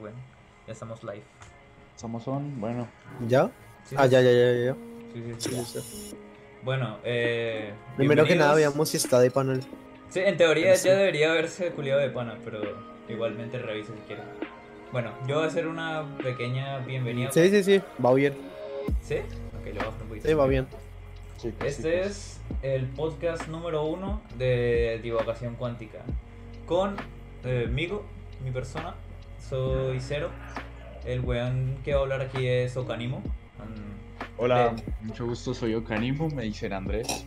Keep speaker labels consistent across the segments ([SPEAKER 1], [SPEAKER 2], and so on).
[SPEAKER 1] güey. Ya estamos live.
[SPEAKER 2] Somos on, bueno.
[SPEAKER 3] ¿Ya?
[SPEAKER 1] Sí,
[SPEAKER 3] Ah,
[SPEAKER 1] sí,
[SPEAKER 3] ya, ya, ya, ya.
[SPEAKER 1] sí, sí, sí.
[SPEAKER 3] Sí, sí, sí.
[SPEAKER 1] Bueno, eh.
[SPEAKER 3] Primero que nada, veamos si está de panel.
[SPEAKER 1] Sí, en teoría
[SPEAKER 3] Sí.
[SPEAKER 1] ya debería haberse culiado de pana, pero igualmente revise si quieren. Bueno, yo voy a hacer una pequeña bienvenida.
[SPEAKER 3] Sí, sí, sí, va bien.
[SPEAKER 1] ¿Sí? Ok, lo bajo un poquito.
[SPEAKER 3] Sí, va bien.
[SPEAKER 2] Chicos,
[SPEAKER 1] Este
[SPEAKER 2] chicos.
[SPEAKER 1] es el podcast número uno de divagación cuántica. Con eh, Migo, mi persona. Soy Cero. El weón que va a hablar aquí es Okanimo. Mm,
[SPEAKER 2] Hola,
[SPEAKER 1] de-
[SPEAKER 2] mucho gusto, soy Ocanimo, me dicen Andrés.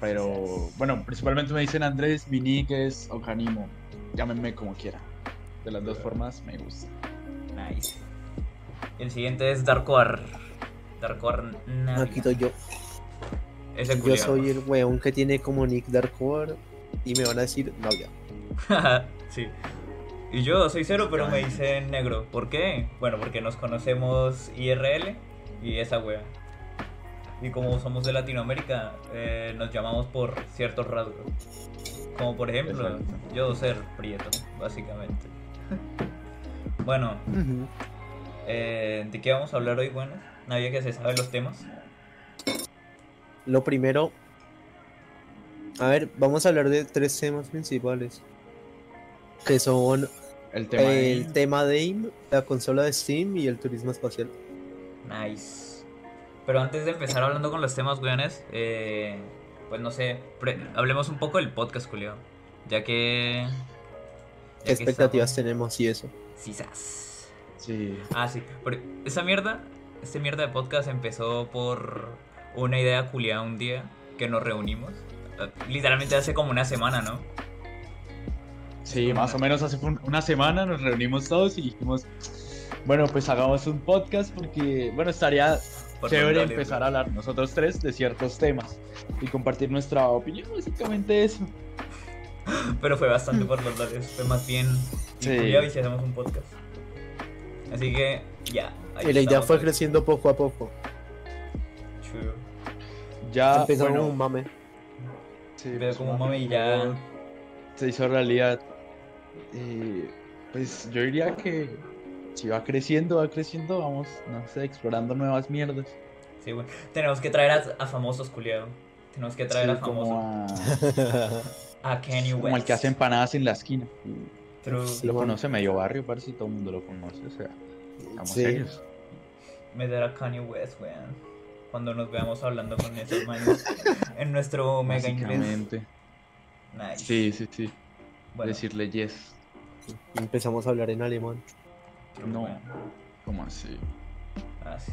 [SPEAKER 2] Pero, bueno, principalmente me dicen Andrés, mi nick es Ocanimo. Llámenme como quiera. De las dos formas me gusta.
[SPEAKER 1] Nice. El siguiente es Darkoar. Darkoar Navia.
[SPEAKER 3] Aquí estoy yo.
[SPEAKER 1] Ese
[SPEAKER 3] Yo soy el weón que tiene como Nick Darkcore y me van a decir novia.
[SPEAKER 1] sí. Y yo soy cero, pero me dicen negro. ¿Por qué? Bueno, porque nos conocemos IRL y esa wea. Y como somos de Latinoamérica, eh, nos llamamos por ciertos rasgos. Como por ejemplo,
[SPEAKER 2] Exacto.
[SPEAKER 1] yo ser prieto, básicamente. bueno, eh, ¿de qué vamos a hablar hoy? Bueno, nadie que se sabe los temas.
[SPEAKER 3] Lo primero. A ver, vamos a hablar de tres temas principales. Que son
[SPEAKER 2] El tema de-
[SPEAKER 3] el tema de AIM, la consola de Steam y el turismo espacial.
[SPEAKER 1] Nice. Pero antes de empezar hablando con los temas, weones, eh, pues no sé, pre- hablemos un poco del podcast, Julio. Ya que. ya
[SPEAKER 3] ¿Qué
[SPEAKER 1] que
[SPEAKER 3] expectativas
[SPEAKER 1] estamos-
[SPEAKER 3] tenemos y eso?
[SPEAKER 1] Sisas.
[SPEAKER 2] Sí.
[SPEAKER 1] Ah, sí. Pero esa mierda, este mierda de podcast empezó por una idea culiada un día que nos reunimos. Eh, Literalmente hace como una semana, ¿no?
[SPEAKER 2] Sí, más o menos hace un- una semana nos reunimos todos y dijimos, bueno, pues hagamos un podcast porque, bueno, estaría
[SPEAKER 1] Por
[SPEAKER 2] chévere empezar a hablar nosotros tres de ciertos temas y compartir nuestra opinión, básicamente eso.
[SPEAKER 1] Pero fue bastante por los lares. Fue más bien. Y
[SPEAKER 2] Sí.
[SPEAKER 1] y si hacemos un podcast. Así que, ya.
[SPEAKER 3] Y la idea fue creciendo poco a poco.
[SPEAKER 1] True.
[SPEAKER 2] Ya,
[SPEAKER 3] Empezó
[SPEAKER 2] bueno,
[SPEAKER 3] como un mame.
[SPEAKER 2] sí,
[SPEAKER 1] Pero
[SPEAKER 2] pues,
[SPEAKER 1] como
[SPEAKER 2] una
[SPEAKER 1] mami ya.
[SPEAKER 2] opinión se hizo realidad. Y, pues yo diría que si va creciendo, va creciendo, vamos, no sé, explorando nuevas mierdas.
[SPEAKER 1] Sí, güey. Tenemos que traer a, a famosos, culiado. Tenemos que traer
[SPEAKER 2] Sí,
[SPEAKER 1] a famosos.
[SPEAKER 2] como, a-
[SPEAKER 1] A Kanye West.
[SPEAKER 2] como el que hace empanadas en la esquina.
[SPEAKER 1] True.
[SPEAKER 3] Sí.
[SPEAKER 2] Lo conoce medio barrio, parece que todo el mundo lo conoce, o sea, estamos
[SPEAKER 3] Sí.
[SPEAKER 2] serios.
[SPEAKER 1] Meter a Kanye West, weón. Cuando nos veamos hablando con esos manos en nuestro mega inglés. Nice.
[SPEAKER 2] Sí, sí, sí.
[SPEAKER 1] Bueno,
[SPEAKER 2] Decirle yes.
[SPEAKER 3] Empezamos a hablar en alemán.
[SPEAKER 2] No. ¿Cómo así?
[SPEAKER 1] Ah, sí.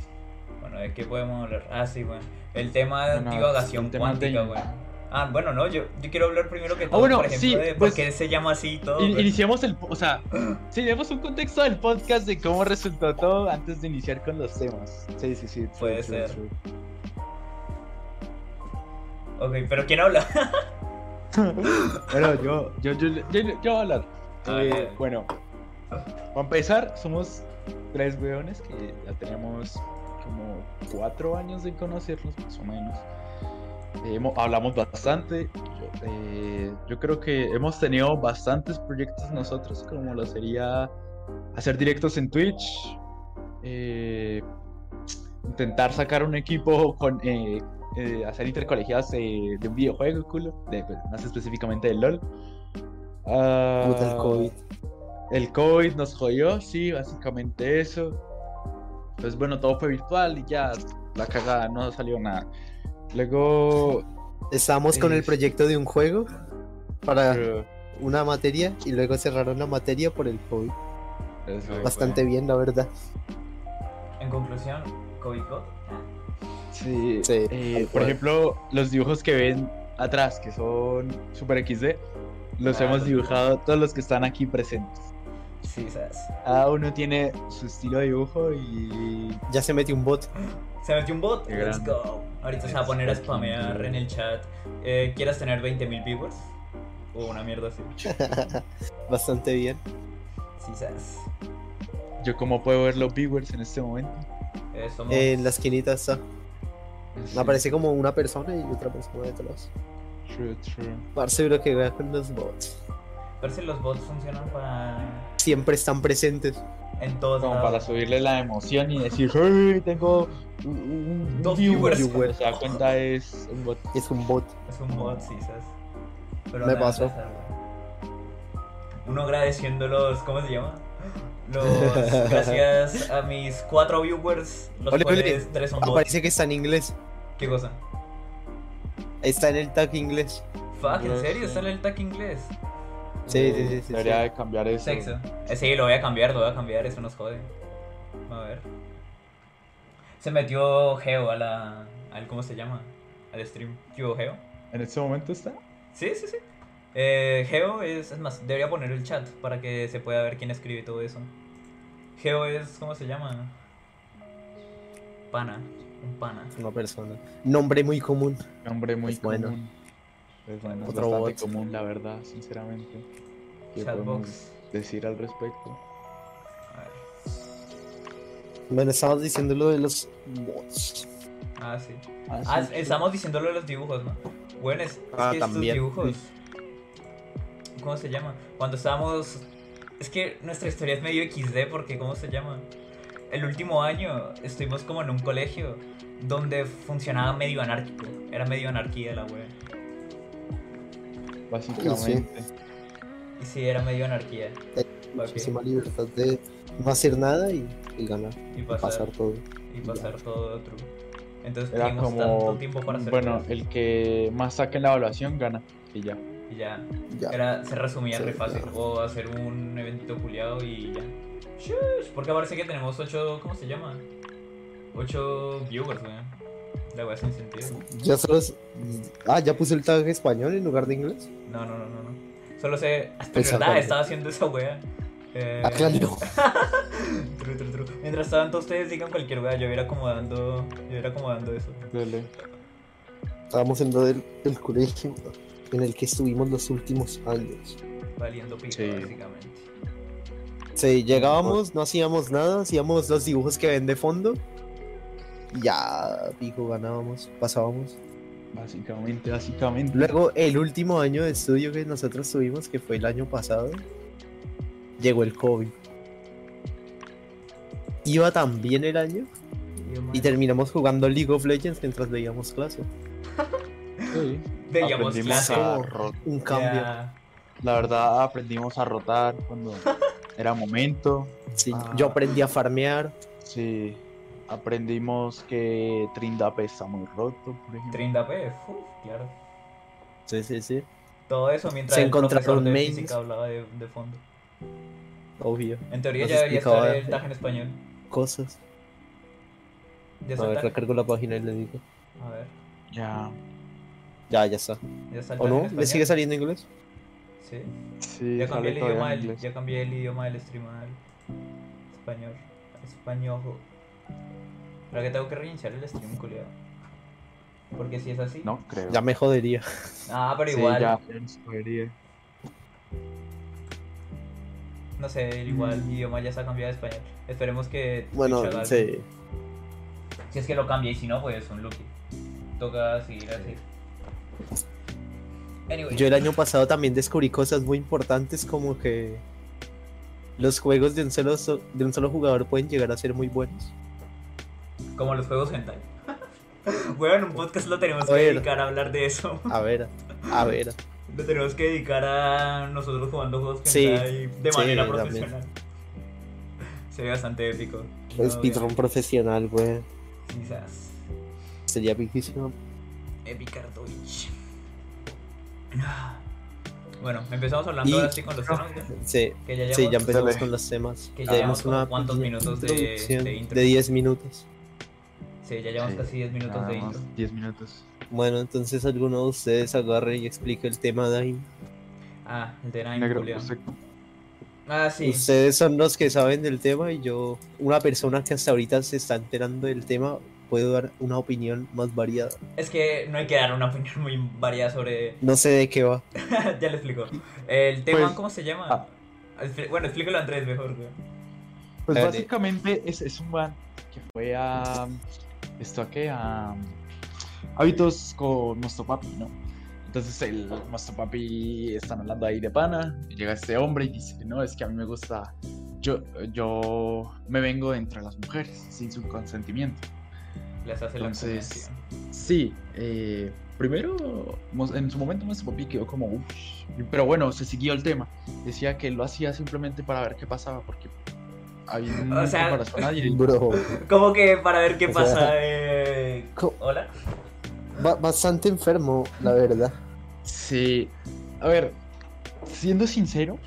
[SPEAKER 1] Bueno, ¿de qué podemos hablar? Ah, sí, weón. El tema de
[SPEAKER 2] Bueno,
[SPEAKER 1] divagación
[SPEAKER 2] el tema de-
[SPEAKER 1] cuántica, weón. Ah, bueno, no, yo, yo quiero hablar primero que todo,
[SPEAKER 2] bueno,
[SPEAKER 1] por ejemplo,
[SPEAKER 2] sí,
[SPEAKER 1] de
[SPEAKER 2] pues,
[SPEAKER 1] por qué se llama así y todo.
[SPEAKER 2] In-
[SPEAKER 1] weón.
[SPEAKER 2] iniciamos el, o sea, sí, demos un contexto del podcast de cómo resultó todo antes de iniciar con los temas. Sí, sí, sí.
[SPEAKER 1] Puede
[SPEAKER 2] true,
[SPEAKER 1] ser.
[SPEAKER 2] true.
[SPEAKER 1] Ok, pero ¿quién habla?
[SPEAKER 2] Bueno, yo, yo, yo, yo, yo voy a hablar. Eh, bueno, para empezar, somos tres weones que ya tenemos como cuatro años de conocernos, más o menos. Eh, hablamos bastante. Yo, eh, yo creo que hemos tenido bastantes proyectos nosotros, como lo sería hacer directos en Twitch, intentar sacar un equipo con hacer intercolegiadas de, un videojuego, culo, más específicamente de LOL. Ah,
[SPEAKER 3] Puta el COVID.
[SPEAKER 2] el COVID nos jodió, sí, básicamente eso. Pues bueno, todo fue virtual y ya la cagada, no salió nada. Luego,
[SPEAKER 3] Estábamos con el proyecto de un juego para una materia y luego cerraron la materia por el COVID.
[SPEAKER 2] eso,
[SPEAKER 3] Bastante bien, la verdad.
[SPEAKER 1] En conclusión, COVID God.
[SPEAKER 2] Sí,
[SPEAKER 3] Sí,
[SPEAKER 2] eh, por ejemplo, los dibujos que ven atrás, que son Super XD, los hemos dibujado todos los que están aquí presentes.
[SPEAKER 1] Sí, sabes.
[SPEAKER 2] Cada uno tiene su estilo de dibujo y
[SPEAKER 3] Ya se metió un bot.
[SPEAKER 1] Se metió un bot.
[SPEAKER 2] Qué
[SPEAKER 1] Let's
[SPEAKER 2] grande.
[SPEAKER 1] go. Ahorita se va a poner a spamear en el chat. Eh, ¿Quieres tener 20.000 viewers? O una mierda así.
[SPEAKER 3] Bastante bien.
[SPEAKER 1] Sí, sabes.
[SPEAKER 2] yo como puedo ver los viewers en este momento.
[SPEAKER 1] Eh, somos...
[SPEAKER 3] En la esquinita está.
[SPEAKER 2] Sí,
[SPEAKER 3] Me aparece como una persona y otra persona detrás.
[SPEAKER 2] True, true.
[SPEAKER 3] Parce, seguro que vea con los bots.
[SPEAKER 1] Si los bots funcionan para.
[SPEAKER 3] Siempre están presentes.
[SPEAKER 1] En todos
[SPEAKER 2] Como
[SPEAKER 1] lados.
[SPEAKER 2] para subirle la emoción y decir, hey, tengo un,
[SPEAKER 1] Dos
[SPEAKER 2] viewer".
[SPEAKER 1] viewers.
[SPEAKER 2] Cuando se da cuenta es un bot.
[SPEAKER 3] Es un bot.
[SPEAKER 1] Es un bot, sí, ¿sabes? Pero
[SPEAKER 3] Me pasó.
[SPEAKER 1] Uno agradeciendo los. ¿Cómo se llama? Los. Gracias a mis cuatro viewers, los
[SPEAKER 3] Ole, ole.
[SPEAKER 1] cuales tres son bots.
[SPEAKER 3] Aparece que está en inglés.
[SPEAKER 1] ¿Qué cosa?
[SPEAKER 3] Está en el tag inglés.
[SPEAKER 1] Fuck, ¿en serio? ¿Está en el tag inglés?
[SPEAKER 3] Sí, sí, sí, sí,
[SPEAKER 2] Debería
[SPEAKER 3] sí.
[SPEAKER 2] cambiar eso.
[SPEAKER 1] Sexo. Eh, sí, lo voy a cambiar, lo voy a cambiar, eso nos jode. A ver. Se metió Geo a la. Al, ¿Cómo se llama? Al stream. ¿Qué hubo, Geo?
[SPEAKER 2] ¿En este momento está?
[SPEAKER 1] Sí, sí, sí. Eh, Geo es. Es más, debería poner el chat para que se pueda ver quién escribe y todo eso. Geo es. ¿Cómo se llama? Pana. Un pana.
[SPEAKER 3] Una persona. Nombre muy común.
[SPEAKER 2] Nombre muy
[SPEAKER 3] Es bueno.
[SPEAKER 2] común. Es bueno, es
[SPEAKER 3] Otro
[SPEAKER 2] bastante
[SPEAKER 3] bot.
[SPEAKER 2] común, la verdad, sinceramente. ¿Qué
[SPEAKER 1] Chatbox.
[SPEAKER 2] podemos decir al respecto?
[SPEAKER 1] A ver.
[SPEAKER 3] Bueno, estamos diciendo lo de los bots.
[SPEAKER 1] Ah, sí.
[SPEAKER 2] Ah,
[SPEAKER 1] Ah,
[SPEAKER 2] sí,
[SPEAKER 1] estamos diciéndolo de los dibujos, ¿no? Bueno, es, es
[SPEAKER 3] Ah,
[SPEAKER 1] que estos
[SPEAKER 3] también.
[SPEAKER 1] dibujos. ¿Cómo se llama? Cuando estábamos. Es que nuestra historia es medio XD porque, ¿cómo se llama? El último año estuvimos como en un colegio donde funcionaba medio anárquico. Era medio anarquía la web.
[SPEAKER 2] Básicamente.
[SPEAKER 1] Y sí, era medio anarquía.
[SPEAKER 3] Muchísima libertad de no hacer nada y, y ganar.
[SPEAKER 1] Y pasar,
[SPEAKER 3] Pasar todo.
[SPEAKER 1] y pasar todo true. Entonces
[SPEAKER 2] Era
[SPEAKER 1] teníamos
[SPEAKER 2] como.
[SPEAKER 1] tanto tiempo para hacer
[SPEAKER 2] Bueno,
[SPEAKER 1] cosas.
[SPEAKER 2] el que más saque en la evaluación gana. Y ya.
[SPEAKER 1] Y ya.
[SPEAKER 3] Ya.
[SPEAKER 1] Era, se resumía
[SPEAKER 3] Sí,
[SPEAKER 1] re fácil. O hacer un evento culiado y ya. Shush, porque parece que tenemos 8. ¿Cómo se llama? 8 viewers, weón. La wea sin sentido.
[SPEAKER 3] Ya solo es- Ah, ya puse el tag español en lugar de inglés.
[SPEAKER 1] No, no, no, no. no. Solo sé. Hasta
[SPEAKER 3] Pues,
[SPEAKER 1] verdad, estaba haciendo esa wea. Eh,
[SPEAKER 3] Ah, claro.
[SPEAKER 1] True, true, true. Mientras tanto, ustedes digan cualquier wea. Yo voy a ir acomodando. Yo voy a ir acomodando eso.
[SPEAKER 2] Dele.
[SPEAKER 3] Estábamos en lo del, del colegio en el que estuvimos los últimos años.
[SPEAKER 1] Valiendo pico,
[SPEAKER 2] Sí.
[SPEAKER 1] básicamente.
[SPEAKER 3] Sí, llegábamos, no hacíamos nada, hacíamos los dibujos que ven de fondo. y Ya, pico, ganábamos, pasábamos.
[SPEAKER 2] Básicamente, básicamente.
[SPEAKER 3] Luego, el último año de estudio que nosotros tuvimos, que fue el año pasado, llegó el COVID. Iba tan bien el año y terminamos jugando League of Legends mientras veíamos clase.
[SPEAKER 2] Sí.
[SPEAKER 1] Veíamos clase.
[SPEAKER 2] a
[SPEAKER 3] Un cambio.
[SPEAKER 2] La verdad, aprendimos a rotar cuando era momento.
[SPEAKER 3] Sí,
[SPEAKER 2] Ah.
[SPEAKER 3] Yo aprendí a farmear.
[SPEAKER 2] Sí. Aprendimos que Trindape está muy roto, por ejemplo.
[SPEAKER 1] Trindape, uf, claro.
[SPEAKER 3] Sí, sí, sí.
[SPEAKER 1] Todo eso mientras
[SPEAKER 3] Se
[SPEAKER 1] el profesor de física hablaba de, de fondo.
[SPEAKER 3] Obvio.
[SPEAKER 1] En teoría
[SPEAKER 3] Nos
[SPEAKER 1] ya debería estar el tag en español.
[SPEAKER 3] Cosas.
[SPEAKER 1] Ya
[SPEAKER 3] A ver, recargo la página y le digo.
[SPEAKER 1] A ver,
[SPEAKER 2] Ya.
[SPEAKER 3] Ya, ya está.
[SPEAKER 1] ya está
[SPEAKER 3] ¿O no? ¿Le
[SPEAKER 1] español.
[SPEAKER 3] sigue saliendo inglés?
[SPEAKER 1] Sí.
[SPEAKER 2] Sí,
[SPEAKER 1] Ya cambié, el idioma del, ya cambié el idioma del stream al español. Español. ¿Para que tengo que reiniciar el stream, culiado? Porque si es así.
[SPEAKER 2] No creo.
[SPEAKER 3] Ya me jodería.
[SPEAKER 1] Ah, pero
[SPEAKER 2] Sí,
[SPEAKER 1] igual.
[SPEAKER 2] ya, podría.
[SPEAKER 1] No sé, igual el idioma ya se ha cambiado a español. Esperemos que.
[SPEAKER 3] Bueno, sí.
[SPEAKER 1] Si es que lo cambia y si no, pues un lucky. Toca seguir así. Anyway.
[SPEAKER 3] Yo el año pasado también descubrí cosas muy importantes como que los juegos de un solo, so- de un solo jugador pueden llegar a ser muy buenos.
[SPEAKER 1] Como los juegos hentai. bueno, en un podcast lo tenemos que
[SPEAKER 3] ver.
[SPEAKER 1] dedicar a hablar de eso.
[SPEAKER 3] A ver, a ver.
[SPEAKER 1] Lo tenemos que dedicar a nosotros jugando juegos
[SPEAKER 3] Sí,
[SPEAKER 1] hentai de
[SPEAKER 3] sí,
[SPEAKER 1] manera
[SPEAKER 3] también.
[SPEAKER 1] profesional. Sería bastante épico.
[SPEAKER 3] El
[SPEAKER 1] No,
[SPEAKER 3] speedrun
[SPEAKER 1] bien.
[SPEAKER 3] profesional, güey.
[SPEAKER 1] Quizás.
[SPEAKER 3] Sería piquísimo.
[SPEAKER 1] Epicardovich. Bueno, empezamos hablando
[SPEAKER 3] Y-
[SPEAKER 1] ahora sí con los temas. ¿no?
[SPEAKER 3] Sí,
[SPEAKER 1] Que ya
[SPEAKER 3] sí, ya empezamos
[SPEAKER 2] Dale.
[SPEAKER 3] con los temas.
[SPEAKER 1] Que
[SPEAKER 3] Ya llevamos una
[SPEAKER 1] cuántos minutos de- de intro.
[SPEAKER 3] de 10 minutos.
[SPEAKER 1] sí, ya llevamos
[SPEAKER 2] Sí.
[SPEAKER 1] casi 10 minutos de intro.
[SPEAKER 2] 10 minutos.
[SPEAKER 3] Bueno, entonces alguno de ustedes agarre y explique el tema de ahí.
[SPEAKER 1] Ah, el de Nine, Julián.
[SPEAKER 2] usted-
[SPEAKER 1] Ah, sí.
[SPEAKER 3] Ustedes son los que saben del tema y yo, una persona que hasta ahorita se está enterando del tema, puedo dar una opinión más variada.
[SPEAKER 1] Es que no hay que dar una opinión muy variada sobre.
[SPEAKER 3] No sé de qué va.
[SPEAKER 1] ya le explico. El tema,
[SPEAKER 2] Pues,
[SPEAKER 1] ¿cómo se llama?
[SPEAKER 2] ah.
[SPEAKER 1] Bueno, explícalo Andrés mejor, güey.
[SPEAKER 2] Pues
[SPEAKER 3] Dale.
[SPEAKER 2] básicamente es, es un man que fue a. ¿Esto a qué? A. Hábitos con nuestro papi, ¿no? Entonces el Master Papi están hablando ahí de pana. Y llega este hombre y dice, no, es que a mí me gusta. Yo, yo me vengo de entre las mujeres sin su consentimiento.
[SPEAKER 1] Les hace
[SPEAKER 2] Entonces,
[SPEAKER 1] la
[SPEAKER 2] sí, eh, primero, en su momento Master Papi quedó como, uff, pero bueno, se siguió el tema. Decía que lo hacía simplemente para ver qué pasaba, porque había un
[SPEAKER 1] O sea-
[SPEAKER 2] corazón nadie.
[SPEAKER 3] Bro,
[SPEAKER 1] Como que para ver qué
[SPEAKER 3] O sea-
[SPEAKER 1] pasa. eh, Hola.
[SPEAKER 3] ba- bastante enfermo, la verdad.
[SPEAKER 2] Sí, a ver, siendo sincero,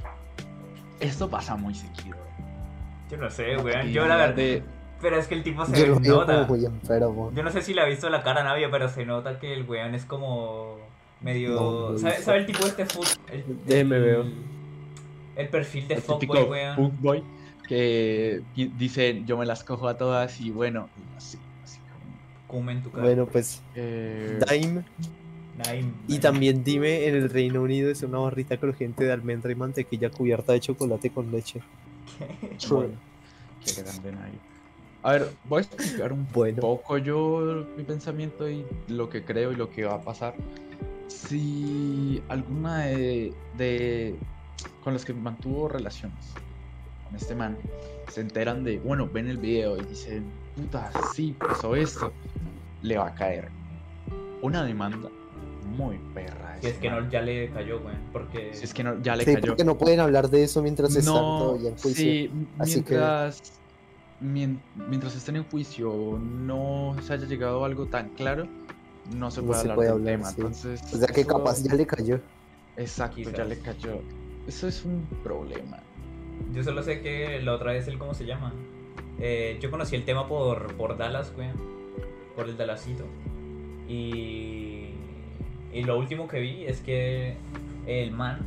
[SPEAKER 2] esto pasa muy seguido.
[SPEAKER 1] Yo no sé, weón. Yo la verdad.
[SPEAKER 2] de-
[SPEAKER 1] Pero es que el tipo
[SPEAKER 3] Yo
[SPEAKER 1] se
[SPEAKER 3] veo
[SPEAKER 1] nota.
[SPEAKER 3] como muy enfermo.
[SPEAKER 1] Yo no sé si le ha visto la cara a nadie, pero se nota que el weón es como medio.
[SPEAKER 3] No,
[SPEAKER 1] ¿sabe, el tipo de este foot? El, el-
[SPEAKER 3] ver.
[SPEAKER 1] El perfil de
[SPEAKER 2] el
[SPEAKER 1] fuckboy, weón.
[SPEAKER 2] fuckboy que dice yo me las cojo a todas y bueno, así, así como...
[SPEAKER 1] Come en tu cara.
[SPEAKER 3] Bueno, pues,
[SPEAKER 2] eh,
[SPEAKER 3] Daim.
[SPEAKER 1] Naim,
[SPEAKER 3] Y también dime, en el Reino Unido es una barrita crujiente de almendra y mantequilla cubierta de chocolate con leche.
[SPEAKER 2] bueno, qué grande nadie. A ver, voy a explicar un
[SPEAKER 3] Bueno.
[SPEAKER 2] poco yo mi pensamiento y lo que creo y lo que va a pasar. Si alguna de, de- con los que mantuvo relaciones con este man se enteran de, bueno, ven el video y dicen, puta, sí, pasó esto, le va a caer una demanda muy perra.
[SPEAKER 1] Si es
[SPEAKER 2] ese
[SPEAKER 1] que no, ya le cayó, weón. Porque.
[SPEAKER 2] Si es que no, ya le
[SPEAKER 3] Sí,
[SPEAKER 2] cayó.
[SPEAKER 3] porque no pueden hablar de eso mientras están
[SPEAKER 2] No,
[SPEAKER 3] todavía en juicio.
[SPEAKER 2] sí,
[SPEAKER 3] Así que-
[SPEAKER 2] mientras, mien- mientras estén en juicio no se haya llegado a algo tan claro, no se
[SPEAKER 3] No
[SPEAKER 2] puede
[SPEAKER 3] se
[SPEAKER 2] hablar
[SPEAKER 3] puede
[SPEAKER 2] del
[SPEAKER 3] hablar,
[SPEAKER 2] tema.
[SPEAKER 3] sí.
[SPEAKER 2] Entonces,
[SPEAKER 3] O sea que
[SPEAKER 2] eso-
[SPEAKER 3] capaz ya le cayó.
[SPEAKER 2] Exacto, ya le cayó. Eso es un problema.
[SPEAKER 1] Yo solo sé que la otra vez el, ¿cómo se llama? Eh, yo conocí el tema por, por Dallas, güey. Por el Dallasito. Y, y lo último que vi es que el man,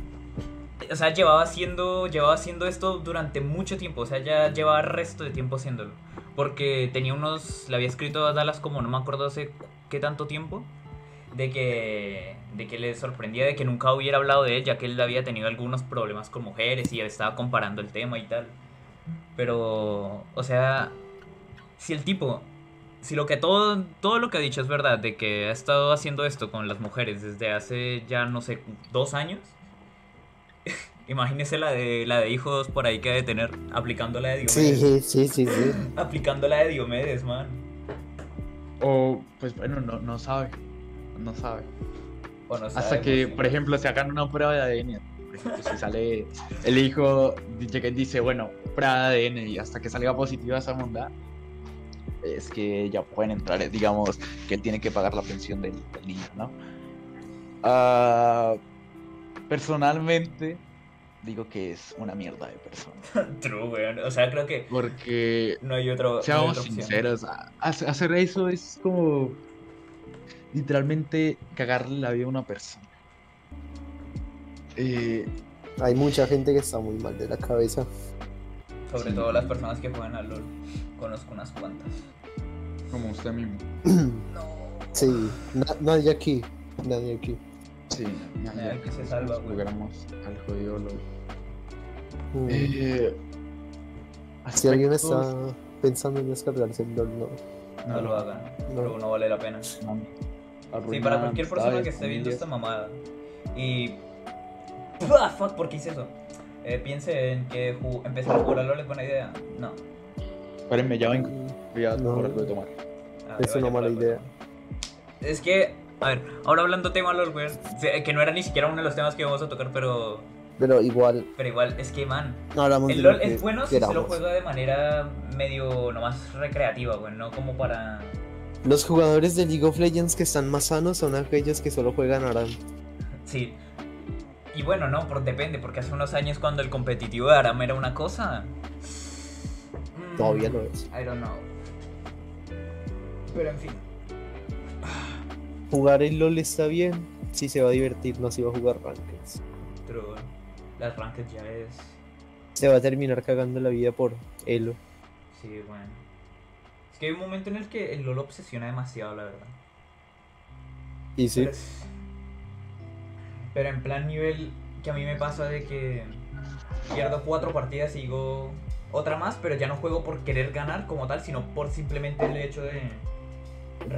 [SPEAKER 1] o sea, llevaba haciendo, llevaba haciendo esto durante mucho tiempo. O sea, ya llevaba resto de tiempo haciéndolo. Porque tenía unos, le había escrito a Dallas como no me acuerdo hace qué tanto tiempo. De que, de que le sorprendía de que nunca hubiera hablado de él, ya que él había tenido algunos problemas con mujeres y estaba comparando el tema y tal. Pero, o sea, si el tipo, si lo que todo, todo lo que ha dicho es verdad, de que ha estado haciendo esto con las mujeres desde hace ya, no sé, dos años, imagínese la de, la de hijos por ahí que ha de tener, aplicando la de Diomedes.
[SPEAKER 3] Sí, sí, sí, sí.
[SPEAKER 1] Aplicando la de Diomedes, man.
[SPEAKER 2] O, pues bueno, no, no sabe. No sabe.
[SPEAKER 1] O no
[SPEAKER 2] Hasta que,
[SPEAKER 1] sí.
[SPEAKER 2] por ejemplo, se hagan una prueba de ADN. Por ejemplo, si sale el hijo, llega y dice, bueno, prueba de ADN y hasta que salga positiva esa monda, es que ya pueden entrar, eh, digamos, que él tiene que pagar la pensión del, del niño, ¿no? Ah, personalmente, digo que es una mierda de persona.
[SPEAKER 1] True, weón. O sea, creo que
[SPEAKER 2] Porque
[SPEAKER 1] no hay otro. no hay
[SPEAKER 2] Seamos sinceros, hacer eso es como literalmente cagarle la vida a una persona. Eh,
[SPEAKER 3] Hay mucha gente que está muy mal de la cabeza.
[SPEAKER 1] Sobre
[SPEAKER 2] Sí.
[SPEAKER 1] todo las personas que juegan al LOL. Conozco unas cuantas.
[SPEAKER 2] como usted mismo.
[SPEAKER 3] Sí, na- nadie aquí. Nadie aquí.
[SPEAKER 2] Sí, ya,
[SPEAKER 1] Nadie
[SPEAKER 2] ya
[SPEAKER 1] que se salva, güey.
[SPEAKER 2] jugáramos al jodido LOL.
[SPEAKER 3] Mm.
[SPEAKER 2] Eh,
[SPEAKER 3] si alguien está pensando en descargarse el LOL, no.
[SPEAKER 1] No lo hagan. Pero no vale la pena. Sí,
[SPEAKER 2] Arruina
[SPEAKER 1] para cualquier persona que esté viendo esta mamada. Y. ¡Ah, fuck! ¿Por qué hice eso? Eh, piense en que ju- empezar a jugar al LOL es buena idea. No.
[SPEAKER 2] Espérenme, ya vengo. Voy a
[SPEAKER 3] No.
[SPEAKER 2] por algo de tomar.
[SPEAKER 1] Ah,
[SPEAKER 3] Es una mala idea.
[SPEAKER 1] Es que, a ver, ahora hablando tema LOL, güey. se- Que no era ni siquiera uno de los temas que íbamos a tocar, pero.
[SPEAKER 3] Pero igual,
[SPEAKER 1] Pero igual, es que, man.
[SPEAKER 3] hablamos
[SPEAKER 1] El LOL es bueno si se lo
[SPEAKER 3] queramos.
[SPEAKER 1] juega de manera medio nomás recreativa, güey. No como para.
[SPEAKER 3] Los jugadores de League of Legends que están más sanos son aquellos que solo juegan Aram.
[SPEAKER 1] Sí. Y bueno, no, por, depende, porque hace unos años cuando el competitivo de Aram era una cosa. mm,
[SPEAKER 3] Todavía lo es.
[SPEAKER 1] I don't know. Pero en fin.
[SPEAKER 3] Jugar el LOL está bien. Si se va a divertir, no se va a jugar Rankeds.
[SPEAKER 1] Pero las ranked ya es.
[SPEAKER 3] Se va a terminar cagando la vida por Elo.
[SPEAKER 1] Sí, bueno. Es que hay un momento en el que el LOL obsesiona demasiado, la verdad.
[SPEAKER 3] Y sí,
[SPEAKER 1] Pero, es- pero en plan nivel que a mí me pasa de que pierdo cuatro partidas y digo otra más, pero ya no juego por querer ganar como tal, sino por simplemente el hecho de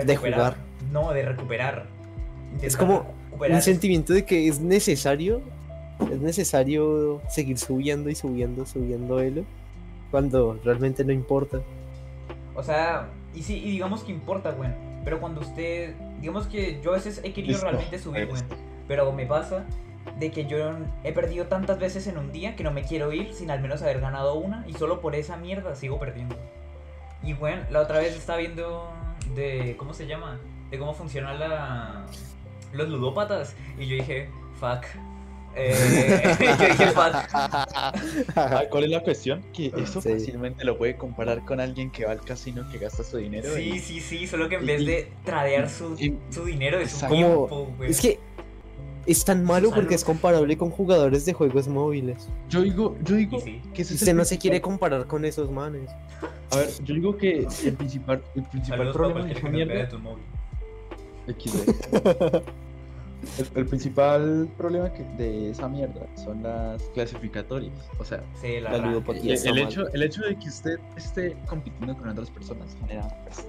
[SPEAKER 3] De jugar.
[SPEAKER 1] No, de recuperar.
[SPEAKER 3] Es como
[SPEAKER 1] recuperar
[SPEAKER 3] un sentimiento de que es necesario, es necesario seguir subiendo y subiendo, subiendo elo, cuando realmente no importa.
[SPEAKER 1] O sea, y sí, y digamos que importa, güey. Pero cuando usted, digamos que yo a veces he querido
[SPEAKER 2] Listo,
[SPEAKER 1] realmente subir, güey. Pero me pasa de que yo he perdido tantas veces en un día que no me quiero ir sin al menos haber ganado una y solo por esa mierda sigo perdiendo. Y bueno, la otra vez estaba viendo de, ¿cómo se llama? De cómo funcionan la, los ludópatas y yo dije, fuck. Eh, yo dije, fuck.
[SPEAKER 2] Ah, ¿Cuál es la cuestión? Que eso
[SPEAKER 3] Sí.
[SPEAKER 2] fácilmente lo puede comparar con alguien que va al casino que gasta su dinero.
[SPEAKER 1] Sí,
[SPEAKER 2] y-
[SPEAKER 1] sí, sí, solo que en vez
[SPEAKER 2] y-
[SPEAKER 1] de tradear su,
[SPEAKER 2] y-
[SPEAKER 1] su dinero es su tiempo, güey.
[SPEAKER 3] es que es tan malo porque es comparable con jugadores de juegos móviles.
[SPEAKER 2] Yo digo, yo digo
[SPEAKER 1] sí.
[SPEAKER 2] que ese es
[SPEAKER 3] Usted no se quiere comparar con esos manes.
[SPEAKER 2] A ver, yo digo que el principal, el principal
[SPEAKER 1] Saludos
[SPEAKER 2] problema
[SPEAKER 1] para
[SPEAKER 2] de esa
[SPEAKER 1] de tu móvil.
[SPEAKER 2] XD. El, el principal problema que- de esa mierda son las clasificatorias. O sea,
[SPEAKER 1] Sí, la
[SPEAKER 3] ludopatía.
[SPEAKER 2] el, hecho, el hecho de que usted esté compitiendo con otras personas genera, pues,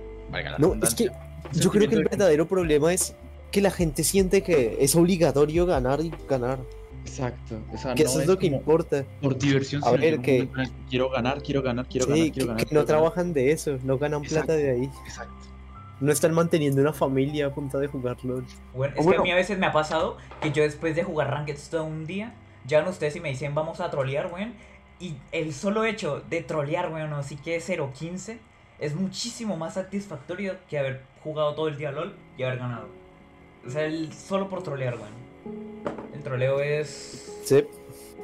[SPEAKER 3] No, es que yo creo que el verdadero problema es que la gente siente que es obligatorio ganar y ganar.
[SPEAKER 2] Exacto. O sea,
[SPEAKER 3] Que
[SPEAKER 2] no
[SPEAKER 3] eso es lo que importa.
[SPEAKER 2] por diversión.
[SPEAKER 3] A ver, que-
[SPEAKER 2] que quiero ganar, quiero ganar, quiero
[SPEAKER 3] Sí,
[SPEAKER 2] ganar,
[SPEAKER 3] que,
[SPEAKER 2] quiero ganar.
[SPEAKER 3] que
[SPEAKER 2] quiero
[SPEAKER 3] no
[SPEAKER 2] ganar.
[SPEAKER 3] trabajan de eso, no ganan plata de ahí.
[SPEAKER 2] Exacto.
[SPEAKER 3] No están manteniendo una familia a punta de jugar LOL.
[SPEAKER 1] Bueno, es
[SPEAKER 3] bueno.
[SPEAKER 1] que a mí a veces me ha pasado que yo después de jugar Ranked todo un día, llegan ustedes y me dicen vamos a trolear, weón. Y el solo hecho de trolear, weón, así que 0-15, es muchísimo más satisfactorio que haber jugado todo el día LOL y haber ganado. O sea, el, solo por trolear, weón. El troleo es,
[SPEAKER 3] Sí,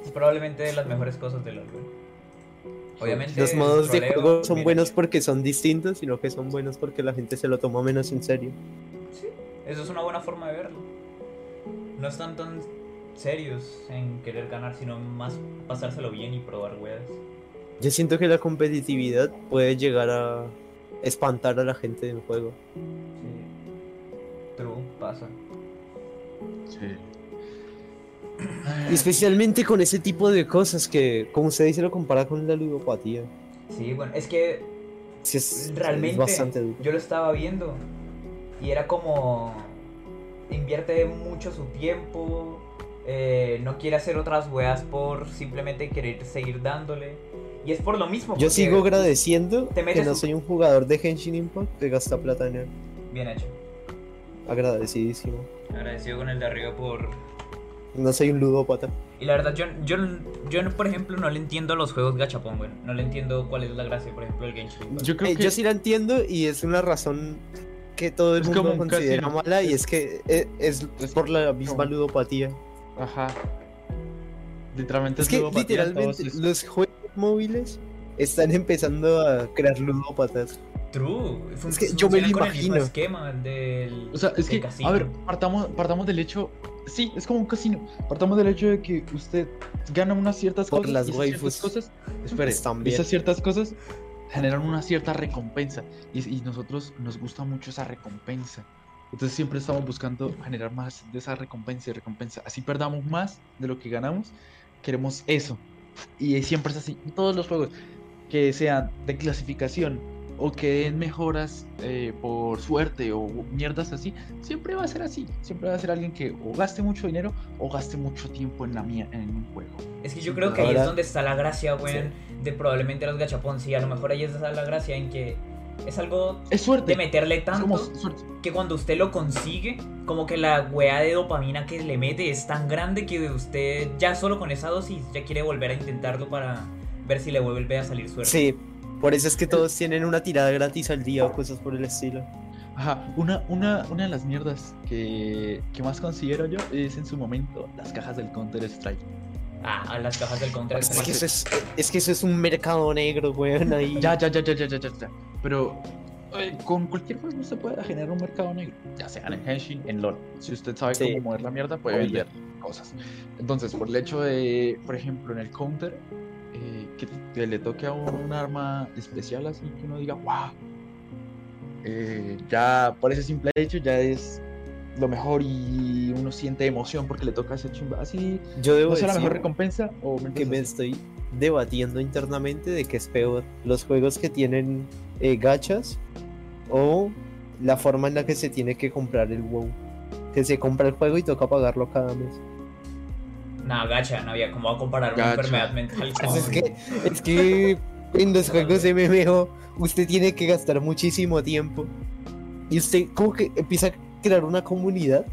[SPEAKER 1] es probablemente de las mejores cosas de LOL, weón. Obviamente.
[SPEAKER 3] los modos de juego son buenos
[SPEAKER 1] hecho.
[SPEAKER 3] porque son distintos, sino que son buenos porque la gente se lo toma menos en serio.
[SPEAKER 1] Sí, eso es una buena forma de verlo. No están tan serios en querer ganar, sino más pasárselo bien y probar weas.
[SPEAKER 3] Yo siento que la competitividad puede llegar a espantar a la gente del juego.
[SPEAKER 1] Sí. True, pasa.
[SPEAKER 2] Sí.
[SPEAKER 3] Y especialmente con ese tipo de cosas que, como usted dice, lo compara con la ludopatía.
[SPEAKER 1] Sí, bueno, es que
[SPEAKER 3] Sí, es,
[SPEAKER 1] realmente
[SPEAKER 3] es bastante duro.
[SPEAKER 1] yo lo estaba viendo y era como invierte mucho su tiempo, eh, no quiere hacer otras weas por simplemente querer seguir dándole. Y es por lo mismo.
[SPEAKER 3] Yo sigo agradeciendo
[SPEAKER 1] te
[SPEAKER 3] que no
[SPEAKER 1] su-
[SPEAKER 3] soy un jugador de Genshin Impact que gasta plata en él.
[SPEAKER 1] Bien hecho.
[SPEAKER 3] Agradecidísimo.
[SPEAKER 1] Agradecido con el de arriba por
[SPEAKER 3] No soy un ludópata.
[SPEAKER 1] Y la verdad, yo, yo, yo, por ejemplo, no le entiendo a los juegos gachapón, güey. No le entiendo cuál es la gracia, por ejemplo, el Genshin Impact.
[SPEAKER 2] Yo creo
[SPEAKER 3] Eh,
[SPEAKER 2] que
[SPEAKER 3] Yo sí la entiendo y es una razón que todo el
[SPEAKER 2] Es
[SPEAKER 3] mundo considera
[SPEAKER 2] casino.
[SPEAKER 3] mala y es que es,
[SPEAKER 2] Es
[SPEAKER 3] por la misma ludopatía.
[SPEAKER 2] Ajá. Literalmente
[SPEAKER 3] Es que
[SPEAKER 2] ludopatía,
[SPEAKER 3] literalmente los juegos móviles están empezando a crear ludópatas.
[SPEAKER 1] True. fun-
[SPEAKER 3] Es que yo me lo imagino.
[SPEAKER 1] esquema del.
[SPEAKER 2] O sea, es
[SPEAKER 1] del
[SPEAKER 2] que,
[SPEAKER 1] casino.
[SPEAKER 2] a ver, partamos, partamos del hecho. Sí, es como un casino. Partamos del hecho de que usted gana unas ciertas
[SPEAKER 3] Por
[SPEAKER 2] cosas.
[SPEAKER 3] las
[SPEAKER 2] y esas ciertas cosas. Espere,
[SPEAKER 3] bien.
[SPEAKER 2] esas ciertas cosas generan una cierta recompensa. Y, y nosotros nos gusta mucho esa recompensa. Entonces siempre estamos buscando generar más de esa recompensa y recompensa. Así perdamos más de lo que ganamos. Queremos eso. Y siempre es así. En todos los juegos que sean de clasificación o que den mejoras eh, por suerte o mierdas así, siempre va a ser así. Siempre va a ser alguien que o gaste mucho dinero o gaste mucho tiempo en la mía en un juego.
[SPEAKER 1] Es que yo creo que ahí es donde está la gracia, güey, de probablemente los gachapón. Sí, a lo mejor ahí está la gracia en que es algo
[SPEAKER 2] Es suerte.
[SPEAKER 1] de meterle tanto que cuando usted lo consigue, como que la weá de dopamina que le mete es tan grande que usted ya solo con esa dosis ya quiere volver a intentarlo para ver si le vuelve a salir suerte.
[SPEAKER 3] Sí, por eso es que todos tienen una tirada gratis al día o cosas por el estilo.
[SPEAKER 2] Ajá, una, una, una de las mierdas que, que más considero yo es en su momento las cajas del Counter Strike.
[SPEAKER 1] Ah, a las cajas del Counter
[SPEAKER 3] Es que
[SPEAKER 1] Strike.
[SPEAKER 3] eso es, es que eso es un mercado negro, weón, ahí.
[SPEAKER 2] Ya, ya, ya, ya, ya, ya, ya, ya. Pero eh, con cualquier juego se puede generar un mercado negro. Ya sea en Henshin, en LOL. Si usted sabe
[SPEAKER 3] Sí.
[SPEAKER 2] cómo mover la mierda, puede vender cosas. Entonces, por el hecho de, por ejemplo, en el Counter, eh, que, que le toque a un arma especial así que uno diga, wow. eh, ya por ese simple hecho ya es lo mejor y uno siente emoción porque le toca ese chimba. Así,
[SPEAKER 3] Yo debo
[SPEAKER 2] no la mejor recompensa o
[SPEAKER 3] que me estoy debatiendo internamente de qué es peor, los juegos que tienen eh, gachas o la forma en la que se tiene que comprar el WoW. que se compra el juego y toca pagarlo cada mes.
[SPEAKER 1] Nah, gacha, no había cómo comparar una
[SPEAKER 2] Gacha.
[SPEAKER 1] enfermedad mental con...
[SPEAKER 3] Pues es que, es que en los juegos MMO usted tiene que gastar muchísimo tiempo. Y usted como que empieza a crear una comunidad.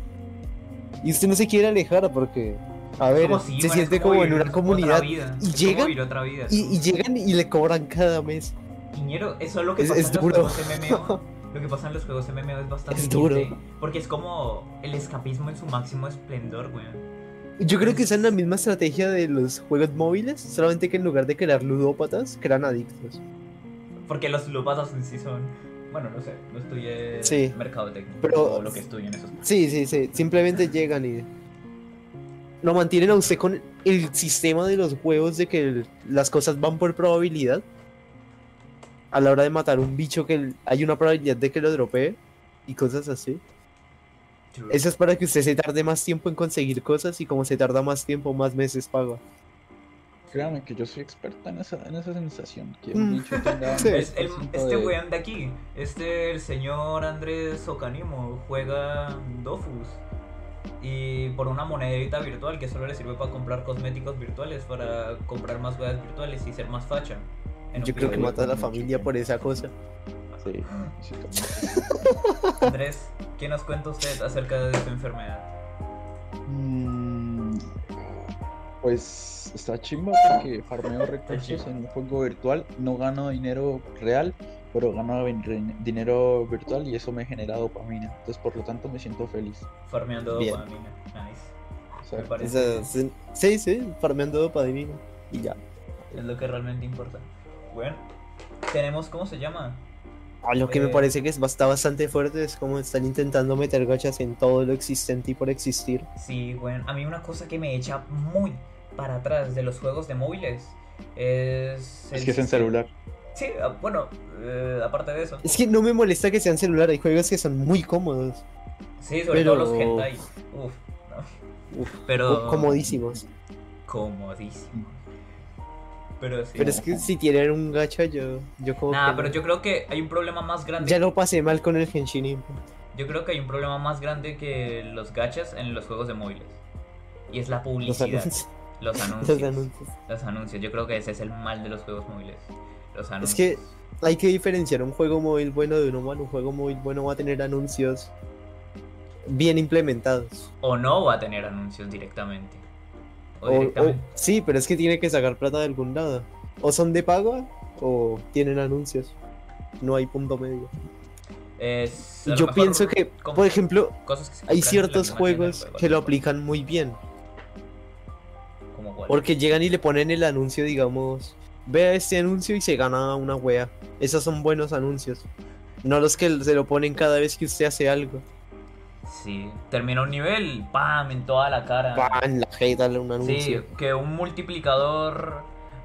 [SPEAKER 3] Y usted no se quiere alejar porque, a ver,
[SPEAKER 1] Como si,
[SPEAKER 3] se siente como en una comunidad.
[SPEAKER 1] vida,
[SPEAKER 3] y llegan-
[SPEAKER 1] vivir otra vida.
[SPEAKER 3] Y, y llegan y le cobran cada mes.
[SPEAKER 1] Piñero, eso es lo que
[SPEAKER 3] Es-
[SPEAKER 1] pasa
[SPEAKER 3] es
[SPEAKER 1] en los juegos MMO. Lo que pasa en los juegos MMO es bastante
[SPEAKER 3] Es duro.
[SPEAKER 1] Porque es como el escapismo en su máximo esplendor, weón.
[SPEAKER 3] Yo creo que es la misma estrategia de los juegos móviles, solamente que en lugar de crear ludópatas, crean adictos.
[SPEAKER 1] Porque los lupatas en sí son. Bueno, no sé, no estudié
[SPEAKER 3] Sí.
[SPEAKER 1] mercadotecnia.
[SPEAKER 3] Pero-
[SPEAKER 1] o lo que estudio en esos.
[SPEAKER 3] Sí, sí, sí. Simplemente llegan y. Lo mantienen a usted con el sistema de los juegos de que las cosas van por probabilidad. A la hora de matar un bicho que hay una probabilidad de que lo dropee y cosas así. Eso es para que usted se tarde más tiempo en conseguir cosas y como se tarda más tiempo, más meses paga.
[SPEAKER 2] Créame que yo soy experta en esa, en esa sensación. Que
[SPEAKER 3] Mm. Sí.
[SPEAKER 1] Es el-
[SPEAKER 2] 10%
[SPEAKER 1] este
[SPEAKER 2] de-
[SPEAKER 1] weón de aquí, este el señor Andrés Ocanimo, juega Dofus. Y por una monedita virtual que solo le sirve para comprar cosméticos virtuales, para comprar más weas virtuales y ser más facha. En
[SPEAKER 3] Yo creo que mata a la familia por esa cosa.
[SPEAKER 2] Sí.
[SPEAKER 1] Andrés, ¿qué nos cuenta usted acerca de su enfermedad?
[SPEAKER 2] Mm, Pues está chimba porque farmeo recursos en un juego virtual. No gano dinero real, pero gano dinero virtual y eso me genera dopamina. Entonces, por lo tanto, me siento feliz.
[SPEAKER 1] Farmeando
[SPEAKER 3] Bien.
[SPEAKER 1] dopamina. Nice.
[SPEAKER 2] O sea,
[SPEAKER 1] Me parece.
[SPEAKER 3] Esa- sí, sí, sí, farmeando dopamina y ya.
[SPEAKER 1] Es lo que realmente importa. Bueno, tenemos, ¿cómo se llama?
[SPEAKER 3] Ah, lo que
[SPEAKER 1] Eh.
[SPEAKER 3] me parece que es, está bastante fuerte es como están intentando meter gachas en todo lo existente y por existir.
[SPEAKER 1] Sí, bueno, a mí una cosa que me echa muy para atrás de los juegos de móviles es...
[SPEAKER 2] es que es en celular.
[SPEAKER 1] Sí, ah, bueno, eh, aparte de eso.
[SPEAKER 3] Es que no me molesta que sean celular, hay juegos que son muy cómodos,
[SPEAKER 1] Sí, sobre
[SPEAKER 3] Pero-
[SPEAKER 1] todo los hentai. Uf, no.
[SPEAKER 3] Uf,
[SPEAKER 1] Pero...
[SPEAKER 3] co- comodísimos.
[SPEAKER 1] Pero sí.
[SPEAKER 3] Pero es que si tienen un gacha, yo, yo como
[SPEAKER 1] Nah,
[SPEAKER 3] que
[SPEAKER 1] pero
[SPEAKER 3] no.
[SPEAKER 1] yo creo que hay un problema más grande.
[SPEAKER 3] ya lo pasé mal con el Genshin Impact.
[SPEAKER 1] Yo creo que hay un problema más grande que los gachas en los juegos de móviles. Y es la
[SPEAKER 3] Los
[SPEAKER 1] publicidad.
[SPEAKER 3] anuncios.
[SPEAKER 1] Los anuncios.
[SPEAKER 3] Los anuncios.
[SPEAKER 1] Los anuncios. Yo creo que ese es el mal de los juegos móviles. Los anuncios.
[SPEAKER 3] Es que hay que diferenciar un juego móvil bueno de uno malo. Un juego móvil bueno va a tener anuncios bien implementados.
[SPEAKER 1] O no va a tener anuncios directamente. O,
[SPEAKER 3] O- sí, pero es que tiene que sacar plata de algún lado. O son de pago o tienen anuncios. No hay punto medio.
[SPEAKER 1] Es,
[SPEAKER 3] yo
[SPEAKER 1] mejor
[SPEAKER 3] pienso que, por ejemplo,
[SPEAKER 1] que
[SPEAKER 3] hay ciertos juegos que lo aplican muy bien. Porque llegan y le ponen el anuncio, digamos, vea este anuncio y se gana una wea. Esos son buenos anuncios. No los que se lo ponen cada vez que usted hace algo.
[SPEAKER 1] Sí, termina un nivel, ¡pam! en toda la cara.
[SPEAKER 3] ¡Pam! La jeta un
[SPEAKER 1] Sí,
[SPEAKER 3] anuncio.
[SPEAKER 1] que un multiplicador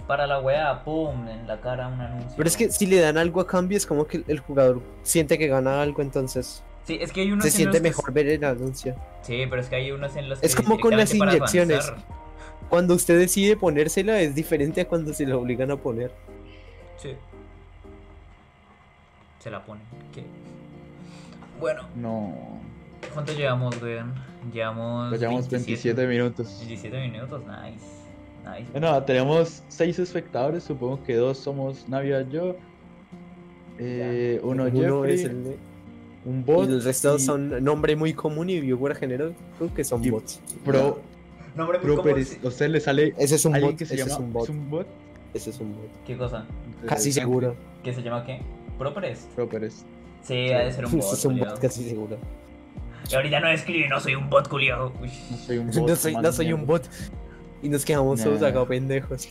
[SPEAKER 1] para la wea, ¡pum! en la cara un anuncio.
[SPEAKER 3] Pero es que si le dan algo a cambio es como que el jugador siente que gana algo, entonces
[SPEAKER 1] Sí, es que hay unos
[SPEAKER 3] se
[SPEAKER 1] en
[SPEAKER 3] siente
[SPEAKER 1] los que-
[SPEAKER 3] mejor ver el anuncio.
[SPEAKER 1] Sí, pero es que hay unos en los que
[SPEAKER 3] Es como con las inyecciones. Cuando usted decide ponérsela es diferente a cuando se la obligan a poner.
[SPEAKER 1] Sí. Se la ponen. ¿Qué? Bueno,
[SPEAKER 2] No.
[SPEAKER 1] ¿Cuánto llevamos, weón? Llevamos.
[SPEAKER 2] Ya llevamos 27 minutos.
[SPEAKER 1] 27 minutos, nice. Nice.
[SPEAKER 2] Bueno, tenemos 6 espectadores. Supongo que dos somos Navia y yo. Eh, uno,
[SPEAKER 3] Uno
[SPEAKER 2] Jeffrey,
[SPEAKER 3] es el-
[SPEAKER 2] un bot.
[SPEAKER 3] y el resto
[SPEAKER 2] y
[SPEAKER 3] son nombre muy común y viewer general. Creo que son
[SPEAKER 2] Y-
[SPEAKER 3] bots.
[SPEAKER 2] Pro,
[SPEAKER 1] Nombre muy
[SPEAKER 2] pro
[SPEAKER 1] común,
[SPEAKER 2] Pérez.
[SPEAKER 1] sí.
[SPEAKER 2] ¿A usted le sale
[SPEAKER 3] Ese es un bot.
[SPEAKER 2] que se
[SPEAKER 3] Ese
[SPEAKER 2] llama
[SPEAKER 3] es un bot.
[SPEAKER 2] ¿Es un bot?
[SPEAKER 3] Ese es un bot.
[SPEAKER 1] ¿Qué cosa?
[SPEAKER 3] Casi seguro.
[SPEAKER 1] ¿Qué se llama qué? ¿Proprest?
[SPEAKER 2] Pro Pérez.
[SPEAKER 1] Sí, ha de ser un bot.
[SPEAKER 3] Es un bot casi seguro.
[SPEAKER 1] Y ahorita no escribe, no soy un bot, culiao. Uy.
[SPEAKER 2] No soy un bot.
[SPEAKER 3] No soy, no
[SPEAKER 2] mano,
[SPEAKER 3] soy un bot. Y nos quedamos todos
[SPEAKER 2] Nah.
[SPEAKER 3] acá pendejos.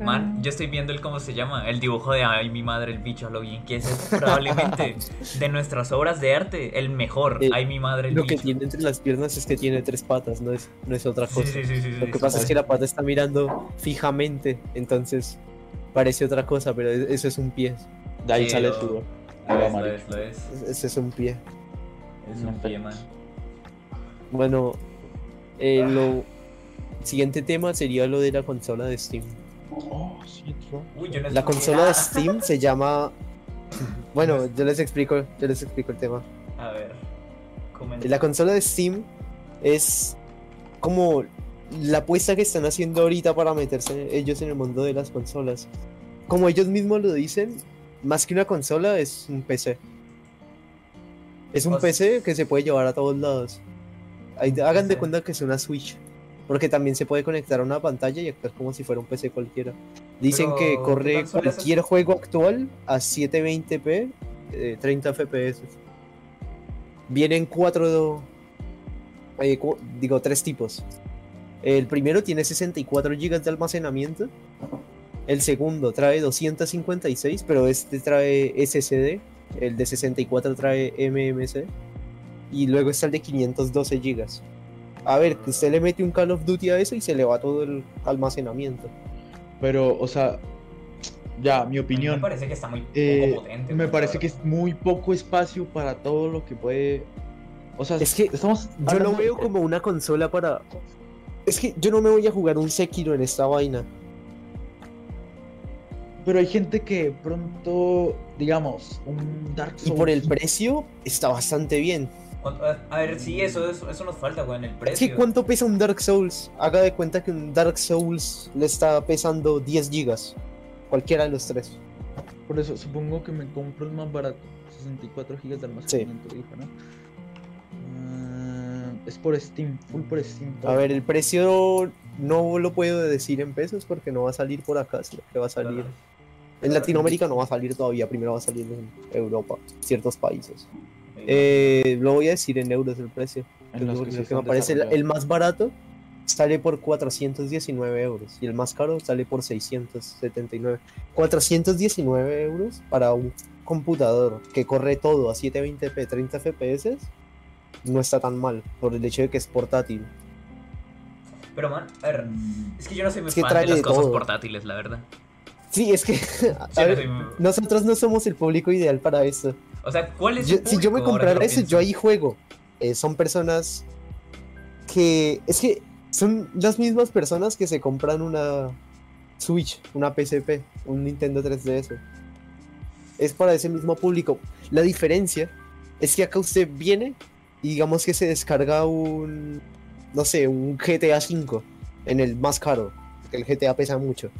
[SPEAKER 1] Man, yo estoy viendo el cómo se llama, el dibujo de Ay, mi madre, el bicho, lo bien que es probablemente de nuestras obras de arte el mejor.
[SPEAKER 3] Eh,
[SPEAKER 1] Ay, mi madre, el
[SPEAKER 3] Lo que
[SPEAKER 1] bicho.
[SPEAKER 3] tiene entre las piernas es que tiene tres patas, no es, no es otra cosa.
[SPEAKER 1] sí, sí, sí,
[SPEAKER 3] Lo que
[SPEAKER 1] sí.
[SPEAKER 3] pasa es que la pata está mirando fijamente, entonces parece otra cosa, pero e- eso es un pie.
[SPEAKER 2] De ahí
[SPEAKER 1] Sí,
[SPEAKER 2] sale
[SPEAKER 1] lo-
[SPEAKER 2] su
[SPEAKER 1] Lo es, lo es, lo es.
[SPEAKER 3] Ese es un pie.
[SPEAKER 1] Es un pie, man.
[SPEAKER 3] Bueno, eh, lo siguiente tema sería lo de la consola de Steam.
[SPEAKER 2] Oh, sí, bro.
[SPEAKER 1] Uy, yo no
[SPEAKER 3] La consola de. Steam se llama. Bueno, yo les explico, yo les explico el tema.
[SPEAKER 1] A ver. Comenta.
[SPEAKER 3] La consola de Steam es como la apuesta que están haciendo ahorita para meterse ellos en el mundo de las consolas. Como ellos mismos lo dicen, más que una consola es un PC. Es un
[SPEAKER 1] O sea-
[SPEAKER 3] PC que se puede llevar a todos lados. Hagan de cuenta que es una Switch. Porque también se puede conectar a una pantalla y actuar como si fuera un PC cualquiera. Dicen que
[SPEAKER 1] ¿qué
[SPEAKER 3] corre cualquier juego actual a 720p, eh, 30 FPS. Vienen cuatro, eh, cu- digo, tres tipos. El primero tiene 64 GB de almacenamiento. El segundo trae 256, pero este trae SSD. El de 64 trae MMC. Y luego está el de 512 GB. A ver, que usted le mete un Call of Duty a eso y se le va todo el almacenamiento.
[SPEAKER 2] Pero, o sea, ya, mi
[SPEAKER 1] Me
[SPEAKER 2] opinión.
[SPEAKER 1] parece que está muy poco
[SPEAKER 2] eh,
[SPEAKER 1] potente.
[SPEAKER 2] me parece que es muy poco espacio para todo lo que puede. O sea,
[SPEAKER 3] Es que
[SPEAKER 2] estamos.
[SPEAKER 3] Yo lo veo como una consola para. Es que yo no me voy a jugar un Sekiro en esta vaina.
[SPEAKER 2] Pero hay gente que pronto, digamos, un Dark
[SPEAKER 3] Y
[SPEAKER 2] Souls.
[SPEAKER 3] por el precio está bastante bien.
[SPEAKER 1] ¿Cuánto- A ver, sí, eso, eso, eso nos falta, güey, en el
[SPEAKER 3] Es
[SPEAKER 1] precio.
[SPEAKER 3] que ¿cuánto pesa un Dark Souls? Haga de cuenta que un Dark Souls le está pesando 10 gigas. Cualquiera de los tres.
[SPEAKER 2] Por eso supongo que me compro el más barato. 64 GB de almacenamiento, dijo, ¿no? Ah, es por Steam, full por Steam.
[SPEAKER 3] A ver, el precio no lo puedo decir en pesos porque no va a salir por acá, sino que va a salir. En Latinoamérica no va a salir todavía, primero va a salir en Europa, ciertos países. Eh, lo voy a decir en euros el precio.
[SPEAKER 2] en los
[SPEAKER 3] Porque
[SPEAKER 2] que
[SPEAKER 3] lo
[SPEAKER 2] sí
[SPEAKER 3] que me
[SPEAKER 2] están
[SPEAKER 3] parece el, más barato sale por 419 euros y el más caro sale por 679. 419 euros para un computador que corre todo a 720p, 30 fps, no está tan mal por el hecho de que es portátil.
[SPEAKER 1] Pero, man, a ver, es que yo no soy muy
[SPEAKER 3] Es que
[SPEAKER 1] fan
[SPEAKER 3] trae
[SPEAKER 1] de las cosas
[SPEAKER 3] todo.
[SPEAKER 1] portátiles, la verdad.
[SPEAKER 3] Sí, es que a ver, nosotros no somos el público ideal para eso.
[SPEAKER 1] O sea, ¿cuál es
[SPEAKER 3] Yo- si yo me comprara eso,
[SPEAKER 1] pienso.
[SPEAKER 3] yo ahí juego. Eh, son personas que. Es que son las mismas personas que se compran una Switch, una PSP, un Nintendo 3DS. Es para ese mismo público. La diferencia es que acá usted viene y digamos que se descarga un. No sé, un GTA V en el más caro. Porque el GTA pesa mucho.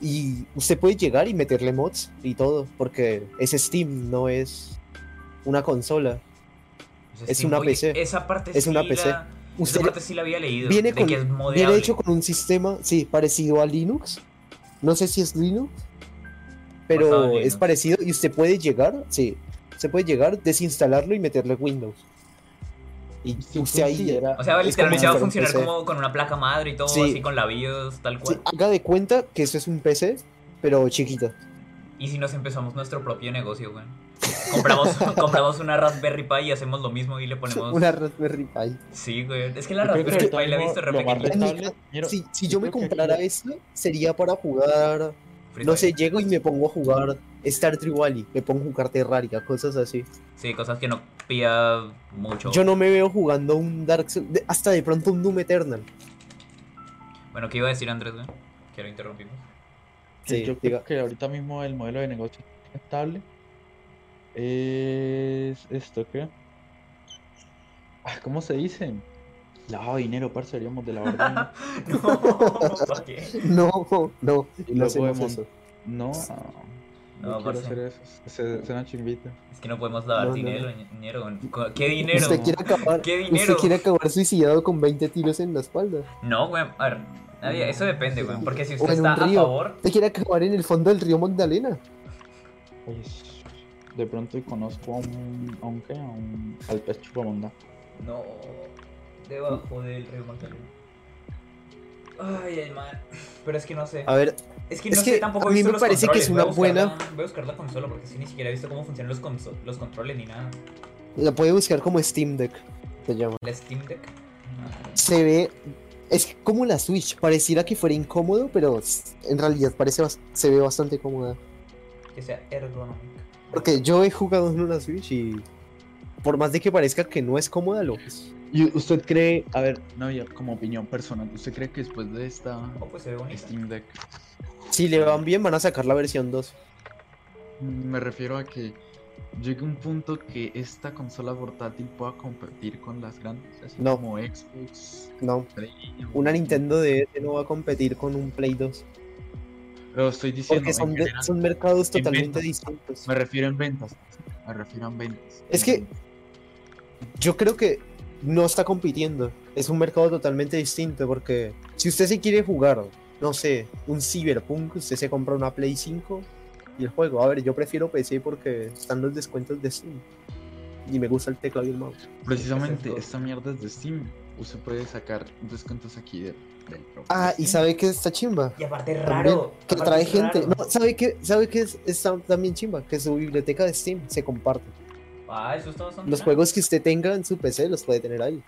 [SPEAKER 3] Y usted puede llegar y meterle mods y todo, porque es Steam, no es una consola. Es una
[SPEAKER 1] oye,
[SPEAKER 3] PC.
[SPEAKER 1] Esa parte
[SPEAKER 3] Es
[SPEAKER 1] sí
[SPEAKER 3] una
[SPEAKER 1] la-
[SPEAKER 3] PC.
[SPEAKER 1] Esa
[SPEAKER 3] Usted
[SPEAKER 1] parte sí la había leído.
[SPEAKER 3] viene, con, viene hecho con un sistema, sí, parecido a Linux. No sé si es Linux, pero es
[SPEAKER 1] Linux.
[SPEAKER 3] parecido y usted puede llegar, sí, se puede llegar, desinstalarlo y meterle Windows. Y
[SPEAKER 2] ¿usted
[SPEAKER 3] usted ahí,
[SPEAKER 2] considera-
[SPEAKER 1] O sea, literalmente
[SPEAKER 3] como
[SPEAKER 1] va a funcionar
[SPEAKER 3] PC.
[SPEAKER 1] como con una placa madre y todo,
[SPEAKER 3] Sí.
[SPEAKER 1] así con la BIOS, tal
[SPEAKER 3] sí,
[SPEAKER 1] cual.
[SPEAKER 3] haga de cuenta que eso es un PC, pero chiquito.
[SPEAKER 1] Y si nos empezamos nuestro propio negocio, güey. Compramos, compramos una Raspberry Pi y hacemos lo mismo y le ponemos.
[SPEAKER 3] Una Raspberry Pi.
[SPEAKER 1] Sí, güey. Es que la Raspberry Pi la he visto re
[SPEAKER 3] Si, si yo me comprara esto, sería para jugar,
[SPEAKER 1] Free
[SPEAKER 3] no sé, llego y me pongo a jugar Star Trek Valley, me pongo a jugar Terraria, cosas así.
[SPEAKER 1] Sí, cosas que no pilla mucho.
[SPEAKER 3] Yo no me veo jugando un Dark Souls, hasta de pronto un Doom Eternal.
[SPEAKER 1] Bueno, ¿qué iba a decir Andrés, güey? Que lo interrumpimos.
[SPEAKER 3] Sí,
[SPEAKER 2] yo
[SPEAKER 3] diga.
[SPEAKER 2] creo que ahorita mismo el modelo de negocio estable es esto, ¿qué? Ah, ¿Cómo se dice? Lavado de dinero, parce, deberíamos de lavar dinero.
[SPEAKER 1] no, ¿para qué?
[SPEAKER 3] No, no,
[SPEAKER 2] Y
[SPEAKER 3] no
[SPEAKER 2] luego
[SPEAKER 3] hacemos
[SPEAKER 2] de
[SPEAKER 3] eso.
[SPEAKER 2] No,
[SPEAKER 1] No,
[SPEAKER 2] no, quiero hacer eso. Se, se una chimbita.
[SPEAKER 1] Es que no podemos lavar
[SPEAKER 3] No, no,
[SPEAKER 1] dinero, dinero. güey. ¿Qué dinero?
[SPEAKER 3] Usted quiere acabar,
[SPEAKER 1] ¿Qué
[SPEAKER 3] usted
[SPEAKER 1] dinero?
[SPEAKER 3] quiere acabar suicidado con 20 tiros en la espalda.
[SPEAKER 1] No, güey. A ver, nadie, eso depende, güey. Porque si usted está a
[SPEAKER 3] río.
[SPEAKER 1] favor.
[SPEAKER 3] Usted quiere acabar en el fondo del río Magdalena.
[SPEAKER 2] Pues, de pronto conozco a un, a un, ¿qué? A un, al pez chupamonda.
[SPEAKER 1] No, debajo del río Magdalena. Ay, ay, man. Pero es que no sé.
[SPEAKER 3] A ver,
[SPEAKER 1] Es que
[SPEAKER 3] es
[SPEAKER 1] no
[SPEAKER 3] que
[SPEAKER 1] sé, tampoco
[SPEAKER 3] a mí me
[SPEAKER 1] los
[SPEAKER 3] parece que es una
[SPEAKER 1] Voy a buscar
[SPEAKER 3] buena-
[SPEAKER 1] la- Voy a buscar la consola porque sí ni siquiera he visto cómo funcionan los, conso- los controles ni nada.
[SPEAKER 3] la puede buscar como Steam Deck, se llama.
[SPEAKER 1] La Steam Deck.
[SPEAKER 3] Se ve, es como la Switch, pareciera que fuera incómodo, pero en realidad parece se ve bastante cómoda.
[SPEAKER 1] Que sea ergonómica.
[SPEAKER 3] Porque yo he jugado en una Switch y por más de que parezca que no es cómoda, lo es.
[SPEAKER 2] ¿Y usted cree, a ver, no, ya como opinión personal, ¿usted cree que después de esta
[SPEAKER 1] Oh, pues se ve bonita.
[SPEAKER 2] Steam Deck,
[SPEAKER 3] Si le van bien, van a sacar la versión 2.
[SPEAKER 2] me refiero a que llegue un punto que esta consola portátil pueda competir con las grandes, así
[SPEAKER 3] No.
[SPEAKER 2] como Xbox,
[SPEAKER 3] No,
[SPEAKER 2] Play,
[SPEAKER 3] una Nintendo DS no va a competir con un Play 2.
[SPEAKER 2] Pero estoy diciendo,
[SPEAKER 3] Porque son,
[SPEAKER 2] general,
[SPEAKER 3] son mercados
[SPEAKER 2] en
[SPEAKER 3] totalmente
[SPEAKER 2] ventas.
[SPEAKER 3] distintos.
[SPEAKER 2] me refiero en ventas, me refiero en ventas.
[SPEAKER 3] Es que yo creo que no está compitiendo. Es un mercado totalmente distinto porque si usted se quiere jugar, no sé, un Cyberpunk, usted se compra una Play 5 y el juego. A ver, yo prefiero PC porque están los descuentos de Steam. Y me gusta el teclado y el mouse.
[SPEAKER 2] Precisamente esta mierda es de Steam. Usted puede sacar descuentos aquí de, del
[SPEAKER 3] Ah, y sabe que está chimba.
[SPEAKER 1] Y aparte es
[SPEAKER 3] También,
[SPEAKER 1] raro.
[SPEAKER 3] que
[SPEAKER 1] aparte
[SPEAKER 3] trae gente.
[SPEAKER 1] raro.
[SPEAKER 3] No, ¿sabe qué? ¿Sabe qué es, está también chimba? Que su biblioteca de Steam se comparte.
[SPEAKER 1] Ah, eso está bastante
[SPEAKER 3] Los juegos que usted tenga en su PC los puede tener ahí.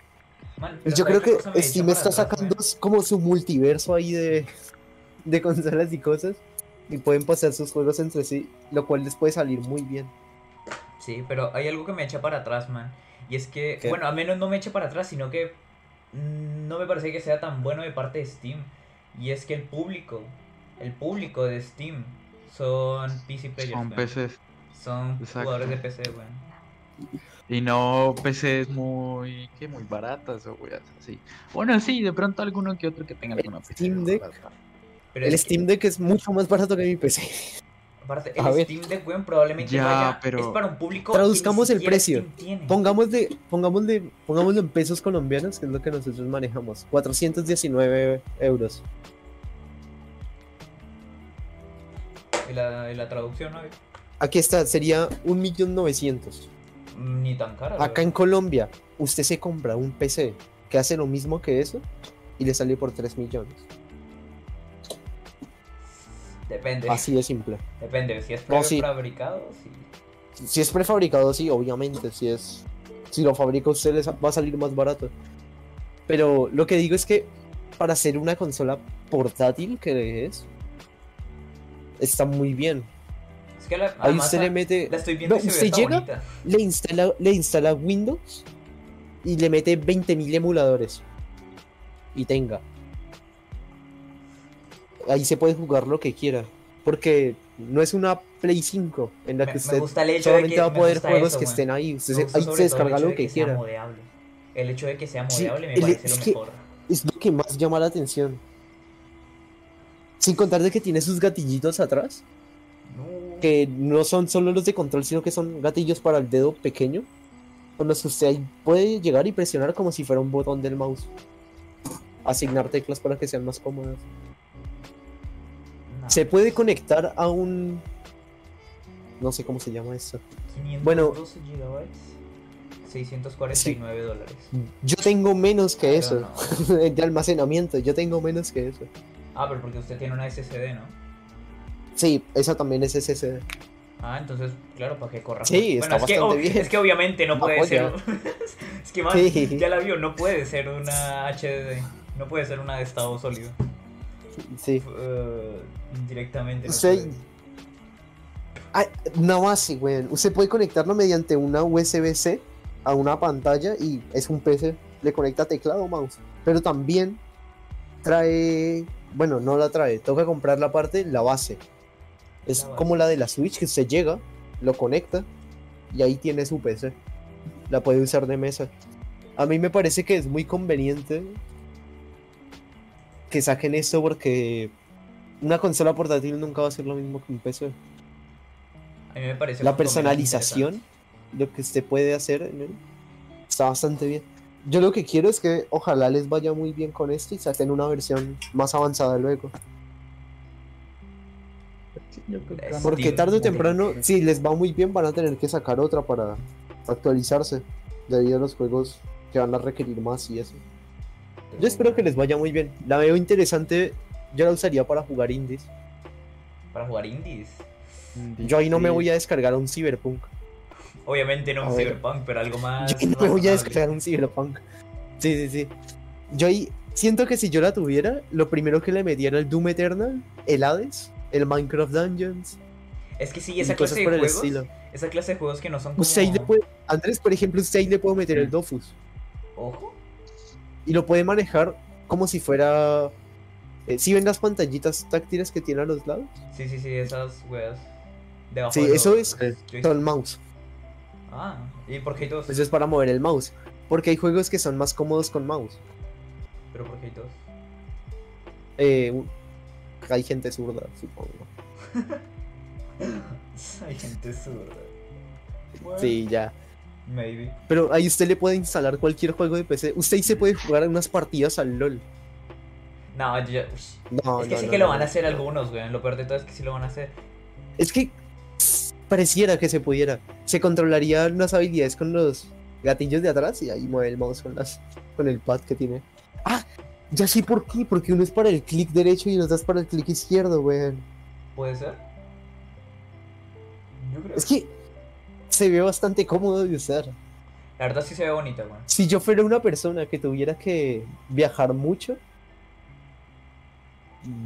[SPEAKER 1] Man,
[SPEAKER 3] Pues yo
[SPEAKER 1] ¿sabe
[SPEAKER 3] creo que
[SPEAKER 1] me
[SPEAKER 3] Steam está
[SPEAKER 1] atrás,
[SPEAKER 3] sacando
[SPEAKER 1] man?
[SPEAKER 3] como su multiverso ahí de, de consolas y cosas. Y pueden pasar sus juegos entre sí, lo cual les puede salir muy bien.
[SPEAKER 1] Sí, pero hay algo que me echa para atrás, man. Y es que,
[SPEAKER 3] ¿Qué?
[SPEAKER 1] bueno, al menos no me echa para atrás, sino que no me parece que sea tan bueno de parte de Steam. Y es que el público, el público de Steam son PC players.
[SPEAKER 2] Son. PCs.
[SPEAKER 1] Son
[SPEAKER 2] Exacto.
[SPEAKER 1] jugadores de PC, weón.
[SPEAKER 2] Y no PCs muy, ¿qué? muy baratas o weas así. Bueno, sí, de pronto alguno que otro que tenga alguna PC.
[SPEAKER 3] Steam Deck.
[SPEAKER 2] barata.
[SPEAKER 1] Pero
[SPEAKER 3] El
[SPEAKER 1] que,
[SPEAKER 3] Steam Deck es mucho más barato que mi PC.
[SPEAKER 1] aparte,
[SPEAKER 3] A
[SPEAKER 1] el
[SPEAKER 3] ver.
[SPEAKER 1] Steam Deck, weón, probablemente
[SPEAKER 2] Ya,
[SPEAKER 1] vaya,
[SPEAKER 2] pero-
[SPEAKER 1] es para un público
[SPEAKER 3] Traduzcamos
[SPEAKER 1] que ni
[SPEAKER 3] el precio. Pongámosle, pongámosle, pongámoslo en pesos colombianos, que es lo que nosotros manejamos. 419 euros.
[SPEAKER 1] Y la, y la traducción, ¿no?
[SPEAKER 3] Aquí está, sería 1.900.000.
[SPEAKER 1] Ni tan cara.
[SPEAKER 3] Acá en Colombia, usted se compra un PC que hace lo mismo que eso y le sale por 3 millones.
[SPEAKER 1] Depende.
[SPEAKER 3] Así de simple.
[SPEAKER 1] Depende, si es
[SPEAKER 3] No, sí.
[SPEAKER 1] prefabricado, sí.
[SPEAKER 3] Si es prefabricado, sí, obviamente. Si es. Si lo fabrica usted, les va a salir más barato. Pero lo que digo es que para hacer una consola portátil que es, está muy bien.
[SPEAKER 1] Es que la,
[SPEAKER 3] Ahí usted le mete.
[SPEAKER 1] la estoy viendo
[SPEAKER 3] No,
[SPEAKER 1] se
[SPEAKER 3] usted llega-
[SPEAKER 1] bonita.
[SPEAKER 3] Le instala, le instala Windows y le mete 20.000 emuladores. Y tenga. Ahí se puede jugar lo que quiera. Porque no es una Play 5 en la
[SPEAKER 1] Me,
[SPEAKER 3] que usted solamente
[SPEAKER 1] que
[SPEAKER 3] va a poder juegos
[SPEAKER 1] eso,
[SPEAKER 3] que
[SPEAKER 1] man.
[SPEAKER 3] estén ahí. Usted se- ahí se descarga lo
[SPEAKER 1] de
[SPEAKER 3] que
[SPEAKER 1] sea
[SPEAKER 3] quiera.
[SPEAKER 1] modeable. El hecho de que sea
[SPEAKER 3] Sí,
[SPEAKER 1] modeable me parece
[SPEAKER 3] es
[SPEAKER 1] lo
[SPEAKER 3] que-
[SPEAKER 1] mejor.
[SPEAKER 3] Es lo que más llama la atención. Sin contar de que tiene sus gatillitos atrás.
[SPEAKER 1] No.
[SPEAKER 3] Que no son solo los de control, sino que son gatillos para el dedo pequeño. Con los que usted puede llegar y presionar como si fuera un botón del mouse. Asignar teclas para que sean más cómodas.
[SPEAKER 1] No.
[SPEAKER 3] Se puede conectar a un. No sé cómo se llama esto.
[SPEAKER 1] 512
[SPEAKER 3] bueno.
[SPEAKER 1] gigabytes, 649 dólares.
[SPEAKER 3] Yo tengo menos que
[SPEAKER 1] Pero
[SPEAKER 3] eso.
[SPEAKER 1] no.
[SPEAKER 3] de almacenamiento. Yo tengo menos que eso.
[SPEAKER 1] Ah, pero porque usted tiene una SSD, ¿no?
[SPEAKER 3] Sí, esa también es SSD.
[SPEAKER 1] Ah, entonces, claro, para que corra.
[SPEAKER 3] Sí,
[SPEAKER 1] bueno,
[SPEAKER 3] está
[SPEAKER 1] es que,
[SPEAKER 3] bastante
[SPEAKER 1] ob-
[SPEAKER 3] bien.
[SPEAKER 1] es que obviamente no puede ser. es que, man,
[SPEAKER 3] Sí.
[SPEAKER 1] ya la vio, no puede ser una HDD. No puede ser una de estado sólido.
[SPEAKER 3] Sí.
[SPEAKER 1] Eh, directamente. no
[SPEAKER 3] Usted-. Ah, una base, güey. Usted puede conectarlo mediante una USB-C a una pantalla y es un PC. Le conecta teclado o mouse. Pero también trae. Bueno, no la trae. Toca comprar la parte, la base. Es como la de la Switch que usted llega, lo conecta y ahí tiene su PC. La puede usar de mesa. A mí me parece que es muy conveniente que saquen esto porque una consola portátil nunca va a ser lo mismo que un PC.
[SPEAKER 1] A mí me parece
[SPEAKER 3] La personalización, lo que usted puede hacer en él, está bastante bien. Yo lo que quiero es que ojalá les vaya muy bien con esto y saquen una versión más avanzada luego.
[SPEAKER 2] Sí, yo creo que
[SPEAKER 1] Es
[SPEAKER 2] van a-
[SPEAKER 3] Porque tarde o temprano, si les va muy bien, van a tener que sacar otra para actualizarse debido a los juegos que van a requerir más y eso. Yo espero que les vaya muy bien. La veo interesante. Yo la usaría para jugar indies.
[SPEAKER 1] Para jugar indies.
[SPEAKER 3] Yo ahí no me voy a descargar un Cyberpunk.
[SPEAKER 1] Obviamente no
[SPEAKER 3] A
[SPEAKER 1] un
[SPEAKER 3] ver.
[SPEAKER 1] Cyberpunk, pero algo más.
[SPEAKER 3] Yo ahí no me voy a descargar un Cyberpunk. Sí, sí, sí. Yo ahí siento que si yo la tuviera, lo primero que le metiera el Doom Eternal, el Hades, el Minecraft Dungeons
[SPEAKER 1] Es que sí, esa clase de juegos. Esa clase de juegos que no son como.
[SPEAKER 3] Usted ahí le puede, Andrés, por ejemplo, usted le puede meter el
[SPEAKER 2] Mm.
[SPEAKER 3] Dofus
[SPEAKER 1] Ojo.
[SPEAKER 3] y lo puede manejar como si fuera. si ven las pantallitas táctiles que tiene a los lados?
[SPEAKER 1] Sí, sí, sí, esas weas. Debajo
[SPEAKER 3] Sí,
[SPEAKER 1] de
[SPEAKER 3] eso
[SPEAKER 1] los
[SPEAKER 3] es. Con el mouse.
[SPEAKER 1] Ah, ¿y por qué hay dos?
[SPEAKER 3] Eso es para mover el mouse. Porque hay juegos que son más cómodos con mouse.
[SPEAKER 1] ¿Pero por qué hay dos?
[SPEAKER 3] Eh, hay gente zurda, supongo.
[SPEAKER 1] hay gente zurda. Bueno,
[SPEAKER 3] Sí, ya.
[SPEAKER 1] Maybe.
[SPEAKER 3] Pero ahí usted le puede instalar cualquier juego de PC. Usted ahí se puede jugar unas partidas al LOL.
[SPEAKER 1] No, yo...
[SPEAKER 3] No,
[SPEAKER 1] es que
[SPEAKER 3] no,
[SPEAKER 1] sí
[SPEAKER 3] no,
[SPEAKER 1] que lo van a hacer algunos, güey. Lo peor de todo es que sí lo van a hacer.
[SPEAKER 3] Es que pareciera que se pudiera. Se controlarían las habilidades con los gatillos de atrás y ahí mueve el mouse con las con el pad que tiene. Ah, ya sé por qué, porque uno es para el clic derecho y el otro es para el clic izquierdo, weón.
[SPEAKER 1] ¿Puede ser? Yo creo.
[SPEAKER 3] Es que se ve bastante cómodo de usar.
[SPEAKER 1] La verdad sí se ve bonita, güey.
[SPEAKER 3] Si yo fuera una persona que tuviera que viajar mucho,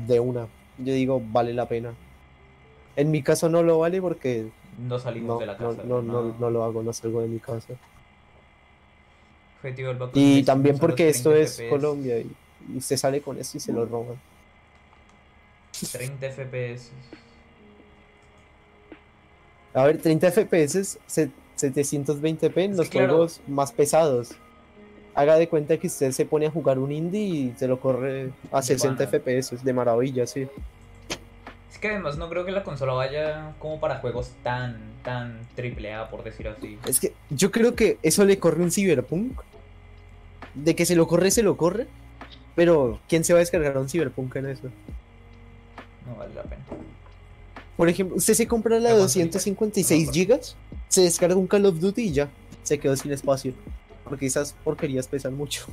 [SPEAKER 3] de una, yo digo, vale la pena. En mi caso no lo vale porque
[SPEAKER 1] No salimos
[SPEAKER 3] no,
[SPEAKER 1] de la
[SPEAKER 3] no,
[SPEAKER 1] casa.
[SPEAKER 3] no, no, no lo hago, no salgo de mi casa.
[SPEAKER 1] Objetivo
[SPEAKER 3] Y
[SPEAKER 1] 65
[SPEAKER 3] también porque esto
[SPEAKER 1] 30
[SPEAKER 3] es
[SPEAKER 1] FPS.
[SPEAKER 3] Colombia y, y se sale con esto y se lo roban.
[SPEAKER 1] 30 FPS.
[SPEAKER 3] A ver, 30 FPS, se- 720p en los
[SPEAKER 1] claro.
[SPEAKER 3] juegos más pesados. Haga de cuenta que usted se pone a jugar un indie y se lo corre a 60
[SPEAKER 1] pana.
[SPEAKER 3] FPS, de maravilla, sí.
[SPEAKER 1] Es que además no creo que la consola vaya como para juegos tan, tan triple A, por decir así.
[SPEAKER 3] Es que yo creo que eso le corre un Cyberpunk. De que se lo corre, se lo corre. Pero, ¿quién se va a descargar un Cyberpunk en eso?
[SPEAKER 1] No vale la pena.
[SPEAKER 3] Por ejemplo, usted se compra la
[SPEAKER 1] ¿La
[SPEAKER 3] de
[SPEAKER 1] consolita?
[SPEAKER 3] 256
[SPEAKER 1] No,
[SPEAKER 3] gigas, se descarga un Call of Duty y ya, se quedó sin espacio. Porque esas porquerías pesan mucho.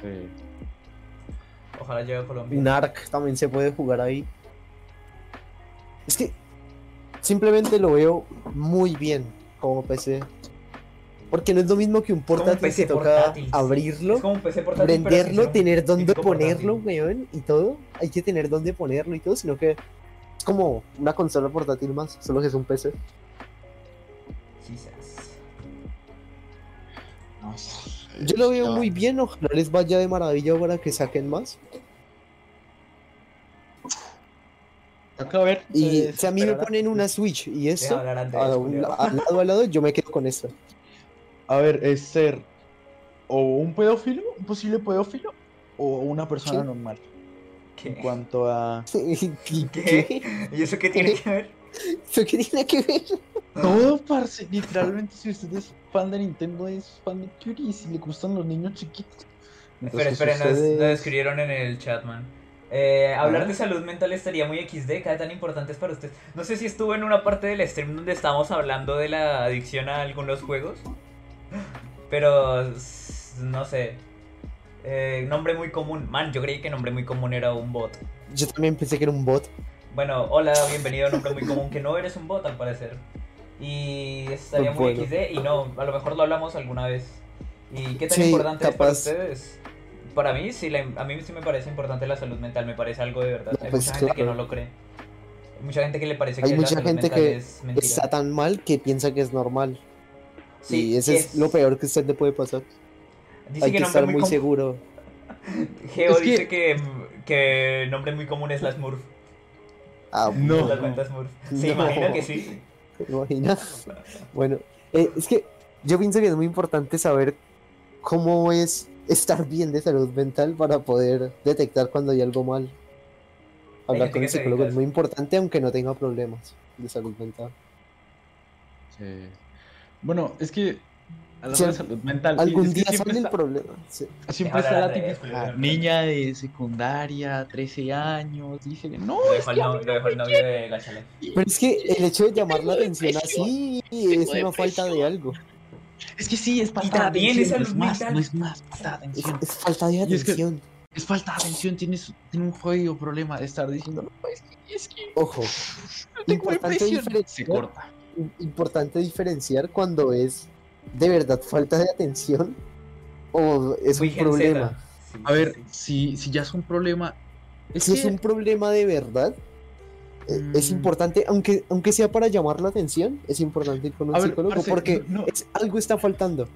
[SPEAKER 2] Sí.
[SPEAKER 1] Ojalá llegue a Colombia.
[SPEAKER 3] Un Ark también se puede jugar ahí. Es que simplemente lo veo muy bien como PC. Porque no es lo mismo que un
[SPEAKER 1] un
[SPEAKER 3] portátil
[SPEAKER 1] PC
[SPEAKER 3] que toca
[SPEAKER 1] portátil, sí.
[SPEAKER 3] abrirlo,
[SPEAKER 1] Es como un PC portátil,
[SPEAKER 3] prenderlo,
[SPEAKER 1] un
[SPEAKER 3] tener dónde ponerlo, weón, y todo. Hay que tener dónde ponerlo y todo, sino que es como una consola portátil más, solo que es un PC.
[SPEAKER 1] Quizás.
[SPEAKER 2] No sé,
[SPEAKER 3] Yo lo veo muy bien, ojalá les vaya de maravilla para que saquen más.
[SPEAKER 2] Toca ver.
[SPEAKER 3] Y si a mí me ponen una Switch y esto,
[SPEAKER 1] Andrés,
[SPEAKER 3] a un lado a lado, yo me quedo con esto.
[SPEAKER 2] A ver, es ser o un pedófilo, un posible pedófilo, o una persona
[SPEAKER 3] ¿Qué?
[SPEAKER 2] normal. En
[SPEAKER 1] ¿Qué?
[SPEAKER 2] cuanto a
[SPEAKER 3] ¿Qué?
[SPEAKER 1] ¿Qué? ¿Y eso qué tiene que ver?
[SPEAKER 3] ¿Eso qué tiene que ver?
[SPEAKER 2] todo, parce, literalmente, si usted es fan de Nintendo, es fan de Curie, y si le gustan los niños chiquitos.
[SPEAKER 1] Espera, espera, nos,
[SPEAKER 2] ustedes-
[SPEAKER 1] nos escribieron en el chat, man. Eh, hablar
[SPEAKER 2] Ah.
[SPEAKER 1] de salud mental estaría muy XD, cada tan importante es para ustedes. No sé si estuvo en una parte del stream donde estábamos hablando de la adicción a algunos juegos. Pero no sé. Eh, nombre muy común. Man, yo creí que nombre muy común era un bot.
[SPEAKER 3] Yo también pensé que era un bot.
[SPEAKER 1] Bueno, hola, bienvenido a nombre muy común, que no eres un bot al parecer. Y estaría muy
[SPEAKER 3] Bueno.
[SPEAKER 1] XD y no, a lo mejor lo hablamos alguna vez. ¿Y qué tan
[SPEAKER 3] Sí,
[SPEAKER 1] importante es para
[SPEAKER 3] capaz.
[SPEAKER 1] ustedes? Para mí, sí, la- a mí sí me parece importante la salud mental, me parece algo de verdad.
[SPEAKER 3] No,
[SPEAKER 1] Hay
[SPEAKER 3] pues,
[SPEAKER 1] mucha gente que no lo cree. Hay mucha gente que le parece
[SPEAKER 3] Hay
[SPEAKER 1] que la
[SPEAKER 3] mucha
[SPEAKER 1] salud
[SPEAKER 3] gente
[SPEAKER 1] mental
[SPEAKER 3] que
[SPEAKER 1] es mentira.
[SPEAKER 3] Está tan mal que piensa que es normal.
[SPEAKER 1] Sí,
[SPEAKER 3] y eso
[SPEAKER 1] que
[SPEAKER 3] es lo peor que a usted le puede pasar.
[SPEAKER 1] Dice
[SPEAKER 3] Hay
[SPEAKER 1] que
[SPEAKER 3] que estar
[SPEAKER 1] muy
[SPEAKER 3] seguro.
[SPEAKER 1] Geo
[SPEAKER 2] Es que-
[SPEAKER 1] dice que, que nombre muy común es la Smurf.
[SPEAKER 3] Ah,
[SPEAKER 2] No.
[SPEAKER 1] La cuenta Smurf. ¿Se
[SPEAKER 3] No.
[SPEAKER 1] imagina que sí?
[SPEAKER 3] ¿te imaginas? Bueno, eh, es que yo pienso que es muy importante saber cómo es estar bien de salud mental para poder detectar cuando hay algo mal. Hablar con el
[SPEAKER 1] se
[SPEAKER 3] psicólogo es muy importante aunque no tenga problemas de salud mental.
[SPEAKER 2] Sí. Bueno, es que a la
[SPEAKER 3] Sí,
[SPEAKER 2] salud mental.
[SPEAKER 3] Algún
[SPEAKER 2] es que
[SPEAKER 3] día
[SPEAKER 2] siempre
[SPEAKER 3] sale el
[SPEAKER 2] está-
[SPEAKER 3] problema. sí.
[SPEAKER 2] Siempre está la típica niña de secundaria, 13 años, dice que no,
[SPEAKER 1] Lo
[SPEAKER 2] es
[SPEAKER 1] dejó el, no- lo dejó el novio de Gachale.
[SPEAKER 3] Pero es que el hecho de llamar la atención así es una falta de algo.
[SPEAKER 2] Es que sí, es falta de atención,
[SPEAKER 1] es
[SPEAKER 2] no
[SPEAKER 1] salud
[SPEAKER 2] es más, no es más, falta de
[SPEAKER 3] Es,
[SPEAKER 2] atención.
[SPEAKER 3] es falta de
[SPEAKER 2] Y es que-
[SPEAKER 3] atención.
[SPEAKER 2] Es falta de atención, tienes, tienes un jodido problema de estar diciendo, no, es que, es que
[SPEAKER 3] Ojo,
[SPEAKER 2] no tengo
[SPEAKER 3] Importante.
[SPEAKER 2] Se corta.
[SPEAKER 3] Im- importante diferenciar cuando es de verdad falta de atención o es
[SPEAKER 1] Muy
[SPEAKER 3] un problema.
[SPEAKER 1] Sí,
[SPEAKER 2] A ver,
[SPEAKER 1] sí,
[SPEAKER 2] si, si ya es un problema, es
[SPEAKER 3] Si
[SPEAKER 2] que
[SPEAKER 3] es un problema de verdad, eh, es
[SPEAKER 2] Mm.
[SPEAKER 3] importante, aunque, aunque sea para llamar la atención, es importante ir con un
[SPEAKER 2] A ver,
[SPEAKER 3] psicólogo
[SPEAKER 2] parce,
[SPEAKER 3] porque
[SPEAKER 2] no-
[SPEAKER 3] es- algo está faltando.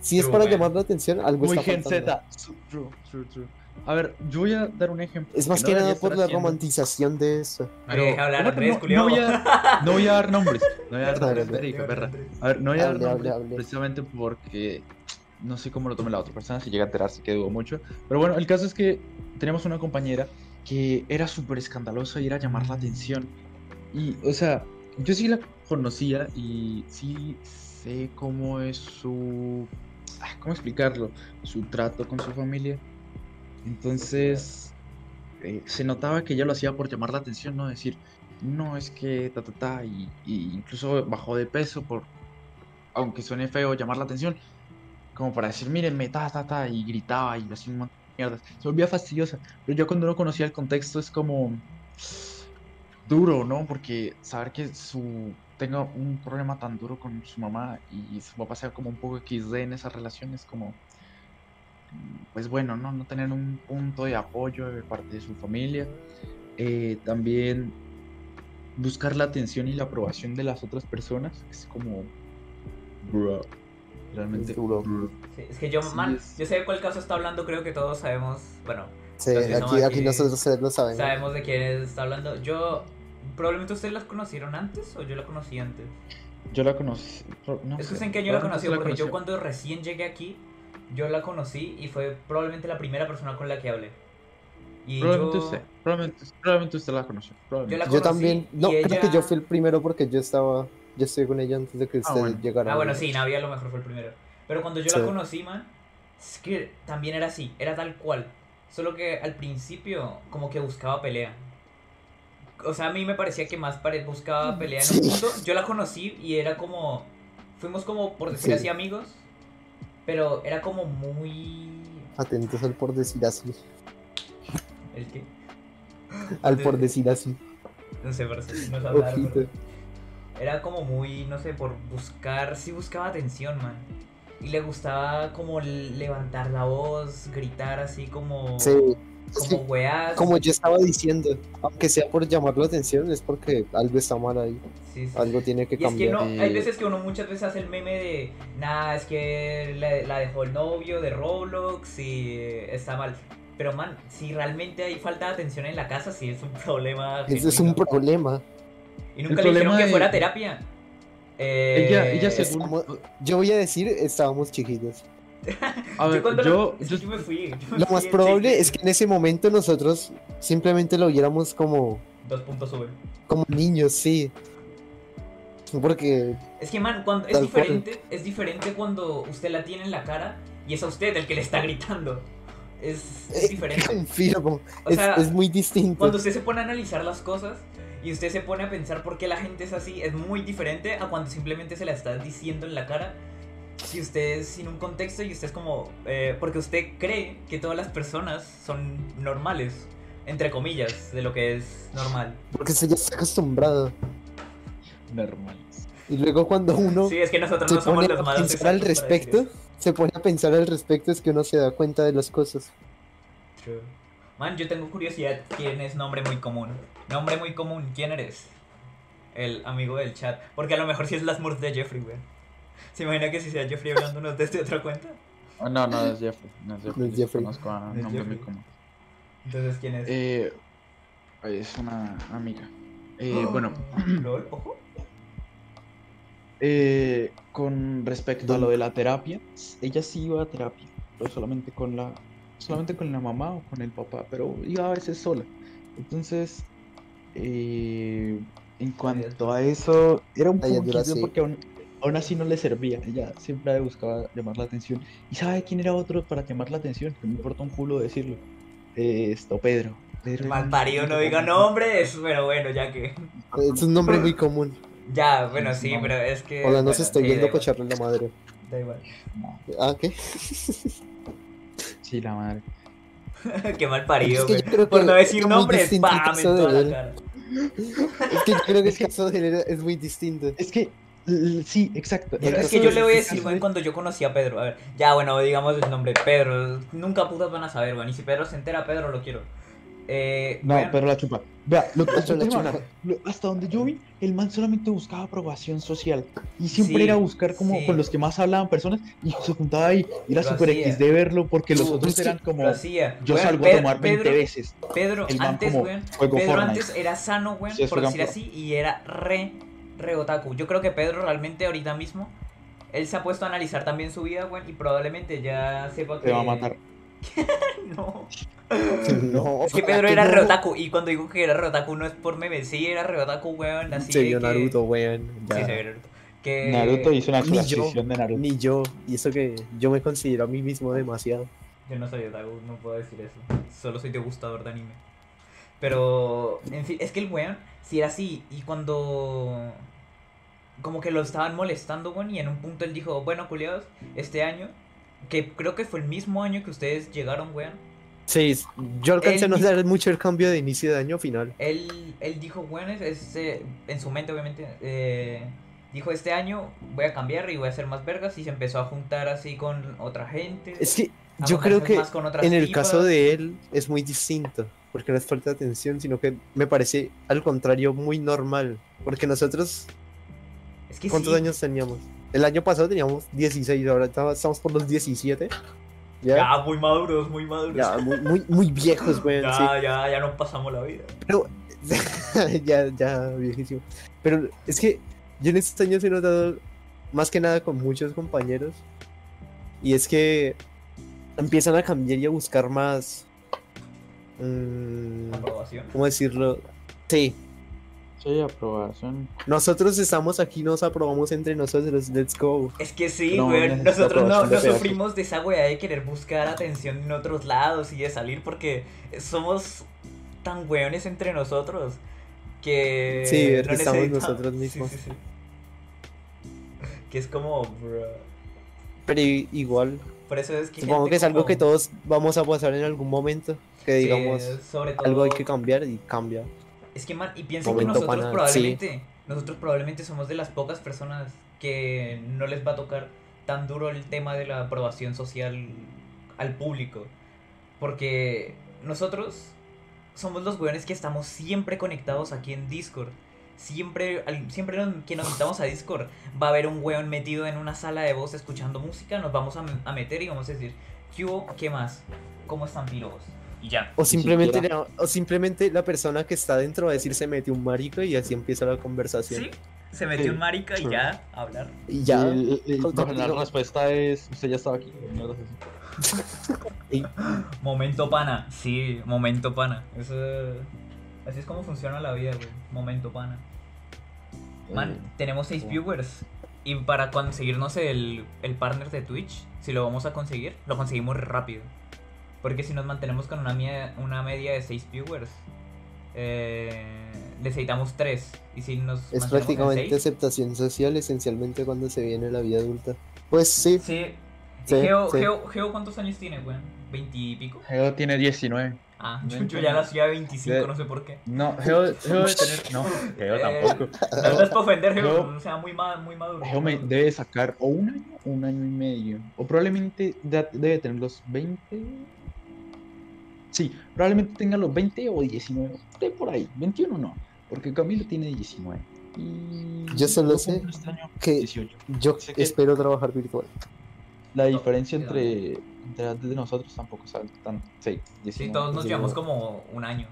[SPEAKER 3] Si es para
[SPEAKER 1] man.
[SPEAKER 3] llamar la atención, algo
[SPEAKER 2] muy
[SPEAKER 3] está
[SPEAKER 2] Gen
[SPEAKER 3] faltando.
[SPEAKER 2] Z. True, true, true. A ver, yo voy a dar un ejemplo.
[SPEAKER 3] Es más
[SPEAKER 2] no
[SPEAKER 3] que nada
[SPEAKER 2] debería
[SPEAKER 3] por la
[SPEAKER 2] haciendo,
[SPEAKER 3] romantización de eso.
[SPEAKER 1] Pero hablar,
[SPEAKER 2] ¿cómo
[SPEAKER 1] Andrés,
[SPEAKER 2] no- no, voy a, no voy a dar nombres. No voy a dar
[SPEAKER 3] Dale,
[SPEAKER 2] nombres,
[SPEAKER 3] dale.
[SPEAKER 2] Erika, perra. A ver, no voy a dar
[SPEAKER 3] Hable, hable,
[SPEAKER 2] nombres
[SPEAKER 3] hable.
[SPEAKER 2] precisamente porque no sé cómo lo tome la otra persona, si llega a enterarse que dudo mucho. Pero bueno, el caso es que tenemos una compañera que era súper escandalosa y era llamar la atención. Y, o sea, yo sí la conocía y sí sé cómo es su... ah, ¿Cómo explicarlo? Su trato con su familia. Entonces, eh, se notaba que ella lo hacía por llamar la atención, ¿no? Decir, no, es que ta, ta, ta, y, incluso bajó de peso por, aunque suene feo, llamar la atención, como para decir, mírenme, ta, ta, ta, y gritaba y hacía un montón de mierdas. Se volvía fastidiosa, pero yo cuando no conocía el contexto es como duro, ¿no? Porque saber que su tenga un problema tan duro con su mamá y su papá sea como un poco XD en esa relación es como pues bueno, ¿no? No tener un punto de apoyo de parte de su familia. Eh, también buscar la atención y la aprobación de las otras personas. Es como... Bro. Realmente...
[SPEAKER 3] Es.
[SPEAKER 1] Sí, es que yo,
[SPEAKER 2] Sí,
[SPEAKER 1] man,
[SPEAKER 2] es-
[SPEAKER 1] yo sé de cuál caso está hablando, creo que todos sabemos, bueno,
[SPEAKER 3] Sí, aquí,
[SPEAKER 1] aquí
[SPEAKER 3] aquí nosotros lo saben. ¿no?
[SPEAKER 1] sabemos de quién está hablando. Yo, probablemente ustedes las conocieron antes o yo la conocí antes.
[SPEAKER 2] Yo la conocí... No
[SPEAKER 1] Es que
[SPEAKER 2] sé,
[SPEAKER 1] en qué yo la conocí, porque yo cuando recién llegué aquí, yo la conocí y fue probablemente la primera persona con la que hablé. Y
[SPEAKER 2] Probablemente
[SPEAKER 1] yo,
[SPEAKER 2] usted. Probablemente, probablemente usted la conoció.
[SPEAKER 1] yo la
[SPEAKER 3] Yo
[SPEAKER 1] conocí
[SPEAKER 3] también, no,
[SPEAKER 1] y
[SPEAKER 3] creo que
[SPEAKER 1] ella-
[SPEAKER 3] yo fui el primero porque yo estaba, yo estoy con ella antes de que usted
[SPEAKER 2] bueno.
[SPEAKER 3] llegara.
[SPEAKER 1] Ah, bueno, sí, Navi a lo mejor fue el primero. Pero cuando yo
[SPEAKER 3] Sí.
[SPEAKER 1] la conocí, man, es que también era así, era tal cual. Solo que al principio, como que buscaba pelea. O sea, a mí me parecía que más pare- buscaba pelea en un punto. Yo la conocí y era como. Fuimos como, por decir
[SPEAKER 3] Sí.
[SPEAKER 1] así, amigos. Pero era como muy.
[SPEAKER 3] Atentos al por decir así.
[SPEAKER 1] ¿El qué?
[SPEAKER 3] Al por decir así.
[SPEAKER 1] No sé, pero no sé hablar, pero- Era como muy, no sé, por buscar. Sí buscaba atención, man. Y le gustaba como levantar la voz, gritar así como.
[SPEAKER 3] Sí, es
[SPEAKER 1] Como weás.
[SPEAKER 3] como yo estaba diciendo, aunque sea por llamar la atención, es porque algo está mal ahí.
[SPEAKER 1] Sí, sí.
[SPEAKER 3] Algo tiene que
[SPEAKER 1] Y es que
[SPEAKER 3] cambiar.
[SPEAKER 1] no,
[SPEAKER 2] Eh,
[SPEAKER 1] hay veces que uno muchas veces hace el meme de, nada, es que la, la dejó el novio de Roblox y eh, está mal. Pero man, si realmente hay falta de atención en la casa, sí es un problema.
[SPEAKER 3] Ese es un problema.
[SPEAKER 1] Y nunca
[SPEAKER 2] El
[SPEAKER 1] le dijeron que
[SPEAKER 2] de-
[SPEAKER 1] fuera terapia. Eh,
[SPEAKER 2] Ella, ella según...
[SPEAKER 3] Estamos- Yo voy a decir, estábamos chiquitos.
[SPEAKER 2] A ver,
[SPEAKER 1] cuando
[SPEAKER 2] yo...
[SPEAKER 1] es
[SPEAKER 2] yo-
[SPEAKER 1] yo me fui. yo me
[SPEAKER 3] Lo
[SPEAKER 1] fui
[SPEAKER 3] más probable es que en ese momento nosotros simplemente lo viéramos como,
[SPEAKER 1] Dos puntos sube.
[SPEAKER 3] como niños, sí. Porque
[SPEAKER 1] Es que man, cuando es
[SPEAKER 3] cual.
[SPEAKER 1] diferente, es diferente cuando usted la tiene en la cara y es a usted el que le está gritando. Es, es
[SPEAKER 3] eh,
[SPEAKER 1] diferente.
[SPEAKER 3] confirmo,
[SPEAKER 1] O
[SPEAKER 3] es,
[SPEAKER 1] sea,
[SPEAKER 3] es muy distinto.
[SPEAKER 1] Cuando usted se pone a analizar las cosas y usted se pone a pensar por qué la gente es así, es muy diferente a cuando simplemente se la está diciendo en la cara. Si usted es sin un contexto y usted es como. eh, porque usted cree que todas las personas son normales, entre comillas, de lo que es normal.
[SPEAKER 3] Porque se ya está acostumbrado.
[SPEAKER 2] Normal.
[SPEAKER 3] Y luego cuando uno
[SPEAKER 1] Sí, es que nosotros
[SPEAKER 3] se
[SPEAKER 1] no somos
[SPEAKER 3] pone
[SPEAKER 1] los
[SPEAKER 3] a
[SPEAKER 1] malos.
[SPEAKER 3] pensar al respecto, se pone a pensar al respecto, es que uno se da cuenta de las cosas.
[SPEAKER 1] True. Man, yo tengo curiosidad. ¿Quién es nombre muy común? Nombre muy común, ¿quién eres? El amigo del chat. Porque a lo mejor sí es las Smurf de Jeffrey, güey. ¿Se imagina que si sea Jeffrey hablándonos desde otra cuenta?
[SPEAKER 2] Oh, no, no es Jeffrey. No es Jeffrey.
[SPEAKER 3] No es Jeffrey.
[SPEAKER 2] Conozco a
[SPEAKER 1] No
[SPEAKER 2] un
[SPEAKER 1] es
[SPEAKER 2] nombre
[SPEAKER 1] Jeffrey.
[SPEAKER 2] muy común.
[SPEAKER 1] Entonces, ¿quién es?
[SPEAKER 2] Eh, es una amiga. Eh, bueno,
[SPEAKER 1] ¿Lol? ¿Ojo?
[SPEAKER 2] eh, con respecto a lo de la terapia, ella sí iba a terapia, pero solamente con la, solamente con la mamá o con el papá, pero iba a veces sola. Entonces, eh, en cuanto a eso, era un poco porque aún, aún así no le servía. Ella siempre buscaba llamar la atención. ¿Y sabe quién era otro para llamar la atención? Que me importa un culo decirlo. Eh, esto, Pedro. Pedro era
[SPEAKER 1] Mal
[SPEAKER 2] un
[SPEAKER 1] parido, no diga nombres. Pero bueno, ya que.
[SPEAKER 3] Es un nombre muy común.
[SPEAKER 1] Ya, bueno, sí,
[SPEAKER 2] No.
[SPEAKER 1] pero es que.
[SPEAKER 3] Hola, no
[SPEAKER 1] bueno,
[SPEAKER 3] se estoy
[SPEAKER 1] sí,
[SPEAKER 3] viendo
[SPEAKER 1] igual,
[SPEAKER 3] cocharle la madre.
[SPEAKER 1] Da igual.
[SPEAKER 2] No,
[SPEAKER 3] Ah, ¿qué?
[SPEAKER 2] sí, la madre.
[SPEAKER 1] Qué mal parido,
[SPEAKER 3] Es que
[SPEAKER 1] güey. Por no decir nombres, ¡pam! En toda la cara.
[SPEAKER 3] Es que yo creo que el caso de él es muy distinto.
[SPEAKER 2] Es que, sí, exacto.
[SPEAKER 1] Pero es que yo le voy a decir, güey, cuando yo conocí a Pedro. A ver, ya, bueno, digamos el nombre, Pedro. Nunca putas van a saber, güey. Y si Pedro se entera, Pedro lo quiero. Eh,
[SPEAKER 2] No,
[SPEAKER 1] weón,
[SPEAKER 2] pero la chupa. Vea, lo que
[SPEAKER 3] La chupa.
[SPEAKER 2] man, lo- hasta donde yo vi, el man solamente buscaba aprobación social. Y siempre
[SPEAKER 1] Sí,
[SPEAKER 2] era buscar como
[SPEAKER 1] sí.
[SPEAKER 2] con los que más hablaban personas y se juntaba ahí. Y era
[SPEAKER 1] Lo
[SPEAKER 2] super
[SPEAKER 1] hacía.
[SPEAKER 2] X de verlo porque los
[SPEAKER 3] Lo
[SPEAKER 2] otros eran como. Yo salgo a tomar 20
[SPEAKER 1] Pedro,
[SPEAKER 2] veces.
[SPEAKER 1] Pedro,
[SPEAKER 2] El man
[SPEAKER 1] antes,
[SPEAKER 2] juego
[SPEAKER 1] Pedro
[SPEAKER 2] Fortnite.
[SPEAKER 1] antes era sano,
[SPEAKER 2] Ustedes
[SPEAKER 1] por decir así, y era re, re otaku. Yo creo que Pedro realmente ahorita mismo, él se ha puesto a analizar también su vida, weón, y probablemente ya sepa que...
[SPEAKER 2] Te va a matar.
[SPEAKER 1] No.
[SPEAKER 3] No,
[SPEAKER 1] Es que
[SPEAKER 3] ¿para
[SPEAKER 1] Pedro era
[SPEAKER 3] no?
[SPEAKER 1] re otaku, y cuando digo que era re otaku no es por meme, sí era re otaku, weón, así
[SPEAKER 3] Se vio
[SPEAKER 1] que-
[SPEAKER 3] Naruto, weón.
[SPEAKER 1] Sí, se vio Naruto. Que...
[SPEAKER 2] Naruto hizo una exposición de Naruto.
[SPEAKER 3] Ni yo. Y eso que yo me considero a mí mismo demasiado.
[SPEAKER 1] Yo no soy otaku, no puedo decir eso. Solo soy degustador de anime. Pero, en fin, es que el weón, si era así, y cuando. Como que lo estaban molestando, weón, y en un punto él dijo: Bueno, culiados, este año, que creo que fue el mismo año que ustedes llegaron, weón.
[SPEAKER 3] Sí, yo alcancé a
[SPEAKER 1] Él
[SPEAKER 3] notar mucho el cambio de inicio de año final.
[SPEAKER 1] Él, él dijo, weón, eh, en su mente, obviamente, eh, dijo: Este año voy a cambiar y voy a hacer más vergas, y se empezó a juntar así con otra gente.
[SPEAKER 3] Es que yo creo que en el
[SPEAKER 1] tipas.
[SPEAKER 3] caso de él es muy distinto. Porque no es falta de atención, sino que me parece al contrario muy normal. Porque nosotros,
[SPEAKER 1] Es que
[SPEAKER 3] ¿cuántos
[SPEAKER 1] sí,
[SPEAKER 3] años teníamos? El año pasado teníamos 16, ahora estamos por los 17. Ya,
[SPEAKER 1] Ya, muy maduros, muy maduros.
[SPEAKER 3] ya, muy, muy, muy viejos, weón.
[SPEAKER 1] Ya,
[SPEAKER 3] sí.
[SPEAKER 1] ya, ya nos pasamos la vida.
[SPEAKER 3] Pero, ya, ya, viejísimo. Pero es que yo en estos años he notado, más que nada con muchos compañeros, y es que empiezan a cambiar y a buscar más. mm,
[SPEAKER 1] Aprobación.
[SPEAKER 3] ¿Cómo decirlo? Sí,
[SPEAKER 2] Sí, aprobación.
[SPEAKER 3] nosotros estamos aquí, nos aprobamos entre nosotros, let's go.
[SPEAKER 1] Es que sí,
[SPEAKER 2] No,
[SPEAKER 1] güey. Nosotros no, sufrimos de esa weá de querer buscar atención en otros lados y de salir porque somos tan weones entre nosotros que.
[SPEAKER 3] Sí,
[SPEAKER 1] no
[SPEAKER 3] estamos
[SPEAKER 1] necesitamos-
[SPEAKER 3] nosotros mismos.
[SPEAKER 1] sí, sí. Que es como, bro.
[SPEAKER 3] Pero igual,
[SPEAKER 1] Por eso es que.
[SPEAKER 3] supongo
[SPEAKER 1] gente
[SPEAKER 3] que es algo
[SPEAKER 1] como-
[SPEAKER 3] que todos vamos a pasar en algún momento, que
[SPEAKER 1] Sí,
[SPEAKER 3] digamos,
[SPEAKER 1] sobre todo,
[SPEAKER 3] algo hay que cambiar y cambia.
[SPEAKER 1] Es que, man, y piensen que nosotros
[SPEAKER 3] pana,
[SPEAKER 1] probablemente, nosotros probablemente somos de las pocas personas que no les va a tocar tan duro el tema de la aprobación social al público. Porque nosotros somos los weones que estamos siempre conectados aquí en Discord. Siempre, siempre que nos metamos a Discord va a haber un weón metido en una sala de voz escuchando música, nos vamos a, a meter y vamos a decir, ¿qué hubo? ¿Qué más? ¿Cómo están pirobos? Y ya.
[SPEAKER 3] O simplemente,
[SPEAKER 2] siquiera.
[SPEAKER 3] la, o simplemente la persona que está dentro va a decir se mete un marico y así empieza la conversación.
[SPEAKER 1] Sí, se metió
[SPEAKER 2] Sí,
[SPEAKER 1] un marica y ya, a hablar.
[SPEAKER 3] Y ya.
[SPEAKER 2] Y, y- y la respuesta es: Usted ya estaba aquí.
[SPEAKER 1] Momento pana, sí, momento pana. Eso, así es como funciona la vida, güey. Momento pana. Man,
[SPEAKER 2] Eh,
[SPEAKER 1] tenemos 6
[SPEAKER 2] oh.
[SPEAKER 1] viewers. Y para conseguirnos el, el partner de Twitch, si lo vamos a conseguir, lo conseguimos rápido. Porque si nos mantenemos con una, mie- una media de 6 viewers, eh, necesitamos 3. Y si nos
[SPEAKER 3] es prácticamente
[SPEAKER 1] seis-
[SPEAKER 3] aceptación social esencialmente cuando se viene la vida adulta. Pues sí,
[SPEAKER 1] Sí.
[SPEAKER 3] Sí,
[SPEAKER 1] Geo,
[SPEAKER 3] sí.
[SPEAKER 1] Geo- Geo, ¿cuántos años tiene, güey? ¿20 y pico?
[SPEAKER 2] Geo tiene 19.
[SPEAKER 1] Ah, yo, yo ya nací a 25,
[SPEAKER 2] De-
[SPEAKER 1] no sé por qué.
[SPEAKER 2] No, Geo, Geo debe tener. No, Geo
[SPEAKER 1] Eh,
[SPEAKER 2] tampoco.
[SPEAKER 1] No, no es para ofender, Geo,
[SPEAKER 2] Geo-
[SPEAKER 1] o sea, muy, muy maduro.
[SPEAKER 2] Geo me debe sacar o un año o un año y medio. O probablemente de- debe tener los 20. Sí, probablemente tenga los 20 o 19. De por ahí. 21 no. Porque Camilo tiene 19. Y
[SPEAKER 3] Yo solo sé
[SPEAKER 2] este año
[SPEAKER 3] que
[SPEAKER 2] 18.
[SPEAKER 3] yo
[SPEAKER 2] Sé que-
[SPEAKER 3] espero trabajar virtual.
[SPEAKER 2] La diferencia
[SPEAKER 1] sí,
[SPEAKER 2] entre, entre antes de nosotros tampoco es tan. Sí, 19.
[SPEAKER 1] Sí, todos nos
[SPEAKER 3] Sí,
[SPEAKER 1] llevamos
[SPEAKER 3] no.
[SPEAKER 1] como un año.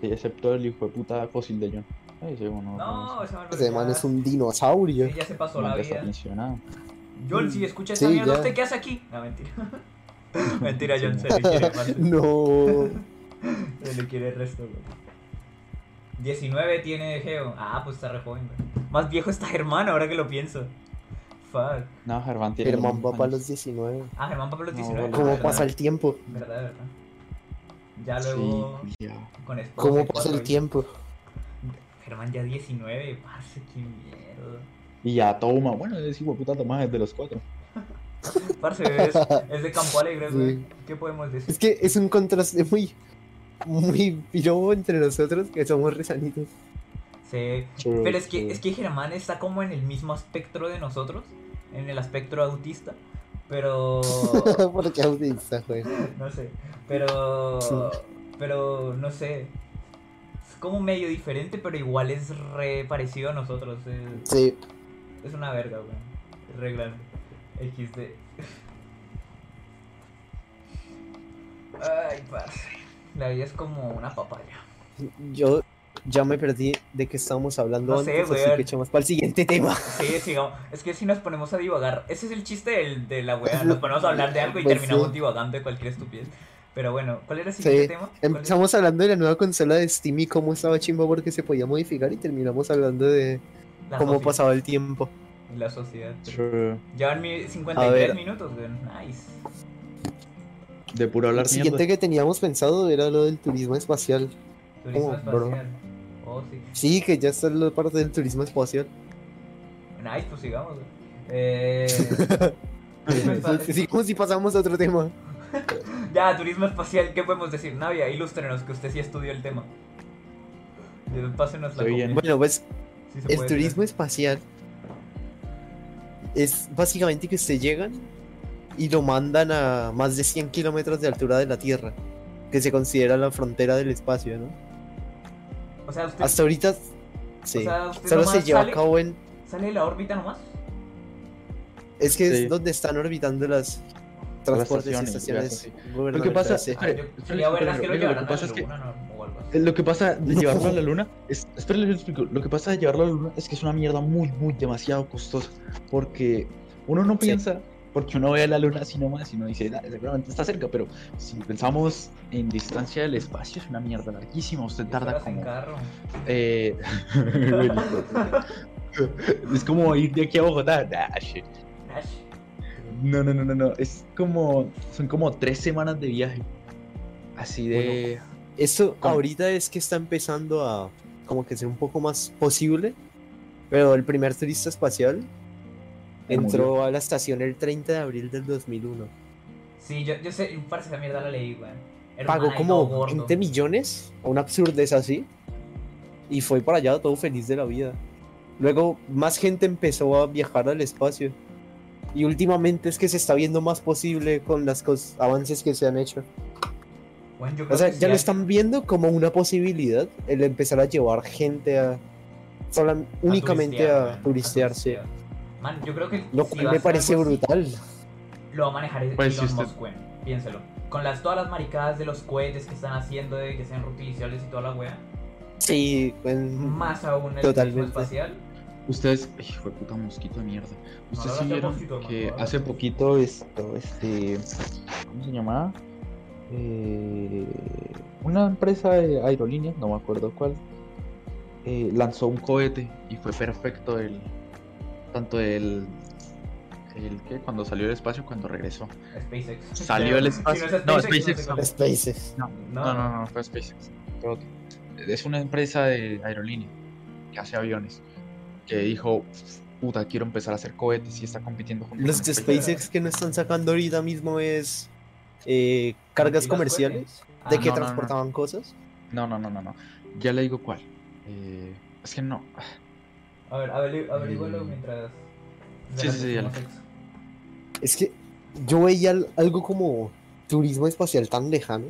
[SPEAKER 2] Sí, excepto el hijo de puta fósil de John. Ay, ese bueno,
[SPEAKER 1] No, ese man,
[SPEAKER 3] Ese man es un dinosaurio.
[SPEAKER 1] sí, ya se pasó
[SPEAKER 2] man
[SPEAKER 1] la vida. John, si escucha esta
[SPEAKER 3] Sí,
[SPEAKER 1] mierda. ¿usted qué hace aquí? No, mentira. mentira, John, se le quiere, parce.
[SPEAKER 3] No.
[SPEAKER 1] Se le quiere el resto, güey. 19 tiene Geo. Ah, pues está re joven, güey. Más viejo está Germán, ahora que lo pienso. Fuck.
[SPEAKER 2] No, Germán tiene.
[SPEAKER 3] Germán va para los 19.
[SPEAKER 1] Ah, Germán para los
[SPEAKER 2] No,
[SPEAKER 1] 19.
[SPEAKER 2] bueno.
[SPEAKER 3] ¿Cómo
[SPEAKER 1] verdad,
[SPEAKER 3] pasa el tiempo?
[SPEAKER 1] Verdad, verdad. Ya luego
[SPEAKER 2] Sí, ya.
[SPEAKER 1] con esposa
[SPEAKER 3] ¿Cómo pasa el tiempo?
[SPEAKER 1] Germán ya 19, parce, qué mierda.
[SPEAKER 2] Y ya toma. Bueno, ese hijo de puta toma desde los cuatro.
[SPEAKER 1] Parce, es, es de Campo Alegre, güey.
[SPEAKER 3] Sí.
[SPEAKER 1] ¿Qué podemos decir?
[SPEAKER 3] Es que es un contraste muy, muy pirobo entre nosotros que somos rezanitos.
[SPEAKER 1] Sí. Pero es que, es que Germán está como en el mismo espectro de nosotros, en el espectro autista, pero...
[SPEAKER 3] Porque autista, güey.
[SPEAKER 1] no sé, pero... Pero no sé. Es como medio diferente, pero igual es re parecido a nosotros. Es,
[SPEAKER 3] Sí,
[SPEAKER 1] es una verga, weón. Es re grande. XD. Ay, parce. La vida es como una papaya.
[SPEAKER 3] yo ya me perdí de qué estábamos hablando
[SPEAKER 1] No sé,
[SPEAKER 3] antes, así
[SPEAKER 1] weón.
[SPEAKER 3] que echamos para el siguiente tema.
[SPEAKER 1] Sí, sigamos. Es que si nos ponemos a divagar, ese es el chiste del- de la wea. Nos ponemos a hablar de algo y
[SPEAKER 3] Pues
[SPEAKER 1] terminamos
[SPEAKER 3] sí.
[SPEAKER 1] divagando de cualquier estupidez. Pero bueno, ¿cuál era el siguiente
[SPEAKER 3] Sí,
[SPEAKER 1] tema?
[SPEAKER 3] Empezamos hablando de la nueva consola de Steam y cómo estaba chimba porque se podía modificar y terminamos hablando de cómo pasaba el tiempo.
[SPEAKER 1] La sociedad.
[SPEAKER 2] True.
[SPEAKER 1] Llevan mi-
[SPEAKER 3] A
[SPEAKER 1] 53
[SPEAKER 3] ver.
[SPEAKER 1] minutos, weón. Nice.
[SPEAKER 2] De puro
[SPEAKER 3] El
[SPEAKER 2] hablar
[SPEAKER 3] siguiente
[SPEAKER 2] mierda.
[SPEAKER 3] que teníamos pensado era lo del turismo espacial.
[SPEAKER 1] Turismo
[SPEAKER 3] Oh, bro.
[SPEAKER 1] espacial. Oh, sí.
[SPEAKER 3] Sí, que ya está la parte del turismo espacial.
[SPEAKER 1] Nice, pues sigamos. Eh. turismo espa-
[SPEAKER 3] Sigamos y pasamos a otro tema.
[SPEAKER 1] ya, turismo espacial, ¿qué podemos decir? Navia, ilústrenos que usted sí estudió el tema. Pásenos la
[SPEAKER 2] bien.
[SPEAKER 3] Bueno, pues
[SPEAKER 1] Sí
[SPEAKER 3] el turismo espacial es básicamente que usted llegan y lo mandan a más de 100 kilómetros de altura de la Tierra, que se considera la frontera del espacio, ¿no?
[SPEAKER 1] O sea, usted
[SPEAKER 3] Hasta ahorita, sí,
[SPEAKER 1] sea,
[SPEAKER 3] solo se lleva
[SPEAKER 1] sale-
[SPEAKER 3] a cabo en...
[SPEAKER 1] sale de la órbita nomás.
[SPEAKER 3] Es que
[SPEAKER 2] Sí.
[SPEAKER 3] es donde están orbitando las transportes y
[SPEAKER 2] estaciones, Lo que pasa.
[SPEAKER 1] Ah, ver las que lo
[SPEAKER 2] que pasa es que-
[SPEAKER 1] ¿no?
[SPEAKER 2] Eh, Lo que pasa de
[SPEAKER 3] No.
[SPEAKER 2] llevarlo a la luna es. Espera, les explico. Lo que pasa de llevarlo a la luna es que es una mierda muy, muy demasiado costosa. Porque uno no
[SPEAKER 3] Sí.
[SPEAKER 2] piensa, porque uno ve a la luna así nomás y uno dice, "Ah, seguramente está cerca, pero si pensamos en distancia del espacio, es una mierda larguísima. Usted tarda
[SPEAKER 1] horas en
[SPEAKER 2] como.
[SPEAKER 1] carro.
[SPEAKER 2] Eh... es como ir de aquí a Bogotá. Nah, shit. No, no, no, no, no. Es como. Son como tres semanas de viaje. Así de.
[SPEAKER 3] Esto
[SPEAKER 2] ¿Cómo?
[SPEAKER 3] ahorita es que está empezando a como que ser un poco más posible, pero el primer turista espacial entró a la estación el 30 de abril del 2001.
[SPEAKER 1] Sí, yo, yo sé, parce, esa mierda la leí, weón.
[SPEAKER 3] Pagó
[SPEAKER 1] un
[SPEAKER 3] como
[SPEAKER 1] gordo.
[SPEAKER 3] 20 millones, una absurdez así, y fue para allá todo feliz de la vida. Luego más gente empezó a viajar al espacio. Y últimamente es que se está viendo más posible con las cos- avances que se han hecho. O sea, ya
[SPEAKER 1] sí
[SPEAKER 3] lo están viendo como una posibilidad el empezar a llevar gente a sola-
[SPEAKER 1] a
[SPEAKER 3] únicamente
[SPEAKER 1] turistear,
[SPEAKER 3] a
[SPEAKER 1] weón,
[SPEAKER 3] turistear, sí.
[SPEAKER 1] turistear. Man, yo creo que
[SPEAKER 3] Lo
[SPEAKER 1] si
[SPEAKER 3] cual me parece
[SPEAKER 1] algo
[SPEAKER 3] brutal.
[SPEAKER 1] Lo va a manejar Elon
[SPEAKER 2] Pues, usted-
[SPEAKER 1] Musk. Piénselo. Con las, todas las maricadas de los cohetes que están haciendo de que sean reutilizables y toda la wea.
[SPEAKER 3] Sí, en-
[SPEAKER 1] Más aún el
[SPEAKER 3] Totalmente.
[SPEAKER 1] turismo espacial.
[SPEAKER 2] Ustedes, hijo de puta mosquito de mierda. Ustedes
[SPEAKER 1] no,
[SPEAKER 2] sí vieron
[SPEAKER 1] mosquito,
[SPEAKER 2] que hace poquito esto, este, ¿cómo se llamaba? Eh, una empresa de aerolíneas, no me acuerdo cuál, eh, lanzó un cohete y fue perfecto el, tanto el, el que cuando salió del espacio, cuando regresó.
[SPEAKER 1] SpaceX.
[SPEAKER 2] Salió del
[SPEAKER 1] Si
[SPEAKER 2] espacio.
[SPEAKER 1] es
[SPEAKER 2] No,
[SPEAKER 1] SpaceX,
[SPEAKER 2] SpaceX
[SPEAKER 1] sé
[SPEAKER 2] no.
[SPEAKER 1] cómo.
[SPEAKER 3] Spaces.
[SPEAKER 2] No,
[SPEAKER 1] No.
[SPEAKER 2] no, no, no, fue SpaceX. Es una empresa de aerolínea que hace aviones que dijo, puta, quiero empezar a hacer cohetes y está compitiendo con
[SPEAKER 3] Los de SpaceX que no están sacando ahorita mismo es eh, cargas
[SPEAKER 1] ¿Y los
[SPEAKER 3] comerciales
[SPEAKER 1] Ah,
[SPEAKER 3] de que
[SPEAKER 2] no, no, no.
[SPEAKER 3] transportaban cosas.
[SPEAKER 2] No, no, no, no, no. Ya le digo cuál. Eh, es que no.
[SPEAKER 1] A ver, averígualo
[SPEAKER 2] Eh,
[SPEAKER 1] mientras.
[SPEAKER 2] sí, sí, sí, ya lo-
[SPEAKER 1] hacemos sexo.
[SPEAKER 3] Es que yo veía al- algo como turismo espacial tan lejano.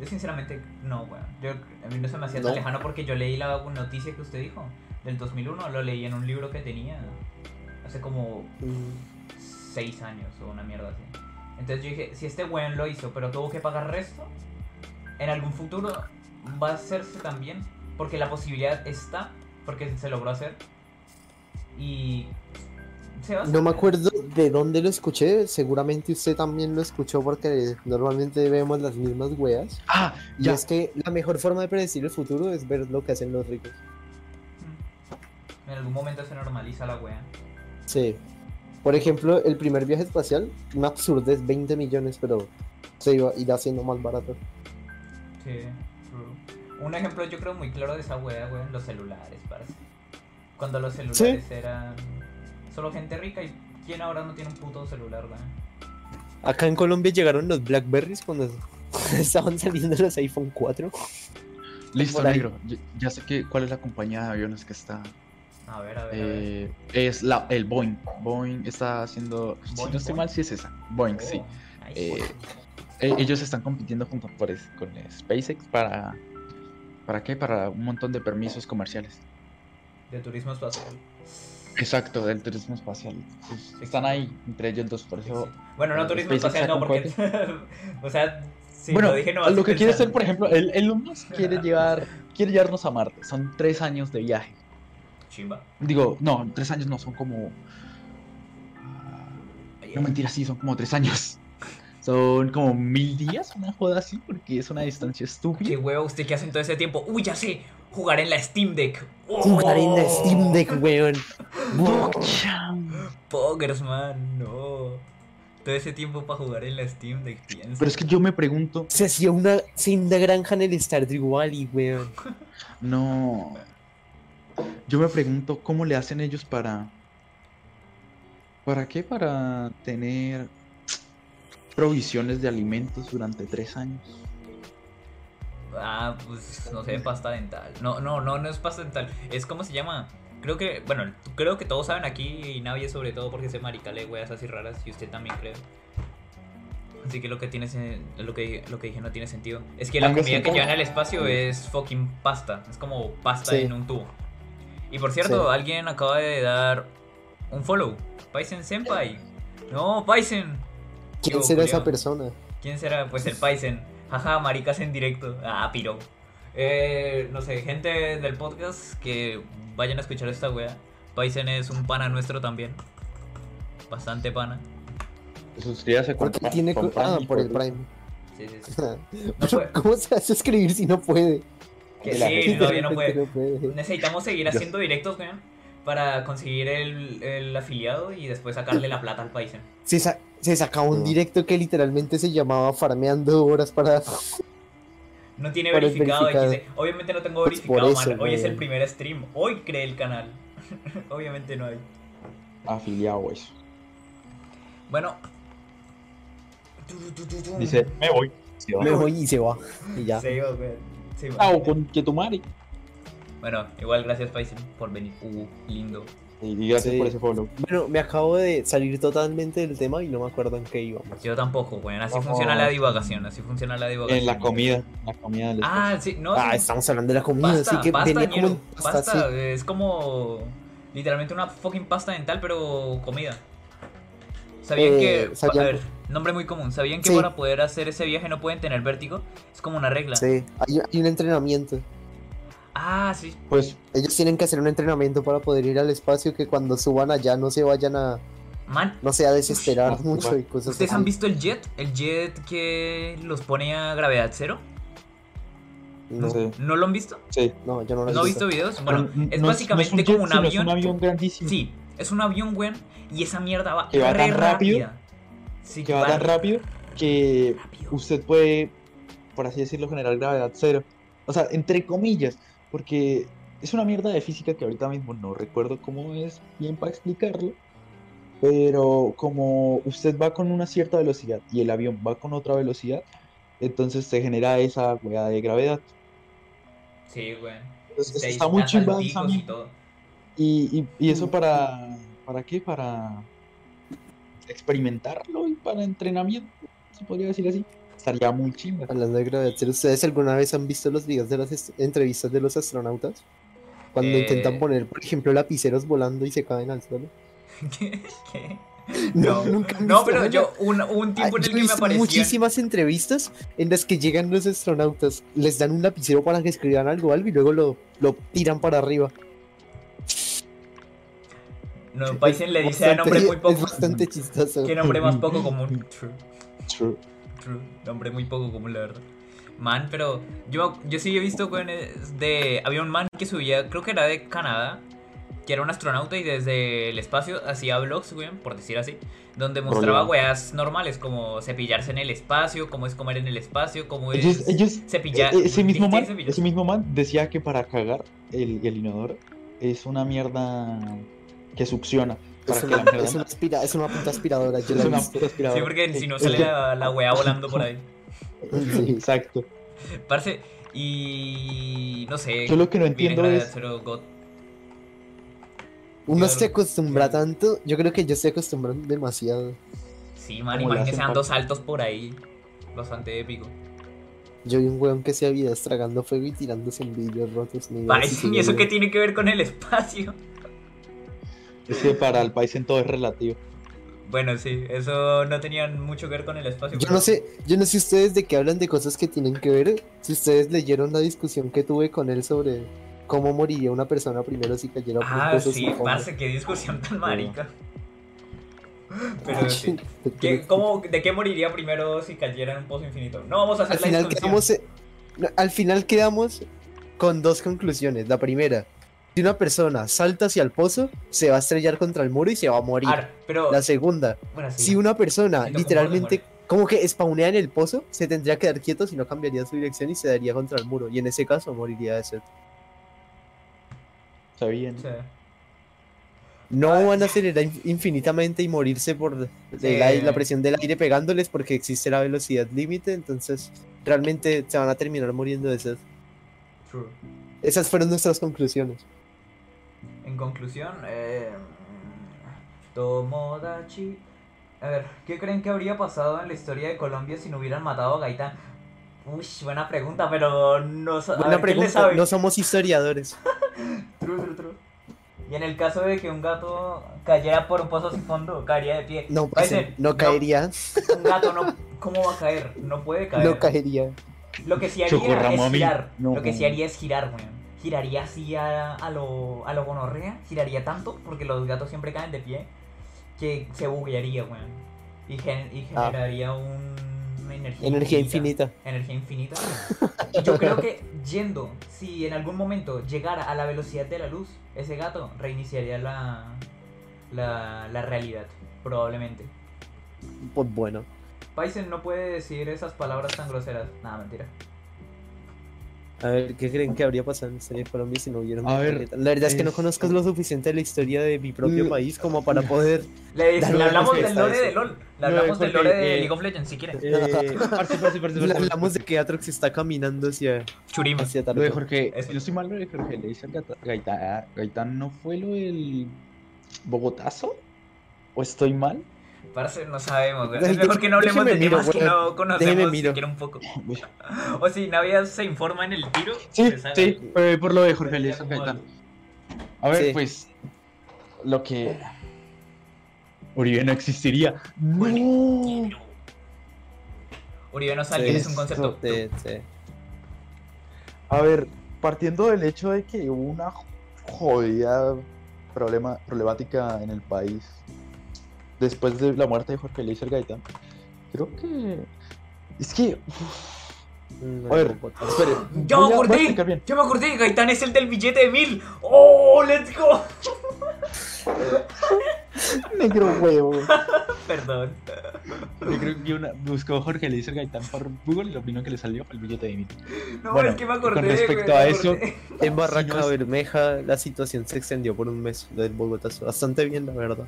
[SPEAKER 1] Yo sinceramente no. Yo, a mí no se me hacía
[SPEAKER 3] ¿No?
[SPEAKER 1] tan lejano porque yo leí la noticia que usted dijo del 2001. Lo leí en un libro que tenía hace como
[SPEAKER 3] Mm,
[SPEAKER 1] 6 años o una mierda así. Entonces yo dije, si este weón lo hizo, pero tuvo que pagar resto, en algún futuro va a hacerse también. Porque la posibilidad está, porque se logró hacer. Y se va a hacer.
[SPEAKER 3] No me acuerdo de dónde lo escuché, seguramente usted también lo escuchó porque normalmente vemos las mismas weas.
[SPEAKER 2] Ah,
[SPEAKER 3] Y
[SPEAKER 2] ya.
[SPEAKER 3] es que la mejor forma de predecir el futuro es ver lo que hacen los ricos.
[SPEAKER 1] Mm. En algún momento se normaliza la wea.
[SPEAKER 3] Sí. Por ejemplo, el primer viaje espacial, una absurdez 20 millones, pero se iba, irá siendo más barato.
[SPEAKER 1] Sí, true. Un ejemplo yo creo muy claro de esa wea, weón, los celulares, parece. Cuando los celulares eran solo gente rica y quién ahora no tiene un puto celular, weón.
[SPEAKER 3] Acá en Colombia llegaron los Blackberries cuando estaban saliendo los iPhone 4.
[SPEAKER 2] Listo, negro. Ya, ya sé que, cuál es la compañía de aviones que está.
[SPEAKER 1] A ver, a ver, a ver.
[SPEAKER 2] Eh, es la, el Boeing. Boeing está haciendo. si no estoy mal, sí es esa. Boeing, sí.
[SPEAKER 1] Oh, nice.
[SPEAKER 2] Eh, eh, ellos están compitiendo junto es- con SpaceX para. ¿Para qué? Para un montón de permisos comerciales.
[SPEAKER 1] De turismo espacial.
[SPEAKER 2] Exacto, del turismo espacial. Pues, están ahí entre ellos dos, por eso.
[SPEAKER 1] Bueno, no turismo
[SPEAKER 2] SpaceX
[SPEAKER 1] espacial, no, porque. o sea, sí,
[SPEAKER 2] bueno,
[SPEAKER 1] lo dije no
[SPEAKER 2] lo que quiere hacer, por ejemplo, el Elon Musk quiere llevar, quiere llevarnos a Marte. Son tres años de viaje.
[SPEAKER 1] Chimba.
[SPEAKER 2] Digo, no, tres años no, son como. No mentira, sí, son como tres años. Son como mil días, una joda así, porque es una distancia
[SPEAKER 1] Qué
[SPEAKER 2] estúpida.
[SPEAKER 1] huevo, ¿usted qué hace en todo ese tiempo? Uy, ya sé, jugar en la Steam Deck.
[SPEAKER 3] Jugar en la
[SPEAKER 1] Oh.
[SPEAKER 3] Steam Deck, weón.
[SPEAKER 1] Pokers, man, no. Todo ese tiempo para jugar en la Steam Deck, piensa.
[SPEAKER 2] Pero es que yo me pregunto,
[SPEAKER 3] Se hacía una senda granja en el Stardew Valley, weón.
[SPEAKER 2] no. Yo me pregunto cómo le hacen ellos para. ¿Para qué? Para tener provisiones de alimentos durante tres años.
[SPEAKER 1] Ah, pues no sé, pasta dental. No, no, no, no es pasta dental. Es como se llama. Creo que, bueno, creo que todos saben aquí y nadie sobre todo porque se marica lee weas así raras y usted también creo. Así que lo que tiene sen- lo que lo que dije no tiene sentido. Es que la comida que llevan al espacio es fucking pasta. Es como pasta
[SPEAKER 3] Sí.
[SPEAKER 1] en un tubo. Y por cierto,
[SPEAKER 3] Sí.
[SPEAKER 1] alguien acaba de dar un follow. Paisen Senpai. No, Paisen.
[SPEAKER 3] ¿Quién será esa persona?
[SPEAKER 1] ¿Quién será? Pues el Paisen. Jaja, maricas en directo. Ah, piro. Eh, no sé, gente del podcast que vayan a escuchar esta wea. Paisen es un pana nuestro también. Bastante pana.
[SPEAKER 2] Suscríbase con,
[SPEAKER 3] Porque tiene.
[SPEAKER 2] con
[SPEAKER 3] co- Ah, por el Prime.
[SPEAKER 1] Sí, sí, sí. No.
[SPEAKER 3] ¿Cómo se hace escribir si no puede?
[SPEAKER 1] Que sí, todavía no puede.
[SPEAKER 3] no puede.
[SPEAKER 1] Necesitamos seguir haciendo directos, weón. Para conseguir el, el afiliado y después sacarle la plata al Paisen.
[SPEAKER 3] Se, sa- se sacaba un
[SPEAKER 2] No.
[SPEAKER 3] directo que literalmente se llamaba Farmeando Horas para.
[SPEAKER 1] No tiene verificado,
[SPEAKER 3] verificado.
[SPEAKER 1] XD. Obviamente no tengo
[SPEAKER 3] Pues
[SPEAKER 1] verificado,
[SPEAKER 3] eso,
[SPEAKER 1] man. Hoy es el primer stream. Hoy creé el canal. Obviamente no hay.
[SPEAKER 2] afiliado eso.
[SPEAKER 1] Bueno.
[SPEAKER 2] Dice, me voy. Se va.
[SPEAKER 3] Me voy y se va. Y ya.
[SPEAKER 1] Se iba, iba.
[SPEAKER 2] Chao, con que tu madre.
[SPEAKER 1] Bueno, igual gracias Paisen por venir. Uh, lindo.
[SPEAKER 2] Y gracias
[SPEAKER 3] Sí.
[SPEAKER 2] por ese follow.
[SPEAKER 3] Bueno, me acabo de salir totalmente del tema y no me acuerdo en qué íbamos.
[SPEAKER 1] Yo tampoco, weón. Así
[SPEAKER 2] Vamos.
[SPEAKER 1] funciona la divagación. Así funciona la divagación.
[SPEAKER 2] En la comida. La comida del
[SPEAKER 1] Ah, sí, no.
[SPEAKER 3] Ah,
[SPEAKER 1] sí.
[SPEAKER 3] estamos hablando de la comida,
[SPEAKER 1] Pasta,
[SPEAKER 3] así que
[SPEAKER 1] pasta,
[SPEAKER 3] venía como pasta,
[SPEAKER 1] pasta,
[SPEAKER 3] sí.
[SPEAKER 1] es como literalmente una fucking pasta dental, pero comida. ¿Sabían
[SPEAKER 3] Eh,
[SPEAKER 1] que,
[SPEAKER 3] sabían-
[SPEAKER 1] a ver, nombre muy común, ¿sabían que
[SPEAKER 3] Sí.
[SPEAKER 1] para poder hacer ese viaje no pueden tener vértigo? Es como una regla.
[SPEAKER 3] Sí, hay, hay un entrenamiento.
[SPEAKER 1] Ah, sí.
[SPEAKER 2] Pues
[SPEAKER 3] Ellos tienen que hacer un entrenamiento para poder ir al espacio que cuando suban allá no se vayan a,
[SPEAKER 1] Man,
[SPEAKER 3] no a desesperar mucho y cosas
[SPEAKER 1] ¿ustedes
[SPEAKER 3] así.
[SPEAKER 1] han visto el jet? El jet que los pone a gravedad cero.
[SPEAKER 3] No,
[SPEAKER 2] Sí.
[SPEAKER 1] ¿No lo han visto?
[SPEAKER 2] sí.
[SPEAKER 3] no, yo no lo he
[SPEAKER 1] ¿No
[SPEAKER 3] visto.
[SPEAKER 1] visto videos? Bueno,
[SPEAKER 2] No-
[SPEAKER 1] es
[SPEAKER 2] no
[SPEAKER 1] básicamente
[SPEAKER 2] no es
[SPEAKER 1] como
[SPEAKER 2] jet,
[SPEAKER 1] un
[SPEAKER 2] sino es
[SPEAKER 1] avión.
[SPEAKER 2] un avión grandísimo.
[SPEAKER 1] Sí, es un avión, weón, y esa mierda va,
[SPEAKER 2] Que va tan rápido,
[SPEAKER 1] rápida. Sí,
[SPEAKER 2] Que va tan rápido que
[SPEAKER 1] rápido.
[SPEAKER 2] usted puede, por así decirlo, generar gravedad cero. O sea, entre comillas, porque es una mierda de física que ahorita mismo no recuerdo cómo es bien para explicarlo. Pero como usted va con una cierta velocidad y el avión va con otra velocidad, entonces se genera esa weá de gravedad.
[SPEAKER 1] Sí, weón.
[SPEAKER 2] Entonces, está muy chimba esa
[SPEAKER 1] y todo.
[SPEAKER 2] Y, y, y eso para, ¿para qué? Para experimentarlo y para entrenamiento, se podría decir así. Estaría muy chimba.
[SPEAKER 3] Hablando de gravedad ¿ustedes alguna vez han visto los videos de las entrevistas de los astronautas? Cuando
[SPEAKER 1] Eh.
[SPEAKER 3] intentan poner, por ejemplo, lapiceros volando y se caen al suelo.
[SPEAKER 1] ¿Qué? ¿Qué?
[SPEAKER 3] No,
[SPEAKER 1] No,
[SPEAKER 3] nunca
[SPEAKER 1] no, pero yo, un, un
[SPEAKER 3] Ah,
[SPEAKER 1] tiempo en
[SPEAKER 3] yo
[SPEAKER 1] el que me aparecían.
[SPEAKER 3] muchísimas entrevistas en las que llegan los astronautas, les dan un lapicero para que escriban algo, algo y luego lo, lo tiran para arriba.
[SPEAKER 1] No, Paisen le dice a
[SPEAKER 3] Bastante-
[SPEAKER 1] nombre muy
[SPEAKER 3] Es
[SPEAKER 1] poco.
[SPEAKER 3] bastante chistoso.
[SPEAKER 1] ¿Qué nombre más poco común? True,
[SPEAKER 2] True.
[SPEAKER 1] true. Nombre muy poco común, la verdad. Man, pero yo, yo sí he visto, weón, es de. Había un man que subía, creo que era de Canadá, que era un astronauta y desde el espacio hacía vlogs, weón, por decir así, donde mostraba
[SPEAKER 2] Problema.
[SPEAKER 1] weas normales, como cepillarse en el espacio, cómo es comer en el espacio, cómo es
[SPEAKER 2] Ellos, ellos,
[SPEAKER 1] cepillar.
[SPEAKER 2] e- ese mismo
[SPEAKER 1] ¿Dijiste
[SPEAKER 2] man,
[SPEAKER 1] cepillar?
[SPEAKER 2] ese mismo man decía que para cagar el, el inodoro es una mierda que succiona. Para
[SPEAKER 3] Es
[SPEAKER 2] que
[SPEAKER 3] una,
[SPEAKER 2] la mierda
[SPEAKER 3] es, una aspira- es una puta aspiradora, yo
[SPEAKER 2] es
[SPEAKER 3] la he
[SPEAKER 2] una puta aspiradora.
[SPEAKER 1] Sí, porque si no sale la, la wea volando por ahí.
[SPEAKER 3] Sí.
[SPEAKER 2] Exacto.
[SPEAKER 1] Parce, y no sé.
[SPEAKER 2] Yo lo que no entiendo es-
[SPEAKER 1] God.
[SPEAKER 3] Uno se acostumbra tanto, yo creo que yo estoy acostumbrando demasiado.
[SPEAKER 1] Sí, man, imagínese dando
[SPEAKER 2] pa-
[SPEAKER 1] saltos por ahí. bastante épico.
[SPEAKER 3] Yo vi un weón que se había estragando fuego y tirándose en vidrios rotos. sigue
[SPEAKER 1] ¿y eso qué tiene que ver con el espacio?
[SPEAKER 2] Es que para el país en todo es relativo.
[SPEAKER 1] Bueno, sí, eso no tenía mucho que ver con el espacio.
[SPEAKER 3] Yo
[SPEAKER 1] pero-
[SPEAKER 3] no sé, yo no sé ustedes de qué hablan de cosas que tienen que ver. Si ustedes leyeron la discusión que tuve con él sobre cómo moriría una persona primero si cayera por un
[SPEAKER 1] Ah,
[SPEAKER 3] pozo
[SPEAKER 1] sí, parce, qué discusión tan marica. Pero sí.
[SPEAKER 3] ¿Qué-
[SPEAKER 1] ¿Qué- cómo, ¿De qué moriría primero si cayera en un pozo infinito? No vamos a hacer
[SPEAKER 3] Al
[SPEAKER 1] la
[SPEAKER 3] final
[SPEAKER 1] discusión.
[SPEAKER 3] quedamos, al final quedamos con dos conclusiones. La primera, si una persona salta hacia el pozo, se va a estrellar contra el muro y se va a morir.
[SPEAKER 1] Ar, pero,
[SPEAKER 3] La segunda,
[SPEAKER 1] bueno, sí.
[SPEAKER 3] si una persona
[SPEAKER 1] Siento
[SPEAKER 3] literalmente como que spawnea en el pozo, se tendría que dar quieto si no cambiaría su dirección y se daría contra el muro. Y en ese caso moriría de sed.
[SPEAKER 2] Está bien.
[SPEAKER 1] Sí.
[SPEAKER 3] No
[SPEAKER 1] Ah.
[SPEAKER 3] van a acelerar in- infinitamente y morirse por
[SPEAKER 1] Sí.
[SPEAKER 3] aire- la presión del aire pegándoles porque existe la velocidad límite, entonces realmente se van a terminar muriendo de sed.
[SPEAKER 1] True.
[SPEAKER 3] Esas fueron nuestras conclusiones.
[SPEAKER 1] En conclusión, eh, Tomodachi. A ver, ¿qué creen que habría pasado en la historia de Colombia si no hubieran matado a Gaitán? Uy, buena pregunta, pero no
[SPEAKER 3] Buena
[SPEAKER 1] ver, ¿quién le
[SPEAKER 3] pregunta,
[SPEAKER 1] sabe?
[SPEAKER 3] no somos historiadores.
[SPEAKER 1] True, true, true. Y en el caso de que un gato cayera por un pozo sin fondo, caería de pie.
[SPEAKER 3] No, parce, no caería,
[SPEAKER 1] Un gato no, ¿cómo va a caer? No puede caer.
[SPEAKER 3] no caería.
[SPEAKER 1] Lo que sí haría es girar.
[SPEAKER 2] No.
[SPEAKER 1] Lo que sí haría es girar, weón. Giraría así a, a lo, a lo gonorrea. Giraría tanto, porque los gatos siempre caen de pie, que se buguearía, weón. Y, gen- y
[SPEAKER 3] Ah.
[SPEAKER 1] generaría un, una energía,
[SPEAKER 3] Energía infinita.
[SPEAKER 1] Energía infinita. Y yo creo que yendo, si en algún momento llegara a la velocidad de la luz, ese gato reiniciaría la, la, la realidad, probablemente.
[SPEAKER 3] Pues bueno.
[SPEAKER 1] Paisen no puede decir esas palabras tan groseras. Nada, mentira.
[SPEAKER 3] A ver, ¿qué creen que habría pasado en la historia de Colombia si no hubiera un
[SPEAKER 2] A ver?
[SPEAKER 3] La verdad es que no
[SPEAKER 2] es-
[SPEAKER 3] conozcas lo suficiente de la historia de mi propio país como para poder...
[SPEAKER 1] Le, le hablamos del lore de LOL. Le
[SPEAKER 2] No,
[SPEAKER 1] hablamos del lore de
[SPEAKER 2] eh,
[SPEAKER 1] League of Legends, si quieren.
[SPEAKER 2] Eh, parce, parce, parce, parce,
[SPEAKER 3] Hablamos de que Atrox está caminando hacia,
[SPEAKER 1] Churima.
[SPEAKER 3] hacia
[SPEAKER 2] Lo de. Jorge, si no estoy mal, lo de Jorge le dice Gaitán, Gaitán, ¿no fue lo del Bogotazo? ¿O estoy mal?
[SPEAKER 1] Parce, no sabemos, güey. Es mejor que no hablemos de temas que no conocemos
[SPEAKER 3] miro.
[SPEAKER 1] siquiera un poco. O si Navia se informa en el tiro.
[SPEAKER 2] Sí,
[SPEAKER 1] pues
[SPEAKER 2] sí, por lo de Jorge Gaitán.
[SPEAKER 1] algo.
[SPEAKER 2] A ver,
[SPEAKER 3] Sí.
[SPEAKER 2] pues, lo que... Uribe no existiría.
[SPEAKER 1] Uribe.
[SPEAKER 2] No.
[SPEAKER 1] Uribe no sale, es un concepto.
[SPEAKER 3] Sí, sí.
[SPEAKER 2] A ver, partiendo del hecho de que hubo una jodida problema, problemática en el país después de la muerte de Jorge Eliezer Gaitán, creo que... Es que... A ver, espere.
[SPEAKER 1] ¡Ya me acordé! ¡Ya me acordé! Gaitán es el del billete de mil. ¡Oh, let's go!
[SPEAKER 2] Negro huevo.
[SPEAKER 1] Perdón.
[SPEAKER 2] Yo creo que una, buscó Jorge Eliezer Gaitán por Google y lo primero que le salió fue el billete de mil.
[SPEAKER 1] No,
[SPEAKER 2] Bueno,
[SPEAKER 1] es que me acordé.
[SPEAKER 2] con respecto
[SPEAKER 1] güey,
[SPEAKER 2] a
[SPEAKER 1] me
[SPEAKER 2] eso.
[SPEAKER 3] En Barranca
[SPEAKER 2] Si no es-
[SPEAKER 3] Bermeja la situación se extendió por un mes, del Bogotá. Bastante bien, la verdad.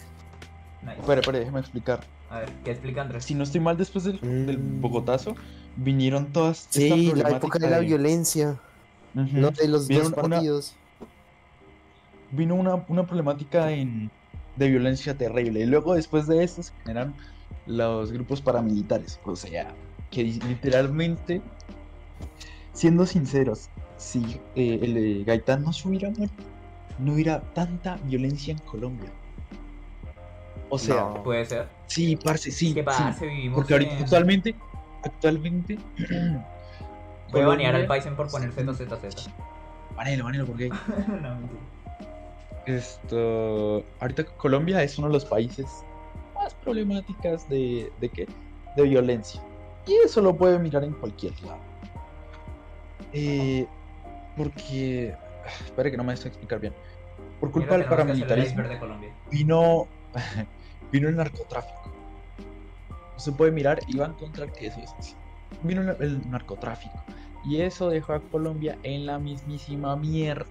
[SPEAKER 1] Nice.
[SPEAKER 2] Espera, espera, déjame explicar.
[SPEAKER 1] A ver, ¿qué explica Andrés?
[SPEAKER 2] Si no estoy mal, después del, del
[SPEAKER 3] Mm.
[SPEAKER 2] Bogotazo, vinieron todas. esta
[SPEAKER 3] Sí, la
[SPEAKER 2] problemática
[SPEAKER 3] época de la violencia, no de los
[SPEAKER 2] Vieron
[SPEAKER 3] dos
[SPEAKER 2] una-
[SPEAKER 3] partidos.
[SPEAKER 2] Vino una, una problemática en, de violencia terrible. Y luego, después de esto, se generan los grupos paramilitares. O sea, que literalmente, siendo sinceros, si eh, el eh, Gaitán no se hubiera muerto, no hubiera tanta violencia en Colombia. O sea,
[SPEAKER 3] No.
[SPEAKER 1] Puede ser.
[SPEAKER 2] sí, parce, sí.
[SPEAKER 1] ¿Qué
[SPEAKER 2] sí.
[SPEAKER 1] pasa? Vivimos
[SPEAKER 2] Porque ahorita
[SPEAKER 1] en-
[SPEAKER 2] actualmente, actualmente.
[SPEAKER 1] Voy a banear al
[SPEAKER 2] Colombia-
[SPEAKER 1] Paisen por poner ZZZ.
[SPEAKER 2] Banelo, banelo, porque
[SPEAKER 1] no, mentira.
[SPEAKER 2] esto. Ahorita Colombia es uno de los países más problemáticas de, de qué? De violencia. Y eso lo puede mirar en cualquier lado. Eh, porque. Espera que no me deje explicar bien. Por culpa del paramilitarismo
[SPEAKER 1] de Colombia.
[SPEAKER 2] vino, vino el narcotráfico. Se puede mirar y va a encontrar que eso es así. Vino el- el narcotráfico. Y eso dejó a Colombia en la mismísima mierda.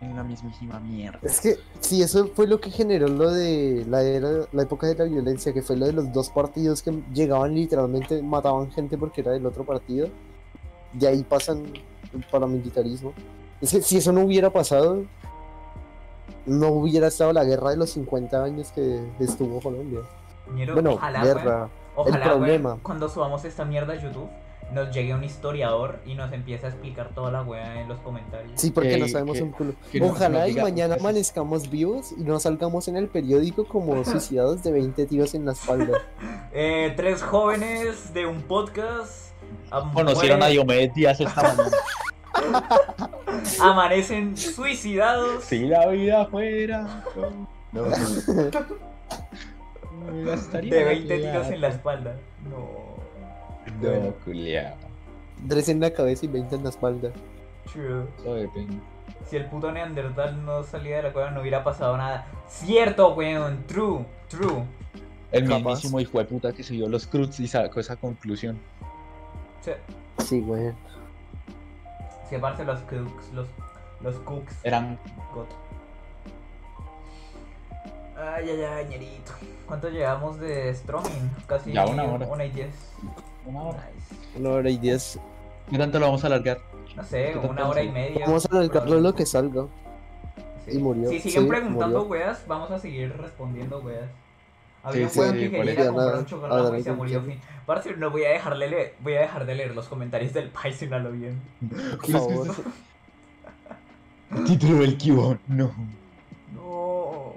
[SPEAKER 2] En la mismísima mierda.
[SPEAKER 3] Es que sí, eso fue lo que generó lo de la era, la época de la violencia, que fue lo de los dos partidos que llegaban literalmente, mataban gente porque era del otro partido. De ahí pasan el paramilitarismo. Es que si eso no hubiera pasado, no hubiera estado la guerra de los 50 años que estuvo Colombia.
[SPEAKER 1] Ñero,
[SPEAKER 3] Bueno,
[SPEAKER 1] ojalá,
[SPEAKER 3] guerra.
[SPEAKER 1] Ojalá,
[SPEAKER 3] El problema.
[SPEAKER 1] cuando subamos esta mierda a YouTube, nos llegue un historiador y nos empiece a explicar toda la weá en los comentarios.
[SPEAKER 3] Sí, porque
[SPEAKER 2] Que-
[SPEAKER 3] no sabemos
[SPEAKER 2] que-
[SPEAKER 3] un culo. Ojalá
[SPEAKER 2] no
[SPEAKER 3] y mañana amanezcamos vivos y no salgamos en el periódico como suicidados de 20 tiros en la espalda.
[SPEAKER 1] Eh, tres jóvenes de un podcast am-
[SPEAKER 2] Conocieron a Diomedes Díaz esta mañana.
[SPEAKER 1] Amanecen suicidados.
[SPEAKER 2] Si la vida fuera. No, no.
[SPEAKER 1] De
[SPEAKER 2] la
[SPEAKER 1] 20 tiros en la espalda. No.
[SPEAKER 2] No, culiao.
[SPEAKER 3] Tres en la cabeza y 20 en la espalda.
[SPEAKER 1] True.
[SPEAKER 2] Eso depende.
[SPEAKER 1] Si el puto Neandertal no salía de la cueva no hubiera pasado nada. Cierto, weón. True. True.
[SPEAKER 2] El
[SPEAKER 3] Capaz.
[SPEAKER 2] mismísimo hijo de puta que subió los Cruz y sacó esa conclusión.
[SPEAKER 1] Sí,
[SPEAKER 3] Sí, güey.
[SPEAKER 1] Aparte los cooks. Los, los cooks.
[SPEAKER 2] Eran
[SPEAKER 1] God. Ay, ay, ay, ñerito. ¿Cuánto llevamos de Stroming? Casi
[SPEAKER 2] Ya una hora.
[SPEAKER 1] Una y diez.
[SPEAKER 2] una hora.
[SPEAKER 1] Nice.
[SPEAKER 3] Una hora y diez.
[SPEAKER 2] ¿Qué tanto lo vamos a alargar?
[SPEAKER 1] No sé,
[SPEAKER 2] ¿Qué tal
[SPEAKER 1] una hora y media.
[SPEAKER 3] Vamos a alargarlo lo que salga.
[SPEAKER 1] Sí.
[SPEAKER 3] y murió.
[SPEAKER 1] Si siguen
[SPEAKER 3] Sí,
[SPEAKER 1] preguntando
[SPEAKER 3] murió.
[SPEAKER 1] weas, vamos a seguir respondiendo weas. Había
[SPEAKER 2] Sí,
[SPEAKER 1] un weón
[SPEAKER 2] sí,
[SPEAKER 1] que quería comprar un
[SPEAKER 3] Nada,
[SPEAKER 1] chocolate y se murió. Fin. Parce, no voy a dejarle leer, voy a dejar de leer los comentarios del país a lo bien.
[SPEAKER 3] Por favor.
[SPEAKER 2] Título del Cubo, no.
[SPEAKER 1] No.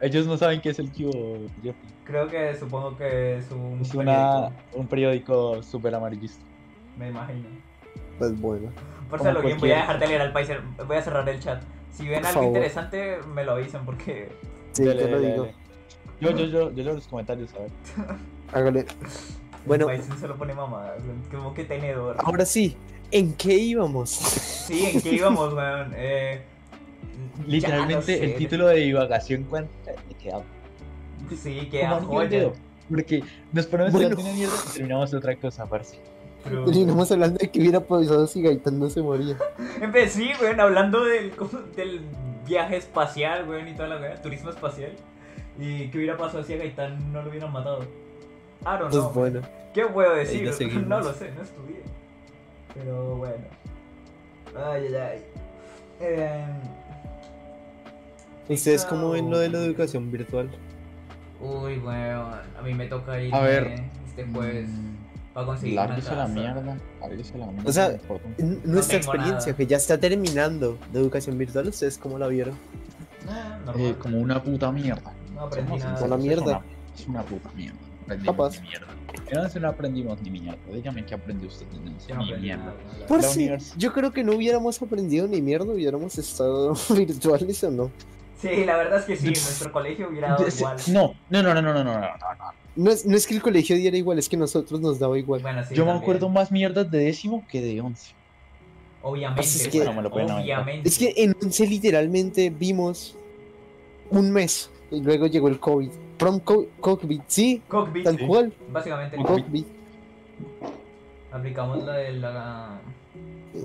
[SPEAKER 2] Ellos no saben qué es el Cubo, Jeffrey.
[SPEAKER 1] Creo que supongo que es un
[SPEAKER 2] Es una,
[SPEAKER 1] periódico,
[SPEAKER 2] un periódico súper amarillista.
[SPEAKER 1] me imagino.
[SPEAKER 3] Pues bueno.
[SPEAKER 1] Por
[SPEAKER 2] Como
[SPEAKER 1] lo bien, voy a dejar de leer al país, voy a cerrar el chat. Si ven
[SPEAKER 3] Por
[SPEAKER 1] algo
[SPEAKER 3] favor.
[SPEAKER 1] interesante, me lo avisan porque
[SPEAKER 3] Sí,
[SPEAKER 2] Dale,
[SPEAKER 3] te lo
[SPEAKER 2] dale,
[SPEAKER 3] digo.
[SPEAKER 2] dale. Yo, yo, yo, yo leo los comentarios, a ver.
[SPEAKER 3] Hágale. Bueno,
[SPEAKER 1] el país se lo pone mamada, como que tenedor.
[SPEAKER 3] ahora sí. ¿En qué íbamos?
[SPEAKER 1] Sí, ¿en qué íbamos, weón? Eh,
[SPEAKER 2] Literalmente
[SPEAKER 1] ya no sé.
[SPEAKER 2] el título de divagación queda
[SPEAKER 1] Sí, queda joya.
[SPEAKER 2] Porque nos ponemos a
[SPEAKER 3] Bueno.
[SPEAKER 2] hablar de una mierda y terminamos de otra cosa, parce.
[SPEAKER 1] Pero-
[SPEAKER 3] Terminamos hablando de que hubiera pasado si Gaitán no se moría.
[SPEAKER 1] Empecé, weón, hablando del, del viaje espacial, weón, y toda la weón, turismo espacial. Y qué hubiera pasado si a Gaitán no lo hubieran matado. I don't
[SPEAKER 3] Pues bueno.
[SPEAKER 1] ¿Qué puedo decir? No lo sé, no estudié. Pero bueno. Ay, ay, ay. Eh,
[SPEAKER 3] ¿Ustedes cómo ven lo de la educación virtual?
[SPEAKER 1] uy, weón, a mí me toca ir
[SPEAKER 2] A ver.
[SPEAKER 1] este jueves para conseguir una
[SPEAKER 2] Lárguese la mierda. Lárguese la mierda.
[SPEAKER 3] O sea,
[SPEAKER 2] no
[SPEAKER 3] nuestra experiencia,
[SPEAKER 1] nada.
[SPEAKER 3] que ya está terminando de educación virtual, ¿ustedes cómo la vieron?
[SPEAKER 1] Ah,
[SPEAKER 2] Eh, como una puta mierda.
[SPEAKER 1] No aprendí nada.
[SPEAKER 3] Una mierda.
[SPEAKER 2] Es una, puta mierda. Aprendimos
[SPEAKER 3] Capaz.
[SPEAKER 2] ni mierda. No aprendimos ni mierda. Dígame qué aprendió usted. No ni mierda.
[SPEAKER 1] Nada,
[SPEAKER 3] Por si, yo creo que no hubiéramos aprendido ni mierda, hubiéramos estado virtuales o no.
[SPEAKER 1] Sí, la verdad es que sí, nuestro colegio hubiera dado igual.
[SPEAKER 2] No, no, no, no, no, no, no, no. No
[SPEAKER 3] es, no es que el colegio diera igual, es que nosotros nos daba igual.
[SPEAKER 1] Bueno, sí,
[SPEAKER 2] yo
[SPEAKER 1] también.
[SPEAKER 2] me acuerdo más mierdas de décimo que de once.
[SPEAKER 1] Obviamente.
[SPEAKER 3] Pues es, que,
[SPEAKER 2] bueno, me lo
[SPEAKER 1] obviamente.
[SPEAKER 3] es que en once literalmente vimos un mes y luego llegó el COVID. Prom co- COVID, sí,
[SPEAKER 1] Cockpit,
[SPEAKER 3] tal
[SPEAKER 2] Sí.
[SPEAKER 3] cual,
[SPEAKER 1] básicamente
[SPEAKER 2] Cockpit.
[SPEAKER 1] Aplicamos la de la...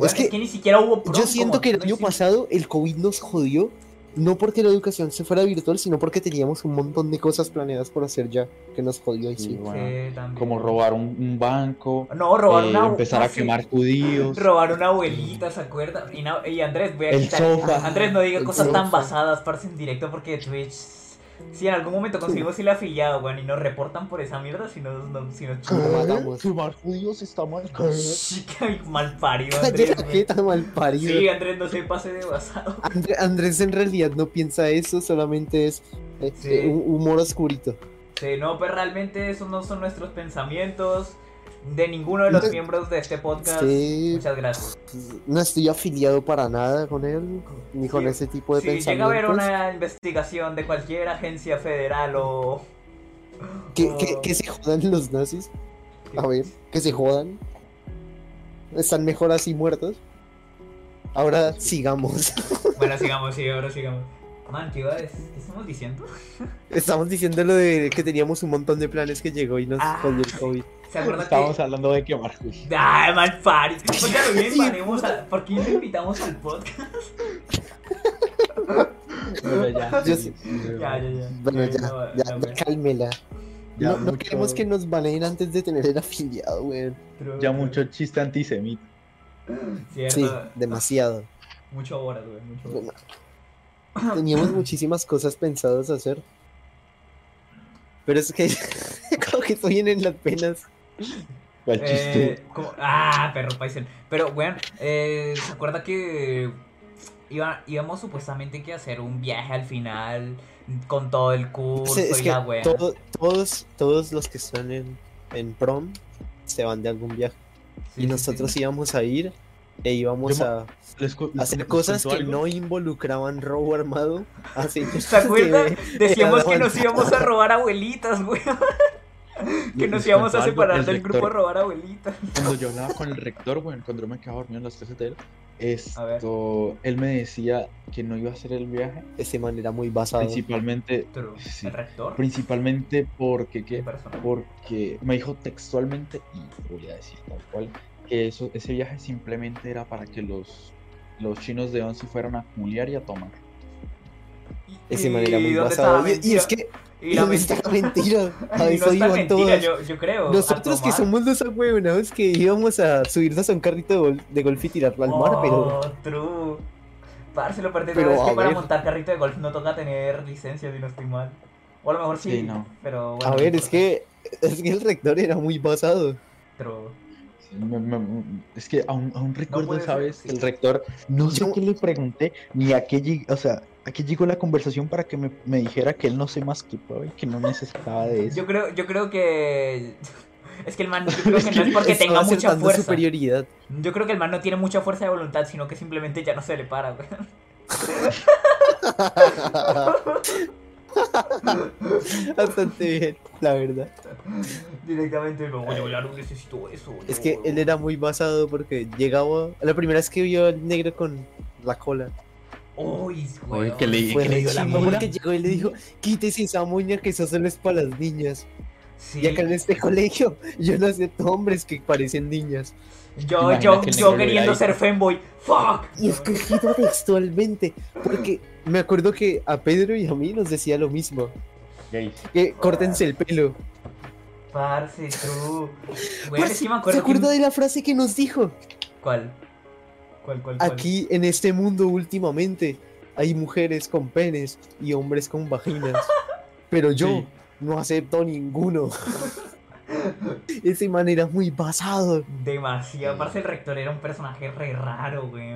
[SPEAKER 3] Es que
[SPEAKER 1] ni siquiera hubo prom,
[SPEAKER 3] yo siento que el año pasado el COVID nos jodió, no porque la educación se fuera virtual, sino porque teníamos un montón de cosas planeadas por hacer ya, que nos jodió y
[SPEAKER 2] Sí,
[SPEAKER 3] sí.
[SPEAKER 2] bueno.
[SPEAKER 1] Sí, también.
[SPEAKER 2] Como robar un, un banco.
[SPEAKER 1] No, robar
[SPEAKER 2] eh,
[SPEAKER 1] una...
[SPEAKER 2] empezar a quemar judíos.
[SPEAKER 1] Robar una abuelita, ¿se acuerda? Y, no- y Andrés, voy a
[SPEAKER 2] El
[SPEAKER 1] quitar... Andrés, no diga
[SPEAKER 3] El
[SPEAKER 1] cosas tan basadas, parce, en directo, porque Twitch... Si en algún momento conseguimos el afiliado, weón, y nos reportan por esa mierda, si nos, no, si nos
[SPEAKER 3] matamos.
[SPEAKER 2] Quemar judíos está mal.
[SPEAKER 1] Sí, qué mal parido, Andrés. Weón.
[SPEAKER 3] jeta, mal parido.
[SPEAKER 1] Sí, Andrés, no se pase de basado.
[SPEAKER 3] André- Andrés en realidad no piensa eso, solamente es eh,
[SPEAKER 1] Sí.
[SPEAKER 3] eh, un humor oscurito.
[SPEAKER 1] Sí, no, pero realmente esos no son nuestros pensamientos de ninguno de los
[SPEAKER 3] No.
[SPEAKER 1] miembros de este podcast.
[SPEAKER 3] Sí,
[SPEAKER 1] Muchas gracias.
[SPEAKER 3] no estoy afiliado para nada con él, ni con
[SPEAKER 1] Sí,
[SPEAKER 3] ese tipo de
[SPEAKER 1] Si llega a
[SPEAKER 3] pensamientos.
[SPEAKER 1] haber una investigación de cualquier agencia federal o...
[SPEAKER 3] que,
[SPEAKER 1] o-
[SPEAKER 3] que- que se jodan los nazis. A ver, que se jodan. Están mejor así muertos. Ahora sigamos.
[SPEAKER 1] Bueno, sigamos, sí, ahora sigamos. Man, ¿qué, iba a decir? ¿Qué estamos diciendo?
[SPEAKER 3] Estamos diciendo lo de que teníamos un montón de planes que llegó y nos
[SPEAKER 1] Ah.
[SPEAKER 3] jodió el COVID.
[SPEAKER 1] ¿Se acuerdan
[SPEAKER 2] Estábamos
[SPEAKER 1] que...?
[SPEAKER 2] hablando de quemar judíos.
[SPEAKER 1] ¡Ay, mal pari! ¿Por qué lo bien ponemos a- ¿Por qué lo invitamos al podcast?
[SPEAKER 2] Bueno, ya.
[SPEAKER 3] Yo
[SPEAKER 2] sí,
[SPEAKER 1] Ya, ya, ya.
[SPEAKER 3] Bueno, ya,
[SPEAKER 1] no,
[SPEAKER 3] ya,
[SPEAKER 1] no,
[SPEAKER 3] ya,
[SPEAKER 1] güey.
[SPEAKER 3] cálmela.
[SPEAKER 2] Ya
[SPEAKER 3] no, no queremos que nos baneen antes de tener el afiliado.
[SPEAKER 1] True,
[SPEAKER 2] Ya mucho chiste antisemita.
[SPEAKER 1] Cierto.
[SPEAKER 3] Sí, demasiado.
[SPEAKER 1] Mucho horas, güey, mucho horas.
[SPEAKER 3] Teníamos muchísimas cosas pensadas hacer. Pero es que como que estoy en las penas.
[SPEAKER 2] ¿Cuál chiste?
[SPEAKER 1] Eh, como- ah, perro Paisen. Pero, weón, eh, ¿se acuerda que iba, íbamos supuestamente que a hacer un viaje al final con todo el curso
[SPEAKER 3] Sí, es
[SPEAKER 1] y
[SPEAKER 3] que
[SPEAKER 1] la wea?
[SPEAKER 3] todo- todos, todos los que están en, en prom se van de algún viaje.
[SPEAKER 1] Sí,
[SPEAKER 3] y
[SPEAKER 1] sí,
[SPEAKER 3] nosotros
[SPEAKER 1] sí.
[SPEAKER 3] íbamos a ir e íbamos
[SPEAKER 2] Yo
[SPEAKER 3] a
[SPEAKER 2] Les cu- les
[SPEAKER 3] hacer
[SPEAKER 2] les
[SPEAKER 3] cosas que
[SPEAKER 2] algo.
[SPEAKER 3] no involucraban robo armado. Así que
[SPEAKER 1] ¿Se acuerdan? Decíamos que nos íbamos a robar abuelitas, weón. Que nos íbamos a separar
[SPEAKER 2] el
[SPEAKER 1] del grupo a robar abuelitas.
[SPEAKER 2] Cuando yo hablaba con el rector, bueno, cuando yo me quedaba dormido en las clases de él, esto, él me decía que no iba a hacer el viaje,
[SPEAKER 3] ese man era muy basado.
[SPEAKER 2] principalmente,
[SPEAKER 1] True.
[SPEAKER 2] Sí.
[SPEAKER 1] El rector.
[SPEAKER 2] principalmente porque,
[SPEAKER 1] ¿Qué
[SPEAKER 2] porque me dijo textualmente, y voy a decir tal cual, que eso, ese viaje simplemente era para que los, los chinos de once fueran a culiar y a tomar.
[SPEAKER 3] Ese man era
[SPEAKER 1] ¿Y
[SPEAKER 3] muy basado. Y, y
[SPEAKER 1] mentira?
[SPEAKER 3] es que
[SPEAKER 1] Y la
[SPEAKER 3] ¿dónde está la mentira? A
[SPEAKER 1] Y
[SPEAKER 3] eso
[SPEAKER 1] no está
[SPEAKER 3] iban
[SPEAKER 1] mentira,
[SPEAKER 3] todos.
[SPEAKER 1] yo, yo creo.
[SPEAKER 3] Nosotros que somos los ahueonados que íbamos a subirnos a un carrito de, de golf y tirarlo al mar, pero
[SPEAKER 1] Oh, true. Parce, lo perdido
[SPEAKER 3] Pero,
[SPEAKER 1] es que para montar carrito de golf no toca tener licencia, si no estoy mal. O a lo mejor sí,
[SPEAKER 2] Sí, no.
[SPEAKER 1] pero bueno.
[SPEAKER 3] a ver, es que es que el rector era muy basado.
[SPEAKER 1] True.
[SPEAKER 2] Sí, me- me- es que aún, aún recuerdo
[SPEAKER 1] puede
[SPEAKER 2] esa vez
[SPEAKER 1] sí.
[SPEAKER 2] el rector, no sé
[SPEAKER 3] Yo-
[SPEAKER 2] qué le pregunté, ni a qué, lleg- o sea, a qué llegó la conversación para que me, me dijera que él no se masturbaba y que no necesitaba de eso.
[SPEAKER 1] Yo creo, yo creo que. Es que el man, yo creo que no es porque tenga mucha fuerza.
[SPEAKER 3] superioridad.
[SPEAKER 1] Yo creo que el man no tiene mucha fuerza de voluntad, sino que simplemente ya no se le para, güey.
[SPEAKER 3] Bastante bien, la verdad.
[SPEAKER 1] Directamente oye, ya no necesito eso.
[SPEAKER 3] Es
[SPEAKER 1] no".
[SPEAKER 3] que él era muy basado porque llegaba. La primera vez que vio al negro con la cola.
[SPEAKER 1] Uy,
[SPEAKER 2] que le- ¿Y
[SPEAKER 3] Fue
[SPEAKER 2] qué le dio la
[SPEAKER 3] porque llegó y le dijo: Quítese esa moña que eso solo es para las niñas.
[SPEAKER 1] Sí.
[SPEAKER 3] Y acá en este colegio yo no acepto hombres que parecen niñas.
[SPEAKER 1] Yo, yo,
[SPEAKER 2] que
[SPEAKER 1] yo queriendo ser femboy. ¡Fuck!
[SPEAKER 3] Y es que cito textualmente. Porque me acuerdo que a Pedro y a mí nos decía lo mismo:
[SPEAKER 2] Gays.
[SPEAKER 3] que córtense el pelo.
[SPEAKER 1] Parce, true. Güey,
[SPEAKER 3] Parce,
[SPEAKER 1] es que me
[SPEAKER 3] ¿Se
[SPEAKER 1] acuerdo
[SPEAKER 3] acuerda
[SPEAKER 1] que...
[SPEAKER 3] de la frase que nos dijo?
[SPEAKER 1] ¿Cuál? ¿Cuál, cuál, cuál?
[SPEAKER 3] Aquí en este mundo últimamente hay mujeres con penes y hombres con vaginas. Pero yo
[SPEAKER 2] Sí.
[SPEAKER 3] no acepto ninguno. Ese man era muy basado.
[SPEAKER 1] Demasiado. Parce, el rector era un personaje re raro, güey.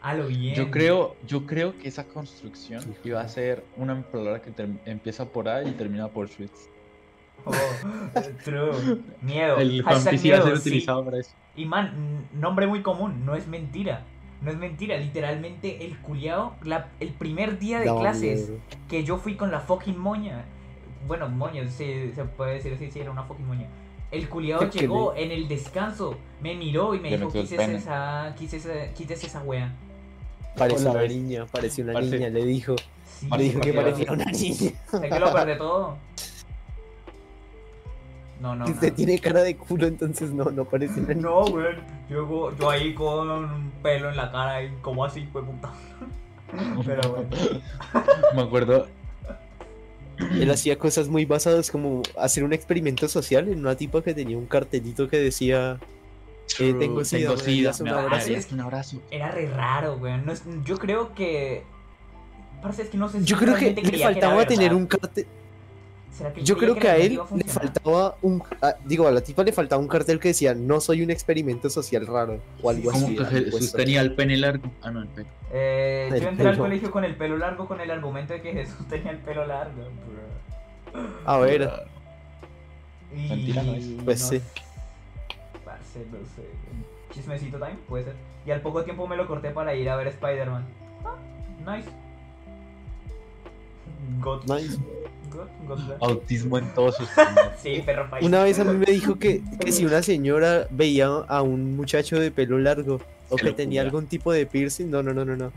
[SPEAKER 1] A lo bien.
[SPEAKER 2] Yo creo, yo creo que esa construcción iba a ser una palabra que empieza por A y termina por Schwitz.
[SPEAKER 1] Oh, true. Miedo.
[SPEAKER 2] El fanfic iba a ser
[SPEAKER 1] sí.
[SPEAKER 2] utilizado para eso.
[SPEAKER 1] Y man, nombre muy común, no es mentira. No es mentira, literalmente el culiao, la- el primer día de
[SPEAKER 3] Daba
[SPEAKER 1] clases
[SPEAKER 3] miedo.
[SPEAKER 1] que yo fui con la fucking moña. Bueno, moña, sí, se puede decir así, sí, era una fucking moña. El culiao
[SPEAKER 3] Que
[SPEAKER 1] llegó en el descanso, me miró y me
[SPEAKER 2] Le
[SPEAKER 1] dijo, quítese esa, quítese, quítese esa wea.
[SPEAKER 3] Parecía una niña, parecía una niña, le dijo.
[SPEAKER 1] Sí,
[SPEAKER 3] Le dijo que parecía una niña.
[SPEAKER 1] ¿De qué lo perdí todo? No, no.
[SPEAKER 3] Usted
[SPEAKER 1] no.
[SPEAKER 3] tiene cara de culo, entonces no, no parece una niña.
[SPEAKER 1] No, güey. Yo, yo ahí con un pelo en la cara y como así, fue puta. Pero bueno.
[SPEAKER 2] Me acuerdo,
[SPEAKER 3] Él hacía cosas muy basadas como hacer un experimento social en una tipa que tenía un cartelito que decía eh, tengo sida, ¿me darías un abrazo?
[SPEAKER 2] un abrazo.
[SPEAKER 1] Era re raro, güey. No es- yo creo que. Parece es que no sé si
[SPEAKER 3] Yo creo que le faltaba tener
[SPEAKER 1] verdad.
[SPEAKER 3] un cartel.
[SPEAKER 1] ¿Será que
[SPEAKER 3] Yo creo que a él le faltaba un. a- digo, a la tipa le faltaba un cartel que decía no soy un experimento social raro o algo
[SPEAKER 1] Sí,
[SPEAKER 2] Como
[SPEAKER 3] así.
[SPEAKER 2] sostenía el pene largo. Ah, no, el pene.
[SPEAKER 1] Eh,
[SPEAKER 3] El
[SPEAKER 1] yo entré al colegio con el pelo largo con el argumento de que Jesús tenía el pelo largo. bro.
[SPEAKER 3] A ver,
[SPEAKER 1] Y...
[SPEAKER 2] Mentira no es.
[SPEAKER 3] Pues
[SPEAKER 1] no
[SPEAKER 3] sí.
[SPEAKER 1] sé, parce, no sé. Chismecito time, puede ser. Y al poco tiempo me lo corté para ir a ver Spider-Man. Ah, nice. God.
[SPEAKER 3] nice.
[SPEAKER 2] Autismo en todos sus.
[SPEAKER 1] Sí, perro país.
[SPEAKER 3] Una vez a mí me dijo que, que si una señora veía a un muchacho de pelo largo o que tenía algún tipo de piercing, no, no, no, no, no.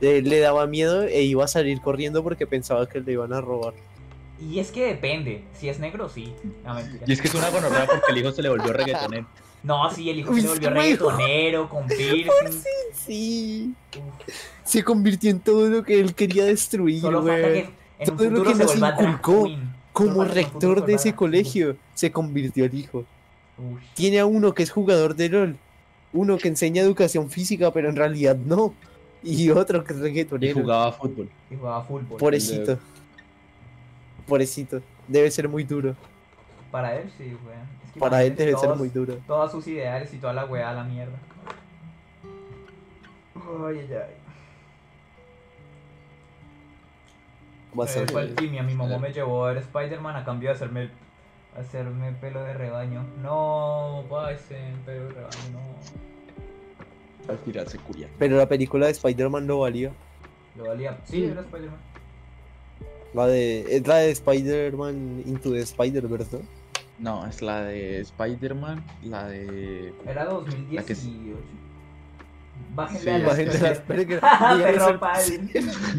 [SPEAKER 3] Le, le daba miedo e iba a salir corriendo porque pensaba que le iban a robar.
[SPEAKER 1] Y es que depende. Si es negro, sí. No.
[SPEAKER 2] Y es que es una gonorrea porque el hijo se le volvió reggaetonero.
[SPEAKER 1] No, sí, el hijo
[SPEAKER 3] Uy,
[SPEAKER 1] se volvió
[SPEAKER 3] sí, me dijo.
[SPEAKER 1] reggaetonero, con piercing.
[SPEAKER 3] Sí.
[SPEAKER 1] Uf,
[SPEAKER 3] Se convirtió en todo lo que él quería destruir,
[SPEAKER 1] Solo falta que en un
[SPEAKER 3] Todo lo que
[SPEAKER 1] se
[SPEAKER 3] nos inculcó Como rector de ese colegio, se convirtió el hijo.
[SPEAKER 1] Uy,
[SPEAKER 3] Tiene a uno que es jugador de LOL, uno que enseña educación física, pero en realidad no. Y otro que es
[SPEAKER 2] Y
[SPEAKER 3] reggaetonero.
[SPEAKER 2] jugaba fútbol.
[SPEAKER 1] y jugaba fútbol.
[SPEAKER 3] Pobrecito. Pobrecito. Debe ser muy duro.
[SPEAKER 1] Para él sí, weón. Es que
[SPEAKER 3] Para él debe ser muy duro.
[SPEAKER 1] Todos sus ideales y toda la weá a la mierda. Ay, ay, ay.
[SPEAKER 3] Bastante.
[SPEAKER 1] fue el Timmy, mi mamá
[SPEAKER 2] Eh.
[SPEAKER 1] me llevó a ver Spider-Man a cambio de hacerme, hacerme pelo de rebaño. No, Bison, pelo de rebaño, no.
[SPEAKER 2] Al tirarse curia.
[SPEAKER 3] Pero la película de Spider-Man no valía.
[SPEAKER 1] Lo valía. Sí, era Spider-Man.
[SPEAKER 3] La de, es la de Spider-Man Into the Spider-Verse, ¿no?
[SPEAKER 2] No, es la de Spider-Man, la de.
[SPEAKER 1] Era
[SPEAKER 2] La que
[SPEAKER 1] 2018.
[SPEAKER 2] sí.
[SPEAKER 1] Bájenle
[SPEAKER 2] Sí,
[SPEAKER 1] a la
[SPEAKER 3] Bajen de
[SPEAKER 1] escalera.
[SPEAKER 3] las Asperger.
[SPEAKER 1] Ah, perro.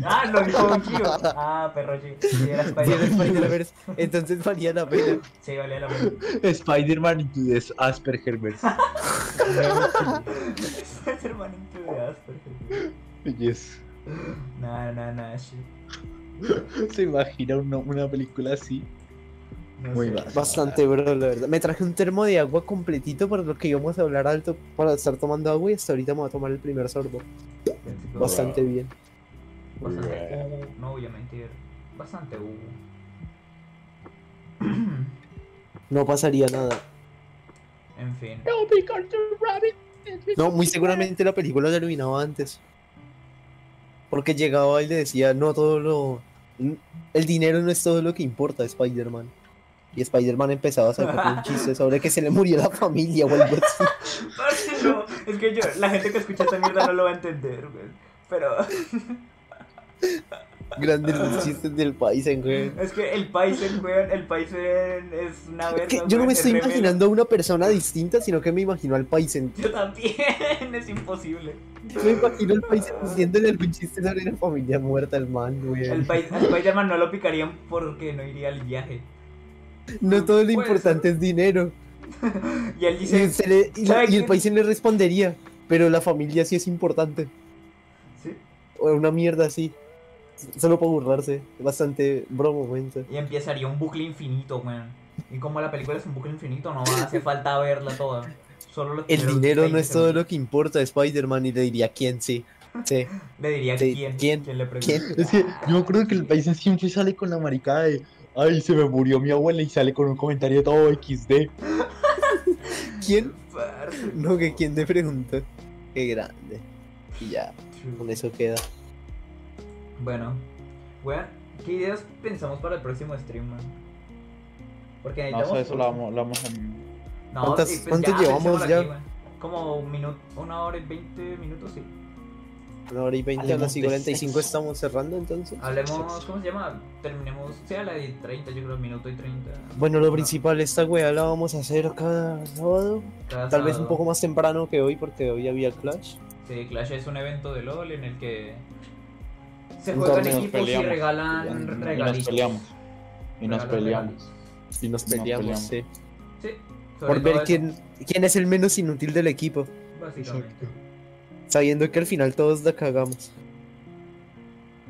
[SPEAKER 1] Ah, lo dijo un chivo. Ah, perro chivo. Sí, era
[SPEAKER 3] Sí, era
[SPEAKER 1] Spider-Man.
[SPEAKER 3] Spider-Verse. Entonces valía la pena.
[SPEAKER 1] Sí, valía la pena.
[SPEAKER 2] Spider-Man into the Aspergerverse.
[SPEAKER 1] Spider-Man into the Asperger.
[SPEAKER 2] yes.
[SPEAKER 1] Nah, nah, nah, shit.
[SPEAKER 2] ¿Se imagina una, una película así?
[SPEAKER 1] No
[SPEAKER 2] Muy.
[SPEAKER 3] Bastante, bro, la verdad. Me traje un termo de agua completito para lo que íbamos a hablar alto para estar tomando agua y hasta ahorita me voy a tomar el primer sorbo. Bastante bien.
[SPEAKER 1] Bastante Hugo. No voy a mentir. Bastante Hugo.
[SPEAKER 3] No pasaría nada.
[SPEAKER 1] En fin.
[SPEAKER 3] No, muy seguramente la película terminaba antes. Porque llegaba y le decía, no todo lo... El dinero no es todo lo que importa, Spider-Man. Y Spider-Man empezaba a sacar un chiste sobre que se le murió la familia o algo así.
[SPEAKER 1] No. Es que yo, la gente que escucha esta mierda no lo va a entender, güey. Pero
[SPEAKER 3] Grandes los chistes del país, güey.
[SPEAKER 1] es que el Paisen, güey, el Paisen es una
[SPEAKER 3] Es
[SPEAKER 1] verga.
[SPEAKER 3] que yo no me
[SPEAKER 1] es
[SPEAKER 3] estoy imaginando a una persona distinta, sino que me imagino al Paisen.
[SPEAKER 1] Yo también, es imposible.
[SPEAKER 3] Me imagino al Paisen diciéndole algún chiste sobre la familia muerta al man, güey.
[SPEAKER 1] El al Spider-Man no lo picarían porque no iría al viaje.
[SPEAKER 3] No todo lo importante es dinero.
[SPEAKER 1] Y él
[SPEAKER 3] Y,
[SPEAKER 1] dice,
[SPEAKER 3] se le- y-
[SPEAKER 1] ¿sabe
[SPEAKER 3] y el? Paisen le respondería, pero la familia sí es importante.
[SPEAKER 1] sí.
[SPEAKER 3] O una mierda así. Solo para burlarse. Bastante bro momento.
[SPEAKER 1] Y empezaría un bucle infinito, weón. Y como la película es un bucle infinito, no hace falta verla toda. Solo los
[SPEAKER 3] El dinero no
[SPEAKER 1] 20
[SPEAKER 3] es todo
[SPEAKER 1] segundos.
[SPEAKER 3] lo que importa, Spider-Man. Y le diría, ¿quién sí? Sí.
[SPEAKER 1] Le diría
[SPEAKER 3] Sí,
[SPEAKER 1] quién.
[SPEAKER 3] ¿quién?
[SPEAKER 1] le pregunta.
[SPEAKER 3] ¿Quién?
[SPEAKER 2] Es que yo creo que el país siempre sale con la maricada de. Ay, se me murió mi abuela y sale con un comentario todo XD.
[SPEAKER 3] ¿Quién? No, que quién te preguntó. Qué grande. Y ya, con eso queda.
[SPEAKER 1] Bueno, weón, ¿qué ideas pensamos para el próximo stream, man? Porque
[SPEAKER 2] No, eso, eso lo vamos, lo vamos a.
[SPEAKER 1] No,
[SPEAKER 3] ¿Cuántas-
[SPEAKER 1] sí, pues
[SPEAKER 3] cuántos
[SPEAKER 1] ya,
[SPEAKER 3] llevamos ya?
[SPEAKER 1] aquí. Como un minuto, una hora y veinte minutos, sí.
[SPEAKER 3] Una hora y veinte, a
[SPEAKER 2] Hablemos
[SPEAKER 3] las y
[SPEAKER 2] de
[SPEAKER 3] 45
[SPEAKER 2] sexo.
[SPEAKER 3] estamos cerrando entonces.
[SPEAKER 1] Hablemos, ¿cómo se llama? Terminemos, sea la de 30, yo creo, minuto y 30.
[SPEAKER 3] Bueno, lo principal, esta weá la vamos a hacer cada sábado.
[SPEAKER 1] Cada
[SPEAKER 3] Tal vez un poco más temprano que hoy, porque hoy había Clash.
[SPEAKER 1] Sí, Clash es un evento de LOL en el que se juegan equipos y regalan
[SPEAKER 2] Y nos peleamos. Y nos peleamos.
[SPEAKER 3] Y nos
[SPEAKER 2] Nos
[SPEAKER 3] peleamos, sí.
[SPEAKER 1] Sí,
[SPEAKER 3] Por ver quién, quién es el menos inútil del equipo.
[SPEAKER 1] Básicamente.
[SPEAKER 3] Sabiendo que al final todos la cagamos.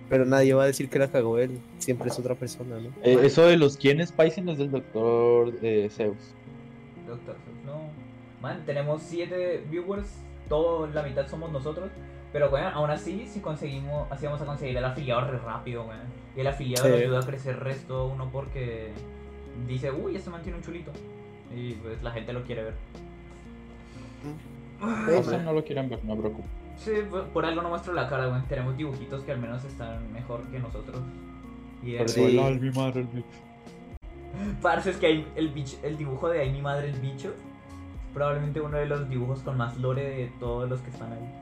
[SPEAKER 3] Pero nadie va a decir que la cagó él. Siempre es otra persona, ¿no?
[SPEAKER 2] Eh, eso de los quiénes Paisen es del doctor eh, Zeus.
[SPEAKER 1] Doctor Zeus, no. Man, tenemos 7 viewers, todo, la mitad somos nosotros. Pero, weón, aún así, si conseguimos, así vamos a conseguir el afiliado re rápido, weón. Y el afiliado
[SPEAKER 3] Sí.
[SPEAKER 1] ayuda a crecer resto uno porque dice, uy, este man tiene un chulito. Y pues la gente lo quiere ver.
[SPEAKER 2] Eso no lo quieren ver, no me preocupo.
[SPEAKER 1] Sí, por- algo no muestro la cara, weón. Tenemos dibujitos que al menos están mejor que nosotros. Y el,
[SPEAKER 3] Sí.
[SPEAKER 2] el mi madre, el bicho.
[SPEAKER 1] Parce, es que hay el, bicho- el dibujo de Ay mi madre el bicho probablemente uno de los dibujos con más lore de todos los que están ahí.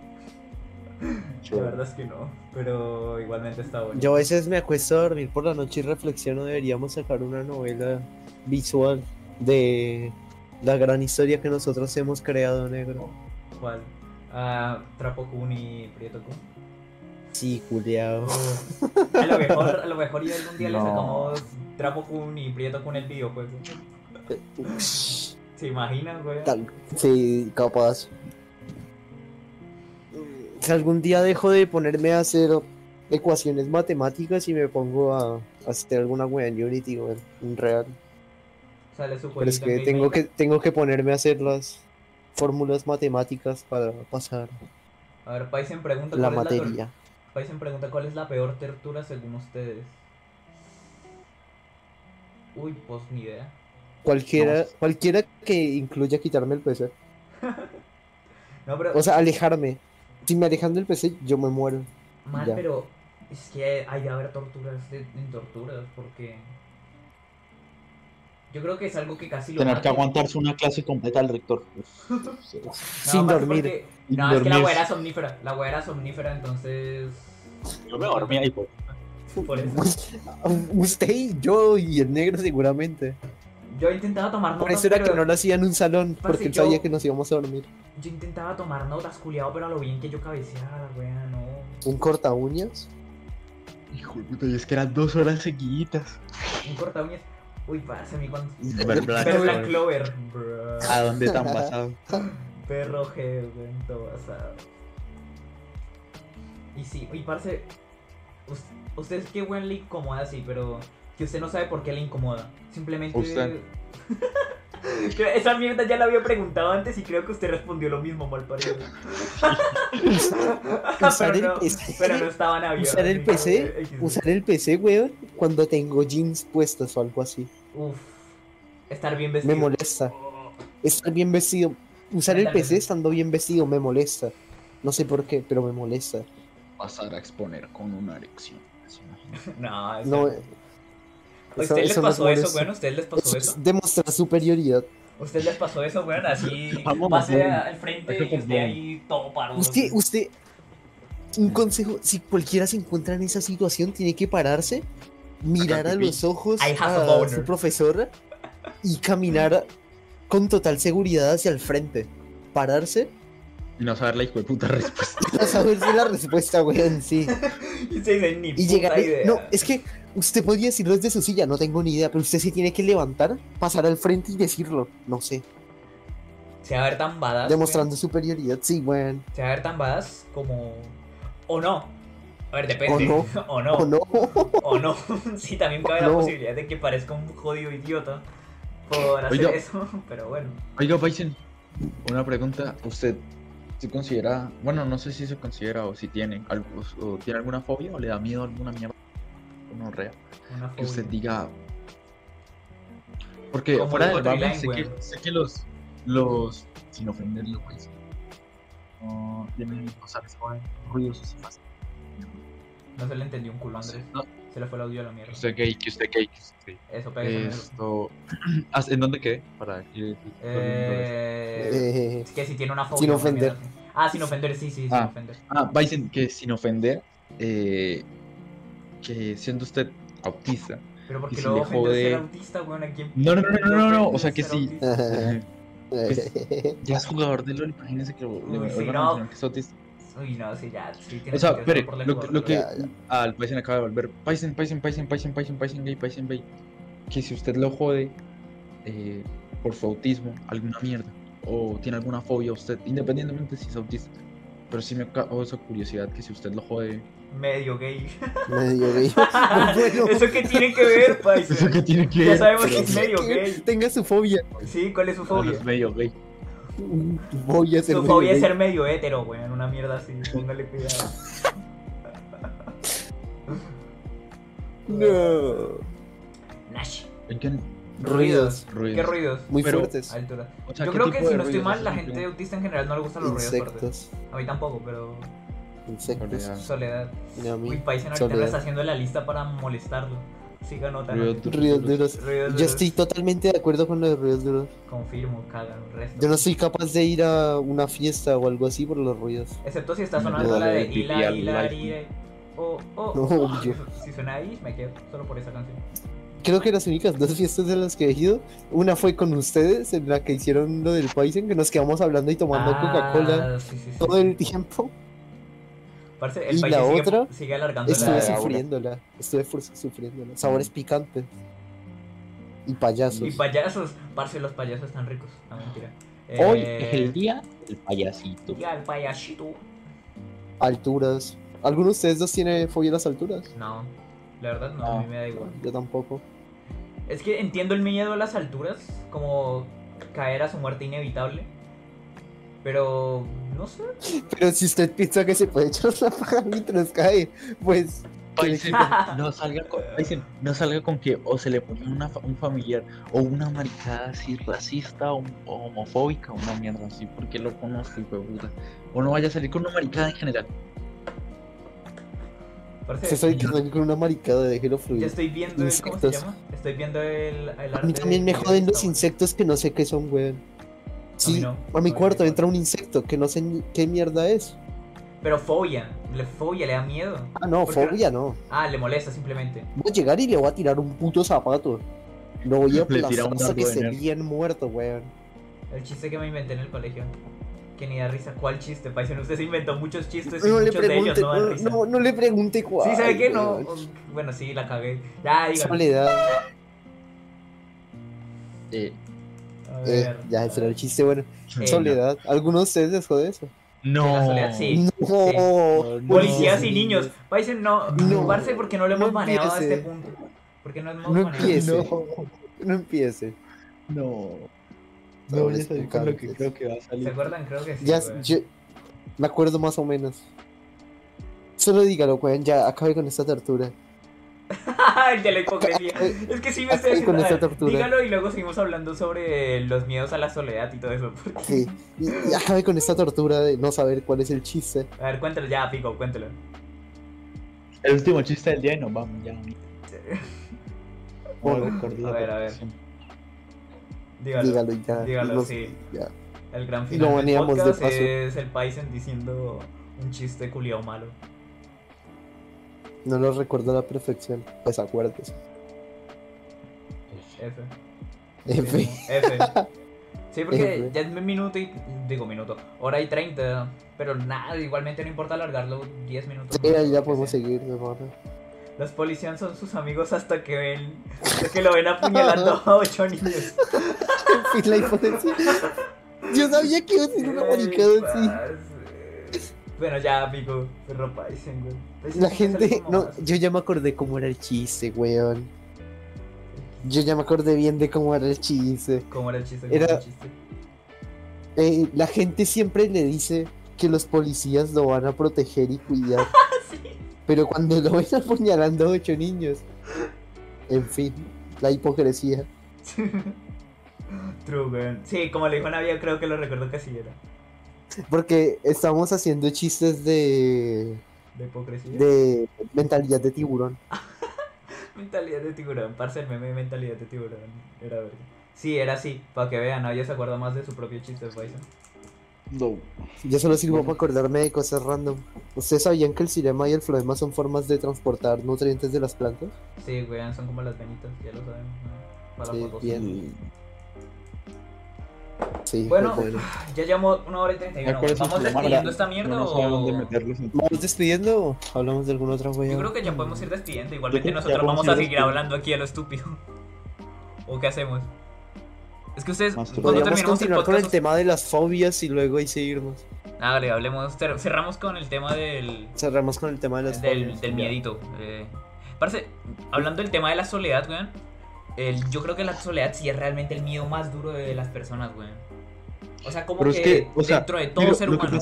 [SPEAKER 1] La verdad es que no, pero igualmente está bueno.
[SPEAKER 3] Yo a veces me acuesto a dormir por la noche y reflexiono, deberíamos sacar una novela visual de la gran historia que nosotros hemos creado, negro.
[SPEAKER 1] ¿Cuál? Ah, Trapo Kun y Prieto Kun.
[SPEAKER 3] Sí, culiao.
[SPEAKER 1] A lo mejor, a lo mejor ya algún día le
[SPEAKER 2] No.
[SPEAKER 1] sacamos Trapo Kun y Prieto Kun el videojuego. ¿Se imaginan, güey?
[SPEAKER 3] Tal- sí, capaz. Si algún día dejo de ponerme a hacer ecuaciones matemáticas y me pongo a, a hacer alguna wea en Unity o en Real.
[SPEAKER 1] Sale su
[SPEAKER 3] Pero es que
[SPEAKER 1] en
[SPEAKER 3] tengo que tengo que ponerme a hacer las fórmulas matemáticas para pasar.
[SPEAKER 1] A ver, Paisen pregunta
[SPEAKER 3] la
[SPEAKER 1] cuál es la
[SPEAKER 3] materia.
[SPEAKER 1] Paisen pregunta cuál es la peor tortura según ustedes. Uy, pues ni idea.
[SPEAKER 3] Cualquiera, cualquiera que incluya quitarme el PC.
[SPEAKER 1] No, pero.
[SPEAKER 3] O sea, alejarme. Si me alejan del PC, yo me muero.
[SPEAKER 1] Mal,
[SPEAKER 3] ya.
[SPEAKER 1] pero. Es que hay de haber torturas de- en torturas, porque. Yo creo que es algo que casi lo
[SPEAKER 2] Tener que aguantarse una clase completa al rector.
[SPEAKER 1] No,
[SPEAKER 3] Sin dormir.
[SPEAKER 1] porque-
[SPEAKER 2] Sin
[SPEAKER 1] No, es que la weá era somnífera. La weá era somnífera, entonces.
[SPEAKER 2] Yo me dormí ahí, pues.
[SPEAKER 1] Por eso.
[SPEAKER 3] Usted y yo y el negro seguramente.
[SPEAKER 1] Yo intentaba tomar notas.
[SPEAKER 3] Por eso era
[SPEAKER 1] pero...
[SPEAKER 3] que no lo hacía en un salón,
[SPEAKER 1] Parce,
[SPEAKER 3] porque él
[SPEAKER 1] yo-
[SPEAKER 3] sabía que nos íbamos a dormir.
[SPEAKER 1] Yo intentaba tomar notas, culiado, pero a lo bien que yo cabeceaba, la weá, no.
[SPEAKER 3] ¿Un corta uñas?
[SPEAKER 2] Hijo de puta, y es que eran dos horas seguiditas.
[SPEAKER 1] Un corta uñas. Uy, parce, a mí cuando.
[SPEAKER 2] Ver Black
[SPEAKER 1] Black
[SPEAKER 2] Clover.
[SPEAKER 1] Bro.
[SPEAKER 2] ¿A dónde tan basado?
[SPEAKER 1] Perro G, weón, todo basado. Y sí, y parce. us- Usted es que weón le incomoda así, pero. Que usted no sabe por qué le incomoda. Simplemente.
[SPEAKER 2] Usted.
[SPEAKER 1] Esa mierda ya la había preguntado antes y creo que usted respondió lo mismo, mal parido.
[SPEAKER 3] Usar el
[SPEAKER 1] no,
[SPEAKER 3] PC.
[SPEAKER 1] pero no estaban abiertos.
[SPEAKER 3] Usar el PC, usar el PC, weón, cuando tengo jeans puestos o algo así.
[SPEAKER 1] Uf. Estar bien vestido.
[SPEAKER 3] Me molesta. Estar bien vestido. Usar el. PC estando bien vestido me molesta. No sé por qué, pero me molesta.
[SPEAKER 2] Pasar a exponer con una erección.
[SPEAKER 1] No, eso-
[SPEAKER 3] No,
[SPEAKER 1] ¿A ustedes les pasó eso, weón? ¿A ustedes les pasó
[SPEAKER 3] Eso
[SPEAKER 1] eso?
[SPEAKER 3] es demostrar superioridad.
[SPEAKER 1] ¿A ustedes les pasó eso, weón? Así
[SPEAKER 2] Vamos,
[SPEAKER 1] pase al frente y usted
[SPEAKER 2] también.
[SPEAKER 1] ahí todo parado.
[SPEAKER 3] Usted, usted, un consejo, si cualquiera se encuentra en esa situación, tiene que pararse, mirar a los ojos
[SPEAKER 1] a
[SPEAKER 3] su profesora y caminar con total seguridad hacia el frente. Pararse
[SPEAKER 2] Y no saber la hijo de puta respuesta.
[SPEAKER 3] para saberse la respuesta, weón, sí.
[SPEAKER 1] Y se dice, ni
[SPEAKER 3] Y
[SPEAKER 1] puta
[SPEAKER 3] llegar.
[SPEAKER 1] idea.
[SPEAKER 3] No, es que usted podría decirlo desde su silla, no tengo ni idea, pero usted se tiene que levantar, pasar al frente y decirlo. No sé.
[SPEAKER 1] Se va a ver tan badass.
[SPEAKER 3] Demostrando superioridad, sí, weón.
[SPEAKER 1] Se va a ver tan badass como. O no. A ver, depende.
[SPEAKER 3] O
[SPEAKER 1] O no.
[SPEAKER 3] ¿O no?
[SPEAKER 1] O no. sí, también cabe la
[SPEAKER 3] No.
[SPEAKER 1] posibilidad de que parezca un jodido idiota por hacer
[SPEAKER 2] Oiga.
[SPEAKER 1] eso. Pero bueno.
[SPEAKER 2] Oiga, Paisen, una pregunta. ¿Usted se considera, bueno, no sé si se considera o si tiene, algo, o tiene alguna fobia o le da miedo a alguna mierda? No, real.
[SPEAKER 1] Una
[SPEAKER 2] Que usted diga. Porque
[SPEAKER 1] Como
[SPEAKER 2] fuera
[SPEAKER 1] el
[SPEAKER 2] del
[SPEAKER 1] Hotline,
[SPEAKER 2] sé que,
[SPEAKER 1] weón.
[SPEAKER 2] sé que los, los, sin ofenderlo, pues, no tienen, o sea, les ponen ruidosos y más.
[SPEAKER 1] No se le entendió un culo, Andrés.
[SPEAKER 2] No,
[SPEAKER 1] Se le fue el audio a la
[SPEAKER 2] que
[SPEAKER 1] mierda.
[SPEAKER 2] usted gay, que usted gay, que usted gay.
[SPEAKER 1] Eso.
[SPEAKER 2] Esto. Ah, ¿En dónde quedé? Para que.
[SPEAKER 1] Eh,
[SPEAKER 3] Eh,
[SPEAKER 1] es que si tiene una fobia.
[SPEAKER 3] Sin ofender.
[SPEAKER 1] Ah, sin ofender, sí, sí, sin
[SPEAKER 2] Ah.
[SPEAKER 1] ofender.
[SPEAKER 2] Ah, Bison, que sin ofender, eh, que siendo usted autista.
[SPEAKER 1] Pero porque
[SPEAKER 2] si le
[SPEAKER 1] ofender ser
[SPEAKER 2] jode-
[SPEAKER 1] autista,
[SPEAKER 2] No, no, no, no, no, no, o sea que sí. Pues, ya es jugador de LOL, imagínense que lo, le
[SPEAKER 1] Uy, no.
[SPEAKER 2] mencionar que es autista.
[SPEAKER 1] Uy, no, sí, ya, sí, tiene
[SPEAKER 2] O sea, espere, lo, lo que al Bison acaba de volver. Bison, Bison, Bison, Bison, Bison, Bison gay, Bison gay. Que si usted lo jode eh, por su autismo, alguna mierda, o tiene alguna fobia usted, independientemente si es autista. Pero sí me causa curiosidad que si usted lo jode.
[SPEAKER 1] Medio gay.
[SPEAKER 3] medio gay. Bueno.
[SPEAKER 1] ¿Eso qué tiene que ver, paisa?
[SPEAKER 2] ¿Eso qué tiene que
[SPEAKER 1] Ya
[SPEAKER 2] ver?
[SPEAKER 1] sabemos que es medio
[SPEAKER 3] Que
[SPEAKER 1] gay.
[SPEAKER 3] Tenga su fobia.
[SPEAKER 1] Sí, ¿cuál es su
[SPEAKER 2] Bueno,
[SPEAKER 1] fobia?
[SPEAKER 2] es medio gay.
[SPEAKER 3] Voy a ser
[SPEAKER 1] Su
[SPEAKER 3] medio
[SPEAKER 1] fobia es
[SPEAKER 3] gay.
[SPEAKER 1] ser medio hétero, weón, una mierda así, póngale cuidado.
[SPEAKER 3] No.
[SPEAKER 1] Nash.
[SPEAKER 2] Oigan,
[SPEAKER 3] Ruidos.
[SPEAKER 2] ruidos.
[SPEAKER 1] ¿Qué ruidos?
[SPEAKER 3] Muy
[SPEAKER 2] Pero-
[SPEAKER 3] fuertes.
[SPEAKER 1] Altura.
[SPEAKER 2] O sea,
[SPEAKER 1] Yo
[SPEAKER 2] ¿qué
[SPEAKER 1] creo que si no estoy mal, la gente autista en general no le gustan los ruidos fuertes.
[SPEAKER 3] Insectos.
[SPEAKER 1] A mí tampoco, pero
[SPEAKER 3] Insectos.
[SPEAKER 2] Soledad.
[SPEAKER 1] soledad.
[SPEAKER 3] Y a
[SPEAKER 1] Uy,
[SPEAKER 3] mí.
[SPEAKER 1] Paisen ahorita me está haciendo la lista para molestarlo. Siga notando.
[SPEAKER 2] Ruidos duros.
[SPEAKER 3] Ruidos duros.
[SPEAKER 1] Ruidos
[SPEAKER 3] Yo
[SPEAKER 1] duros.
[SPEAKER 3] estoy totalmente de acuerdo con los ruidos duros.
[SPEAKER 1] Confirmo, cagan, resto.
[SPEAKER 3] Yo no soy capaz de ir a una fiesta o algo así por los ruidos.
[SPEAKER 1] Excepto si está
[SPEAKER 2] No,
[SPEAKER 1] sonando la de Hila, Hila,
[SPEAKER 2] like.
[SPEAKER 1] Hila. Oh, oh,
[SPEAKER 3] No,
[SPEAKER 1] oh. Si suena ahí, me quedo solo por esa canción.
[SPEAKER 3] Creo que las únicas dos fiestas de las que he ido, una fue con ustedes, en la que hicieron lo del Poison, que nos quedamos hablando y tomando Coca-Cola
[SPEAKER 1] Ah, sí, sí, sí,
[SPEAKER 3] todo el tiempo.
[SPEAKER 1] Parce, el
[SPEAKER 3] Y la
[SPEAKER 1] sigue,
[SPEAKER 3] otra,
[SPEAKER 1] sigue alargando
[SPEAKER 3] Estuve
[SPEAKER 1] la...
[SPEAKER 3] sufriéndola, estuve sufriéndola. Sabores picantes. Y payasos.
[SPEAKER 1] Y payasos. Parce, los payasos están ricos. No, mentira.
[SPEAKER 2] Hoy
[SPEAKER 1] Eh,
[SPEAKER 2] es el día del payasito.
[SPEAKER 1] Ya, el payasito.
[SPEAKER 3] Alturas. ¿Alguno de ustedes dos tiene fobia a las alturas?
[SPEAKER 1] No, la verdad no,
[SPEAKER 2] No.
[SPEAKER 1] a mí me da igual.
[SPEAKER 3] Yo tampoco.
[SPEAKER 1] Es que entiendo el miedo a las alturas, como caer a su muerte inevitable. Pero no sé.
[SPEAKER 3] Pero si usted piensa que se puede echar la paja mientras cae, pues
[SPEAKER 2] no salga con, no salga con que o se le pone una, un familiar o una maricada así racista o, o homofóbica o una mierda así, porque lo conozco, hijo de puta. O no vaya a salir con una maricada en general.
[SPEAKER 1] Parce,
[SPEAKER 3] Se estoy quedando con una maricada, déjelo
[SPEAKER 1] ya
[SPEAKER 3] fluir.
[SPEAKER 1] estoy viendo el, ¿cómo se llama? Estoy viendo el, el
[SPEAKER 3] A mí también me
[SPEAKER 1] de-
[SPEAKER 3] joden
[SPEAKER 1] de
[SPEAKER 3] los insectos que no sé qué son, weón. Sí,
[SPEAKER 1] no,
[SPEAKER 3] a mi
[SPEAKER 1] no,
[SPEAKER 3] cuarto entra un insecto que no sé ni qué mierda es.
[SPEAKER 1] Pero fobia, le fobia, le da miedo.
[SPEAKER 3] Ah, no, fobia no.
[SPEAKER 1] Ah, le molesta simplemente.
[SPEAKER 3] Voy a llegar y le voy a tirar un puto zapato. Lo voy a aplastar
[SPEAKER 2] un
[SPEAKER 3] hasta que
[SPEAKER 2] de
[SPEAKER 3] esté
[SPEAKER 2] nerf.
[SPEAKER 3] bien muerto, weón.
[SPEAKER 1] El chiste que me inventé en el colegio. Que ni da risa. ¿Cuál chiste, Paisen? Usted se inventó muchos chistes y
[SPEAKER 3] No le
[SPEAKER 1] muchos de ellos
[SPEAKER 3] pregunte,
[SPEAKER 1] no dan
[SPEAKER 3] no,
[SPEAKER 1] risa.
[SPEAKER 3] no, no le pregunte cuál.
[SPEAKER 1] sí, ¿sabe qué? No.
[SPEAKER 3] weón.
[SPEAKER 1] Bueno, sí, la cagué. Ya.
[SPEAKER 3] Soledad.
[SPEAKER 2] Eh,
[SPEAKER 1] A
[SPEAKER 3] Eh,
[SPEAKER 1] ver.
[SPEAKER 3] ya, ese era el chiste, bueno.
[SPEAKER 1] Eh,
[SPEAKER 3] Soledad. ¿Alguno de ustedes les jode eso?
[SPEAKER 2] no.
[SPEAKER 1] la soledad, sí.
[SPEAKER 3] No.
[SPEAKER 2] No,
[SPEAKER 1] Policías
[SPEAKER 2] no.
[SPEAKER 1] y niños. Paisen, no.
[SPEAKER 3] No.
[SPEAKER 1] Parce, porque no lo hemos
[SPEAKER 3] No
[SPEAKER 1] baneado a este punto. Porque no hemos
[SPEAKER 3] No
[SPEAKER 1] baneado.
[SPEAKER 3] empiece.
[SPEAKER 2] No,
[SPEAKER 3] No empiece.
[SPEAKER 2] no. No con lo que creo que va a
[SPEAKER 1] ¿Se
[SPEAKER 2] salir.
[SPEAKER 1] acuerdan? Creo que sí.
[SPEAKER 3] Ya,
[SPEAKER 1] güey.
[SPEAKER 3] yo me acuerdo más o menos. Solo dígalo, weón, ya acabe con esta tortura.
[SPEAKER 1] El de la hipocresía. Es que sí me estoy
[SPEAKER 3] Acabe con esta tortura.
[SPEAKER 1] Dígalo y luego seguimos hablando sobre los miedos a la soledad y todo eso. porque-
[SPEAKER 3] Sí. Y, y acabe con esta tortura de no saber cuál es el chiste.
[SPEAKER 1] A ver, cuéntalo ya, Pico, cuéntalo.
[SPEAKER 2] El último chiste del día y nos vamos ya.
[SPEAKER 3] Bueno,
[SPEAKER 2] la
[SPEAKER 1] a ver, a ver. Dígalo.
[SPEAKER 3] Dígalo y ya.
[SPEAKER 1] Dígalo,
[SPEAKER 3] Los-
[SPEAKER 1] sí.
[SPEAKER 3] ya.
[SPEAKER 1] El gran
[SPEAKER 3] Y
[SPEAKER 1] final
[SPEAKER 3] lo
[SPEAKER 1] del
[SPEAKER 3] de
[SPEAKER 1] podcast
[SPEAKER 3] paso.
[SPEAKER 1] es el Paisen diciendo un chiste culiao malo.
[SPEAKER 3] No lo recuerdo a la perfección. Pues acuérdese.
[SPEAKER 1] F.
[SPEAKER 3] F.
[SPEAKER 1] F. Sí, porque
[SPEAKER 3] F.
[SPEAKER 1] ya es un minuto y. Digo minuto. Hora y 30. Pero nada, igualmente no importa alargarlo 10 minutos.
[SPEAKER 3] Sí,
[SPEAKER 1] más,
[SPEAKER 3] ya podemos seguir, hermano.
[SPEAKER 1] Los policías son sus amigos hasta que ven. Hasta que lo ven apuñalando a ocho niños.
[SPEAKER 3] En fin, la hipotencia. Yo sabía que iba a ser una maricada así.
[SPEAKER 1] Bueno, ya, pico. Perro Paisen, güey. Paisen
[SPEAKER 3] La gente, no,
[SPEAKER 1] más-
[SPEAKER 3] yo ya me acordé cómo era el chiste, weón. Yo ya me acordé bien de cómo era el chiste.
[SPEAKER 1] ¿Cómo era el chiste? ¿Cómo
[SPEAKER 3] Era-
[SPEAKER 1] era el chiste?
[SPEAKER 3] Eh, la gente siempre le dice que los policías lo van a proteger y cuidar. Pero cuando lo ven apuñalando a ocho niños. En fin, la hipocresía.
[SPEAKER 1] True, güey. Sí, como le dijo Navia, creo que lo recuerdo que así era.
[SPEAKER 3] Porque estamos haciendo chistes de,
[SPEAKER 1] De hipocresía.
[SPEAKER 3] de mentalidad de tiburón.
[SPEAKER 1] Mentalidad de tiburón. Parce, el meme de mentalidad de tiburón. Era verga. Sí, era así. Para que vean, Navia se acuerda más de su propio chiste, Paisen.
[SPEAKER 2] No.
[SPEAKER 3] Yo solo sirvo para acordarme de cosas random. ¿Ustedes sabían que el cirema y el floema son formas de transportar nutrientes de las plantas?
[SPEAKER 1] Sí, güey, son como las venitas, ya lo sabemos. ¿no? Para la
[SPEAKER 3] Sí, bien. Sí,
[SPEAKER 1] Bueno,
[SPEAKER 3] pues bueno.
[SPEAKER 1] ya llevamos una hora y treinta y uno.
[SPEAKER 2] ¿Cuál es el
[SPEAKER 1] ¿Vamos despidiendo esta mierda
[SPEAKER 2] No sabemos dónde
[SPEAKER 1] o...?
[SPEAKER 3] ¿Vamos despidiendo o hablamos de alguna otra wea?
[SPEAKER 1] Yo creo que ya podemos ir despidiendo. Igualmente nosotros vamos a seguir
[SPEAKER 2] despidiendo.
[SPEAKER 1] hablando aquí a lo estúpido. ¿O qué hacemos? Es que ustedes, cuando
[SPEAKER 3] Podríamos
[SPEAKER 1] terminamos el
[SPEAKER 3] continuar con el tema de las fobias y luego ahí seguirnos.
[SPEAKER 1] Ah, vale, hablemos, cer- cerramos con el tema del...
[SPEAKER 3] Cerramos con el tema de las
[SPEAKER 1] del,
[SPEAKER 3] fobias.
[SPEAKER 1] del miedito. Eh, parce, hablando del tema de la soledad, weón. el- yo creo que la soledad sí es realmente el miedo más duro de las personas, weón. O sea, como
[SPEAKER 2] Pero
[SPEAKER 1] que,
[SPEAKER 2] es que, o sea,
[SPEAKER 1] dentro de todo
[SPEAKER 2] Mira,
[SPEAKER 1] ser humano.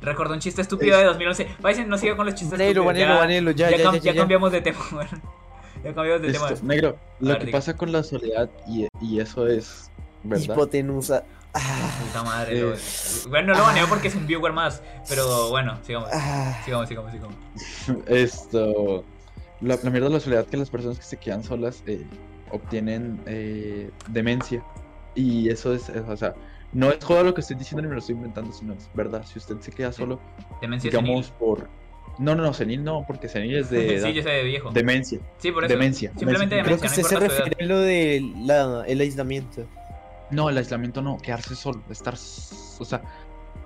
[SPEAKER 1] Recordó un chiste estúpido de 2011. Paisen, no siga con los chistes
[SPEAKER 3] Vanelo,
[SPEAKER 1] estúpidos.
[SPEAKER 3] Vanelo,
[SPEAKER 1] ya,
[SPEAKER 3] Vanelo, ya,
[SPEAKER 1] ya,
[SPEAKER 3] ya,
[SPEAKER 1] cam-
[SPEAKER 3] ya,
[SPEAKER 1] ya
[SPEAKER 3] ya.
[SPEAKER 1] cambiamos de tema, weón. Ya cambiamos de tema.
[SPEAKER 2] Esto, negro, lo
[SPEAKER 1] ver,
[SPEAKER 2] que
[SPEAKER 1] diga.
[SPEAKER 2] pasa con la soledad y, y eso es verdad.
[SPEAKER 3] Hipotenusa. Ah,
[SPEAKER 1] Puta madre,
[SPEAKER 2] Eh.
[SPEAKER 1] lo- Bueno, no lo baneo porque es un viewer más. Pero bueno, sigamos.
[SPEAKER 3] ah.
[SPEAKER 1] Sigamos, sigamos, sigamos.
[SPEAKER 2] Esto, la, la mierda de la soledad que las personas que se quedan solas eh, obtienen eh, demencia y eso es, es, o sea, no es joda lo que estoy diciendo ni me lo estoy inventando, sino es verdad. Si usted se queda solo,
[SPEAKER 1] Demencia
[SPEAKER 2] digamos
[SPEAKER 1] senil.
[SPEAKER 2] por, no, no, no, senil no, porque senil es de edad.
[SPEAKER 1] sí, yo sé de viejo.
[SPEAKER 2] demencia.
[SPEAKER 1] Sí, por eso.
[SPEAKER 2] demencia,
[SPEAKER 1] Simplemente
[SPEAKER 2] demencia.
[SPEAKER 3] Creo que
[SPEAKER 1] no
[SPEAKER 3] usted se refiere a lo del la- el aislamiento.
[SPEAKER 2] No, el aislamiento no, quedarse solo, estar, o sea,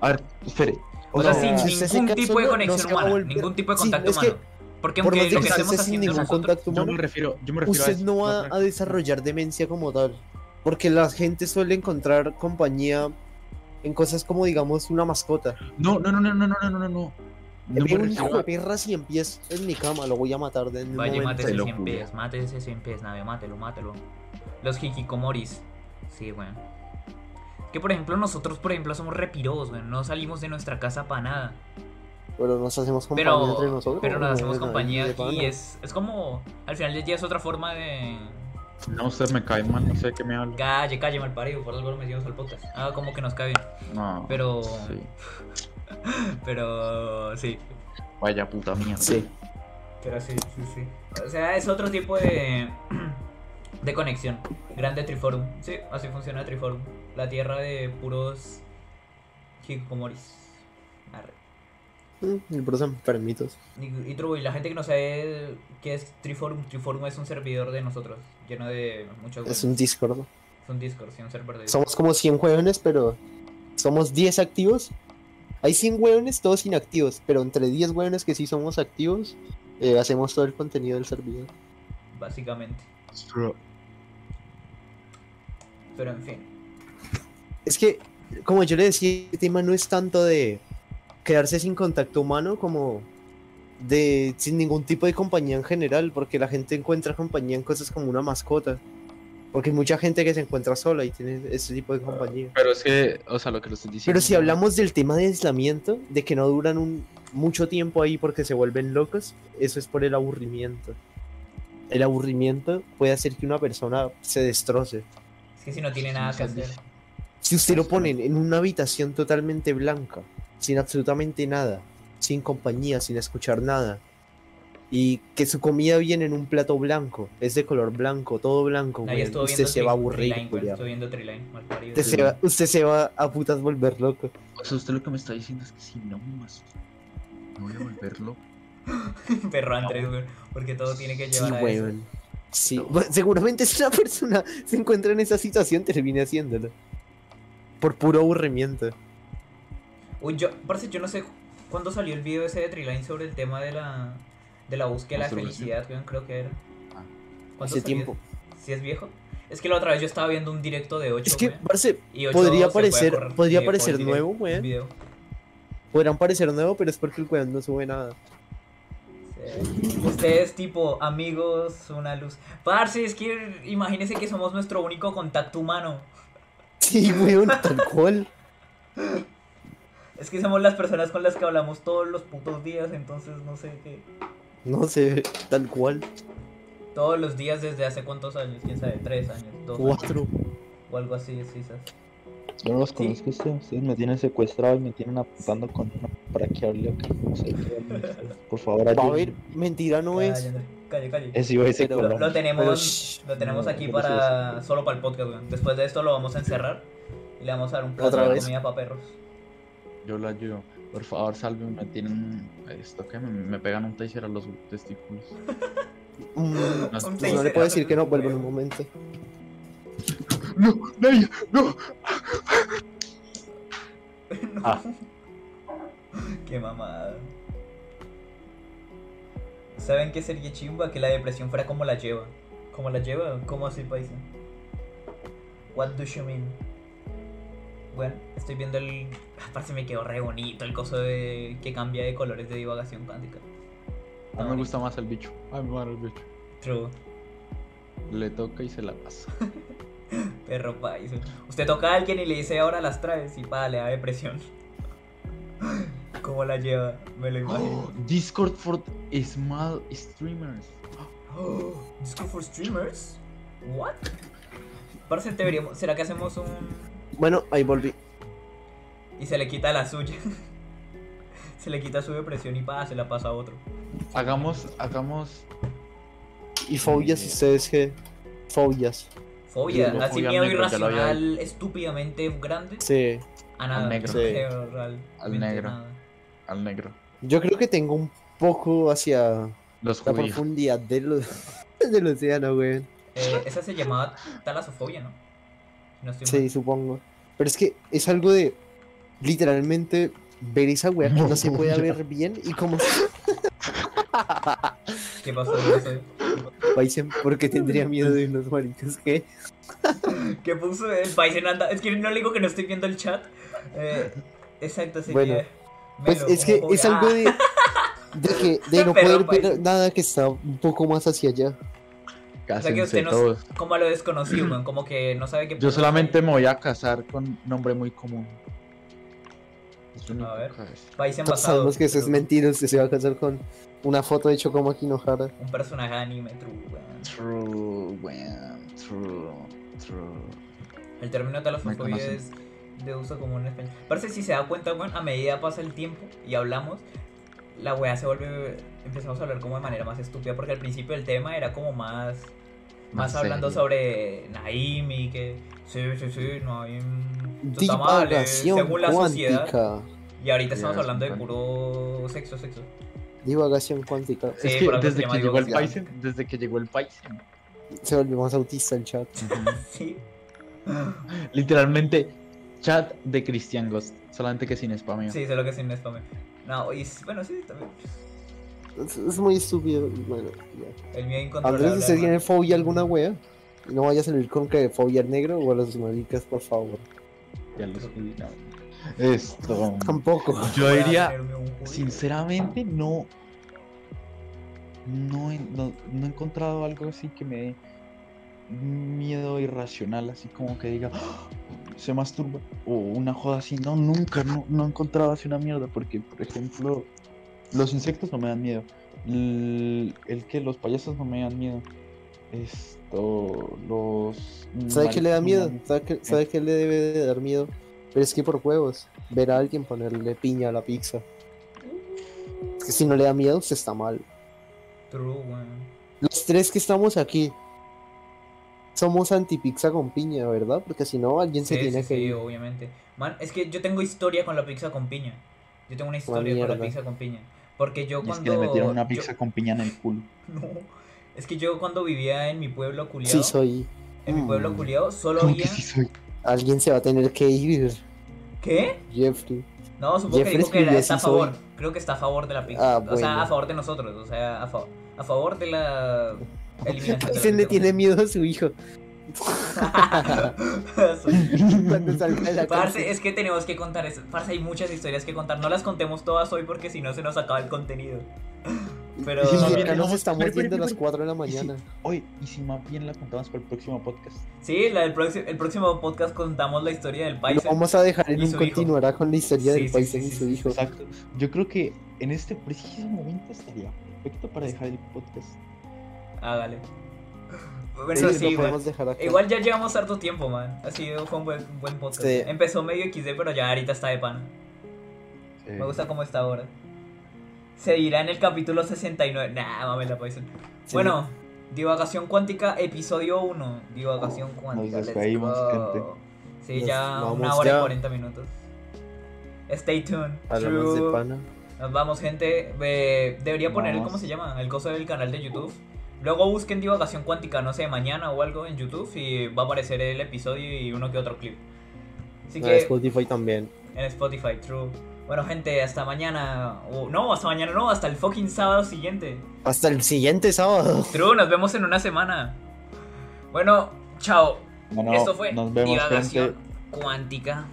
[SPEAKER 2] a ver, espere.
[SPEAKER 1] O sea,
[SPEAKER 3] No,
[SPEAKER 1] sin
[SPEAKER 3] si usted se
[SPEAKER 1] ningún tipo de
[SPEAKER 3] no
[SPEAKER 1] conexión humana,
[SPEAKER 3] volver-
[SPEAKER 1] ningún tipo de
[SPEAKER 3] Sí,
[SPEAKER 1] contacto
[SPEAKER 3] es que
[SPEAKER 1] humano. Porque
[SPEAKER 3] por
[SPEAKER 1] aunque
[SPEAKER 3] más
[SPEAKER 1] lo
[SPEAKER 3] de
[SPEAKER 1] que estemos haciendo
[SPEAKER 3] ningún
[SPEAKER 1] nosotros...
[SPEAKER 3] contacto
[SPEAKER 2] Yo
[SPEAKER 3] humano,
[SPEAKER 2] me refiero, yo me refiero a
[SPEAKER 3] usted
[SPEAKER 2] eso,
[SPEAKER 3] no va a desarrollar demencia como tal. Porque la gente suele encontrar compañía en cosas como, digamos, una mascota.
[SPEAKER 2] No, no, no, no, no, no, no, no, no. No
[SPEAKER 3] hijo de perra 100 pies en mi cama, lo voy a matar de un
[SPEAKER 1] Vaya,
[SPEAKER 3] momento.
[SPEAKER 1] mátese
[SPEAKER 2] Te lo
[SPEAKER 1] 100
[SPEAKER 2] juro.
[SPEAKER 1] pies, mátese 100 pies, nave, mátelo, mátelo. Los hikikomoris. Sí, weón. Que por ejemplo nosotros, por ejemplo, somos repiros, weón. No salimos de nuestra casa para nada.
[SPEAKER 3] Pero nos hacemos compañía entre
[SPEAKER 1] Pero,
[SPEAKER 3] nosotros.
[SPEAKER 1] pero nos hacemos
[SPEAKER 3] Bueno,
[SPEAKER 1] compañía y es, es como, al final ya es otra forma de...
[SPEAKER 2] No, usted me cae mal, no sé qué me habla.
[SPEAKER 1] Calle, calle, mal parido, por algo lo metimos al podcast. Ah, como que nos cae bien.
[SPEAKER 2] No.
[SPEAKER 1] Pero-
[SPEAKER 2] Sí.
[SPEAKER 1] Pero sí,
[SPEAKER 2] Vaya puta mierda.
[SPEAKER 3] Sí.
[SPEAKER 1] pero sí, sí, sí. O sea, es otro tipo de, de conexión. Grande Triforum. Sí, así funciona Triforum. La tierra de puros hikikomoris. Arre.
[SPEAKER 3] Mm, Y por eso permitos.
[SPEAKER 1] Y, y True, y la gente que no sabe qué es Triforum, Triforum es un servidor de nosotros, lleno de muchos...
[SPEAKER 3] Es un Discord.
[SPEAKER 1] es un Discord, sí, un server de
[SPEAKER 3] Somos como 100 hueones, pero somos 10 activos. Hay 100 hueones, todos inactivos, pero entre 10 hueones que sí somos activos, eh, hacemos todo el contenido del servidor.
[SPEAKER 1] básicamente. Pero en fin.
[SPEAKER 3] Es que, como yo le decía, el tema no es tanto de quedarse sin contacto humano como de sin ningún tipo de compañía en general, porque la gente encuentra compañía en cosas como una mascota. Porque hay mucha gente que se encuentra sola y tiene ese tipo de compañía.
[SPEAKER 2] Pero es que, o sea, lo que lo estoy diciendo.
[SPEAKER 3] Pero si hablamos del tema de aislamiento, de que no duran un, mucho tiempo ahí porque se vuelven locos, eso es por el aburrimiento. El aburrimiento puede hacer que una persona se destroce.
[SPEAKER 1] Es que si no tiene nada que hacer.
[SPEAKER 3] Si usted lo pone en una habitación totalmente blanca, sin absolutamente nada, sin compañía, sin escuchar nada, y que su comida viene en un plato blanco, es de color blanco, todo blanco,
[SPEAKER 1] estuvo
[SPEAKER 3] usted se va a aburrir.
[SPEAKER 1] Estoy viendo Triline, mal parido.
[SPEAKER 3] Usted se va, usted se va a putas volver loco.
[SPEAKER 2] O sea, usted lo que me está diciendo es que si no más. No voy a volverlo.
[SPEAKER 1] Perro Andrés, weón, porque todo tiene que
[SPEAKER 3] Sí,
[SPEAKER 1] llevar a eso.
[SPEAKER 3] weón. Sí, bueno, seguramente si una persona se encuentra en esa situación termine haciéndolo. Por puro aburrimiento.
[SPEAKER 1] Uy, yo, parece, yo no sé cuándo salió el video ese de Triline sobre el tema de la, de la búsqueda de la felicidad, weón, creo que era.
[SPEAKER 2] Ah.
[SPEAKER 1] ¿Cuándo
[SPEAKER 3] Hace
[SPEAKER 1] salió?
[SPEAKER 3] tiempo.
[SPEAKER 1] ¿Sí es viejo? Es que la otra vez yo estaba viendo un directo de 8,
[SPEAKER 3] Es que, parce,
[SPEAKER 1] y ocho
[SPEAKER 3] podría
[SPEAKER 1] se puede
[SPEAKER 3] parecer- podría parecer nuevo, weón. podrán parecer nuevo, pero es porque el weón no sube nada.
[SPEAKER 1] Sí. Ustedes tipo amigos, una luz. Parce, es que imagínense que somos nuestro único contacto humano.
[SPEAKER 3] Sí, weón, tal cual.
[SPEAKER 1] Es que somos las personas con las que hablamos todos los putos días, entonces no sé qué.
[SPEAKER 3] No sé, tal cual.
[SPEAKER 1] Todos los días desde hace cuántos años, quién sabe, tres años, dos años,
[SPEAKER 3] Cuatro.
[SPEAKER 1] o algo así, sí, ¿sabes?
[SPEAKER 2] Yo no los conozco usted. Ustedes me tienen secuestrado y me tienen apuntando con una para que hable. No sé. Por favor,
[SPEAKER 3] A
[SPEAKER 2] ayúdenme.
[SPEAKER 3] ver, mentira no
[SPEAKER 1] Calle,
[SPEAKER 3] es.
[SPEAKER 1] André, calle, calle.
[SPEAKER 2] Es ese
[SPEAKER 1] Lo, tenemos,
[SPEAKER 3] Pero,
[SPEAKER 1] lo tenemos
[SPEAKER 2] no,
[SPEAKER 1] aquí para solo para el podcast, weón. Después de esto lo vamos a encerrar y le vamos a dar un plato
[SPEAKER 3] ¿Otra
[SPEAKER 1] de comida para perros.
[SPEAKER 2] Yo lo ayudo. Por favor, salve. Me tienen. Esto que me, me pegan un taser a los testículos. No,
[SPEAKER 3] pues le puedo decir que no, vuelvo en un momento.
[SPEAKER 2] ¡No! ¡Naya! ¡No!
[SPEAKER 1] No.
[SPEAKER 2] Ah.
[SPEAKER 1] Qué mamada. ¿Saben qué sería chimba? Que la depresión fuera como la lleva. ¿Cómo la lleva? ¿Cómo así, paisa? What do you mean? Bueno, estoy viendo el. Aparte me quedó re bonito el coso de que cambia de colores de divagación cuántica.
[SPEAKER 2] A mí me gusta más el bicho. A mí me gusta el bicho.
[SPEAKER 1] True.
[SPEAKER 2] Le toca y se la pasa.
[SPEAKER 1] Perro paisa. Usted toca a alguien y le dice ahora las traes y pa, le da depresión. ¿Cómo la lleva? Me lo imagino.
[SPEAKER 2] Discord for small streamers.
[SPEAKER 1] Oh, Discord for streamers? What? Parece que deberíamos. ¿Será que hacemos un.
[SPEAKER 3] Bueno, ahí volví.
[SPEAKER 1] y se le quita la suya? se le quita su depresión y pa, se la pasa a otro.
[SPEAKER 2] Hagamos, hagamos.
[SPEAKER 3] ¿Y fobias ustedes qué? Fobias.
[SPEAKER 1] Fobia, así
[SPEAKER 2] fobia
[SPEAKER 1] miedo
[SPEAKER 2] negro,
[SPEAKER 1] irracional, estúpidamente grande.
[SPEAKER 3] Sí.
[SPEAKER 1] A nada.
[SPEAKER 2] Al negro.
[SPEAKER 3] Sí.
[SPEAKER 1] Real-
[SPEAKER 2] Al negro.
[SPEAKER 1] nada.
[SPEAKER 2] al negro.
[SPEAKER 3] Yo creo que tengo un poco hacia
[SPEAKER 2] Los
[SPEAKER 3] la
[SPEAKER 2] judíos.
[SPEAKER 3] profundidad del, del océano, weón.
[SPEAKER 1] Eh, esa se llamaba talasofobia, ¿no? No estoy
[SPEAKER 3] Sí,
[SPEAKER 1] mal.
[SPEAKER 3] supongo. Pero es que es algo de literalmente ver esa weá que no se puede ver bien y como
[SPEAKER 1] ¿Qué pasó? No sé.
[SPEAKER 3] Paisen porque tendría miedo de unos maricas que
[SPEAKER 1] ¿Qué puso el anda? Es que no le digo que no estoy viendo el chat. Eh, exacto, sería.
[SPEAKER 3] Bueno, pues
[SPEAKER 1] Melo,
[SPEAKER 3] es que es algo de, de que de no
[SPEAKER 1] Pero,
[SPEAKER 3] poder ver nada que está un poco más hacia allá.
[SPEAKER 1] O sea que
[SPEAKER 2] Cásense
[SPEAKER 1] usted no
[SPEAKER 2] todos.
[SPEAKER 1] como a lo desconocido, weón, como que no sabe qué
[SPEAKER 2] Yo solamente me voy a casar con un nombre muy común.
[SPEAKER 1] A ver. País en
[SPEAKER 3] Todos
[SPEAKER 1] pasado.
[SPEAKER 3] sabemos que eso es mentira, usted se va a casar con una foto de Chocomo Kinohara.
[SPEAKER 1] Un personaje de anime, true, weón.
[SPEAKER 2] True, weón. True, true.
[SPEAKER 1] El término
[SPEAKER 2] Me conocen.
[SPEAKER 1] es de uso común en español. Parece si se da cuenta, weón, a medida pasa el tiempo y hablamos, la weá se vuelve. Empezamos a hablar como de manera más estúpida, porque al principio el tema era como más. Más
[SPEAKER 2] Más
[SPEAKER 1] hablando
[SPEAKER 2] serio.
[SPEAKER 1] sobre Naim y que. Sí, sí, sí, Naim. mal, eh,
[SPEAKER 3] Divagación
[SPEAKER 1] según la sociedad.
[SPEAKER 3] cuántica.
[SPEAKER 1] Y ahorita estamos hablando de puro sexo, sexo.
[SPEAKER 3] Divagación cuántica.
[SPEAKER 1] Sí,
[SPEAKER 2] es que desde que llegó el. Python, desde que llegó el Python,
[SPEAKER 3] Se volvió más autista el chat.
[SPEAKER 1] Sí.
[SPEAKER 2] literalmente chat de Christian Ghost, solamente que sin spameo.
[SPEAKER 1] Sí, sé lo que sin spam. No, y bueno, sí, también.
[SPEAKER 3] Es, es muy estúpido. Bueno, ya.
[SPEAKER 1] El mío incontrolable.
[SPEAKER 3] Andrés, ¿usted tiene fobia alguna wea? No vaya a salir con que fobia al negro o a los maricas, por favor.
[SPEAKER 2] Ya lo no. Esto.
[SPEAKER 3] Tampoco.
[SPEAKER 2] Yo diría, sinceramente, no. No he, no, no he encontrado algo así que me dé miedo irracional, así como que diga, "Ah, se masturba, o una joda así. No, nunca, no, no he encontrado así una mierda, porque, por ejemplo, los insectos no me dan miedo. El, el que los payasos no me dan miedo. Esto, los.
[SPEAKER 3] ¿Sabe qué le da miedo? ¿Sabe qué, sabe qué le debe de dar miedo? Pero es que por juegos, ver a alguien ponerle piña a la pizza. Es que si no le da miedo, usted está mal.
[SPEAKER 1] True, weón.
[SPEAKER 3] Los tres que estamos aquí somos anti-pizza con piña, ¿verdad? Porque si no, alguien se
[SPEAKER 1] Sí,
[SPEAKER 3] tiene
[SPEAKER 1] sí,
[SPEAKER 3] que
[SPEAKER 1] sí,
[SPEAKER 3] ir.
[SPEAKER 1] obviamente. Man, es que yo tengo historia con la pizza con piña. Yo tengo una historia con la pizza con piña. Porque yo
[SPEAKER 2] Y es
[SPEAKER 1] cuando.
[SPEAKER 2] que le metieron una
[SPEAKER 1] yo-
[SPEAKER 2] pizza con piña en el culo.
[SPEAKER 1] No. Es que yo cuando vivía en mi pueblo culiado.
[SPEAKER 3] Sí, soy.
[SPEAKER 1] En mi pueblo
[SPEAKER 2] Mm.
[SPEAKER 1] culiado solo
[SPEAKER 2] ¿Cómo
[SPEAKER 1] había.
[SPEAKER 2] que sí soy?
[SPEAKER 3] Alguien se va a tener que ir,
[SPEAKER 1] ¿Qué?
[SPEAKER 3] Jeffrey.
[SPEAKER 1] No, supongo que
[SPEAKER 3] Jeffrey
[SPEAKER 1] dijo que era-
[SPEAKER 3] escribió
[SPEAKER 1] está a
[SPEAKER 3] sí soy.
[SPEAKER 1] favor. Creo que está a favor de la pizza.
[SPEAKER 3] Ah,
[SPEAKER 1] O sea,
[SPEAKER 3] bueno.
[SPEAKER 1] a favor de nosotros. O sea, a, fa- a favor de la
[SPEAKER 3] Se le tiene miedo a su hijo.
[SPEAKER 1] Parce, es que tenemos que contar eso. Parce, hay muchas historias que contar. No las contemos todas hoy porque si no se nos acaba el contenido. Pero.
[SPEAKER 2] Y si más
[SPEAKER 3] acá
[SPEAKER 2] bien
[SPEAKER 3] nos estamos viendo a las
[SPEAKER 2] espere.
[SPEAKER 3] 4 de la mañana.
[SPEAKER 2] Oye, y si más bien la contamos para el próximo podcast.
[SPEAKER 1] Sí, la del próximo, el próximo podcast contamos la historia del país.
[SPEAKER 3] vamos a dejar en
[SPEAKER 1] y
[SPEAKER 3] un
[SPEAKER 1] hijo.
[SPEAKER 3] continuará con la historia
[SPEAKER 1] Sí,
[SPEAKER 3] del
[SPEAKER 1] sí,
[SPEAKER 3] país
[SPEAKER 1] sí,
[SPEAKER 3] y su
[SPEAKER 1] sí,
[SPEAKER 3] hijo.
[SPEAKER 2] Exacto. Yo creo que en este preciso momento estaría perfecto para dejar el podcast.
[SPEAKER 1] Hágale. Bueno,
[SPEAKER 3] Sí,
[SPEAKER 1] sí,
[SPEAKER 3] podemos dejar acá.
[SPEAKER 1] Igual ya llevamos harto tiempo, man. Ha sido fue un buen, un buen podcast.
[SPEAKER 3] Sí.
[SPEAKER 1] Empezó medio XD, pero ya ahorita está de pan.
[SPEAKER 2] Eh,
[SPEAKER 1] Me gusta cómo está ahora. Se irá en el capítulo 69. Nah, mames la Poison.
[SPEAKER 3] Sí.
[SPEAKER 1] Bueno, divagación cuántica, episodio 1. Divagación cuántica. let's
[SPEAKER 2] despedimos,
[SPEAKER 1] go.
[SPEAKER 2] gente.
[SPEAKER 1] Sí,
[SPEAKER 3] Nos
[SPEAKER 1] ya una hora y
[SPEAKER 3] ya.
[SPEAKER 1] 40 minutos. Stay tuned.
[SPEAKER 3] Hablamos de
[SPEAKER 1] True.
[SPEAKER 3] pana.
[SPEAKER 1] Nos vamos, gente. Debería poner,
[SPEAKER 2] Vamos.
[SPEAKER 1] ¿cómo se llama? El coso del canal de YouTube. Luego busquen divagación cuántica, no sé, mañana o algo en YouTube y va a aparecer el episodio y uno que otro clip. Así que
[SPEAKER 3] Spotify también.
[SPEAKER 1] en Spotify, true. Bueno, gente, hasta mañana. no, hasta mañana no, hasta el fucking sábado siguiente.
[SPEAKER 3] Hasta el siguiente sábado.
[SPEAKER 1] True, nos vemos en una semana. Bueno, chao.
[SPEAKER 2] Bueno,
[SPEAKER 1] Esto fue
[SPEAKER 2] nos vemos,
[SPEAKER 1] divagación
[SPEAKER 2] gente.
[SPEAKER 1] cuántica.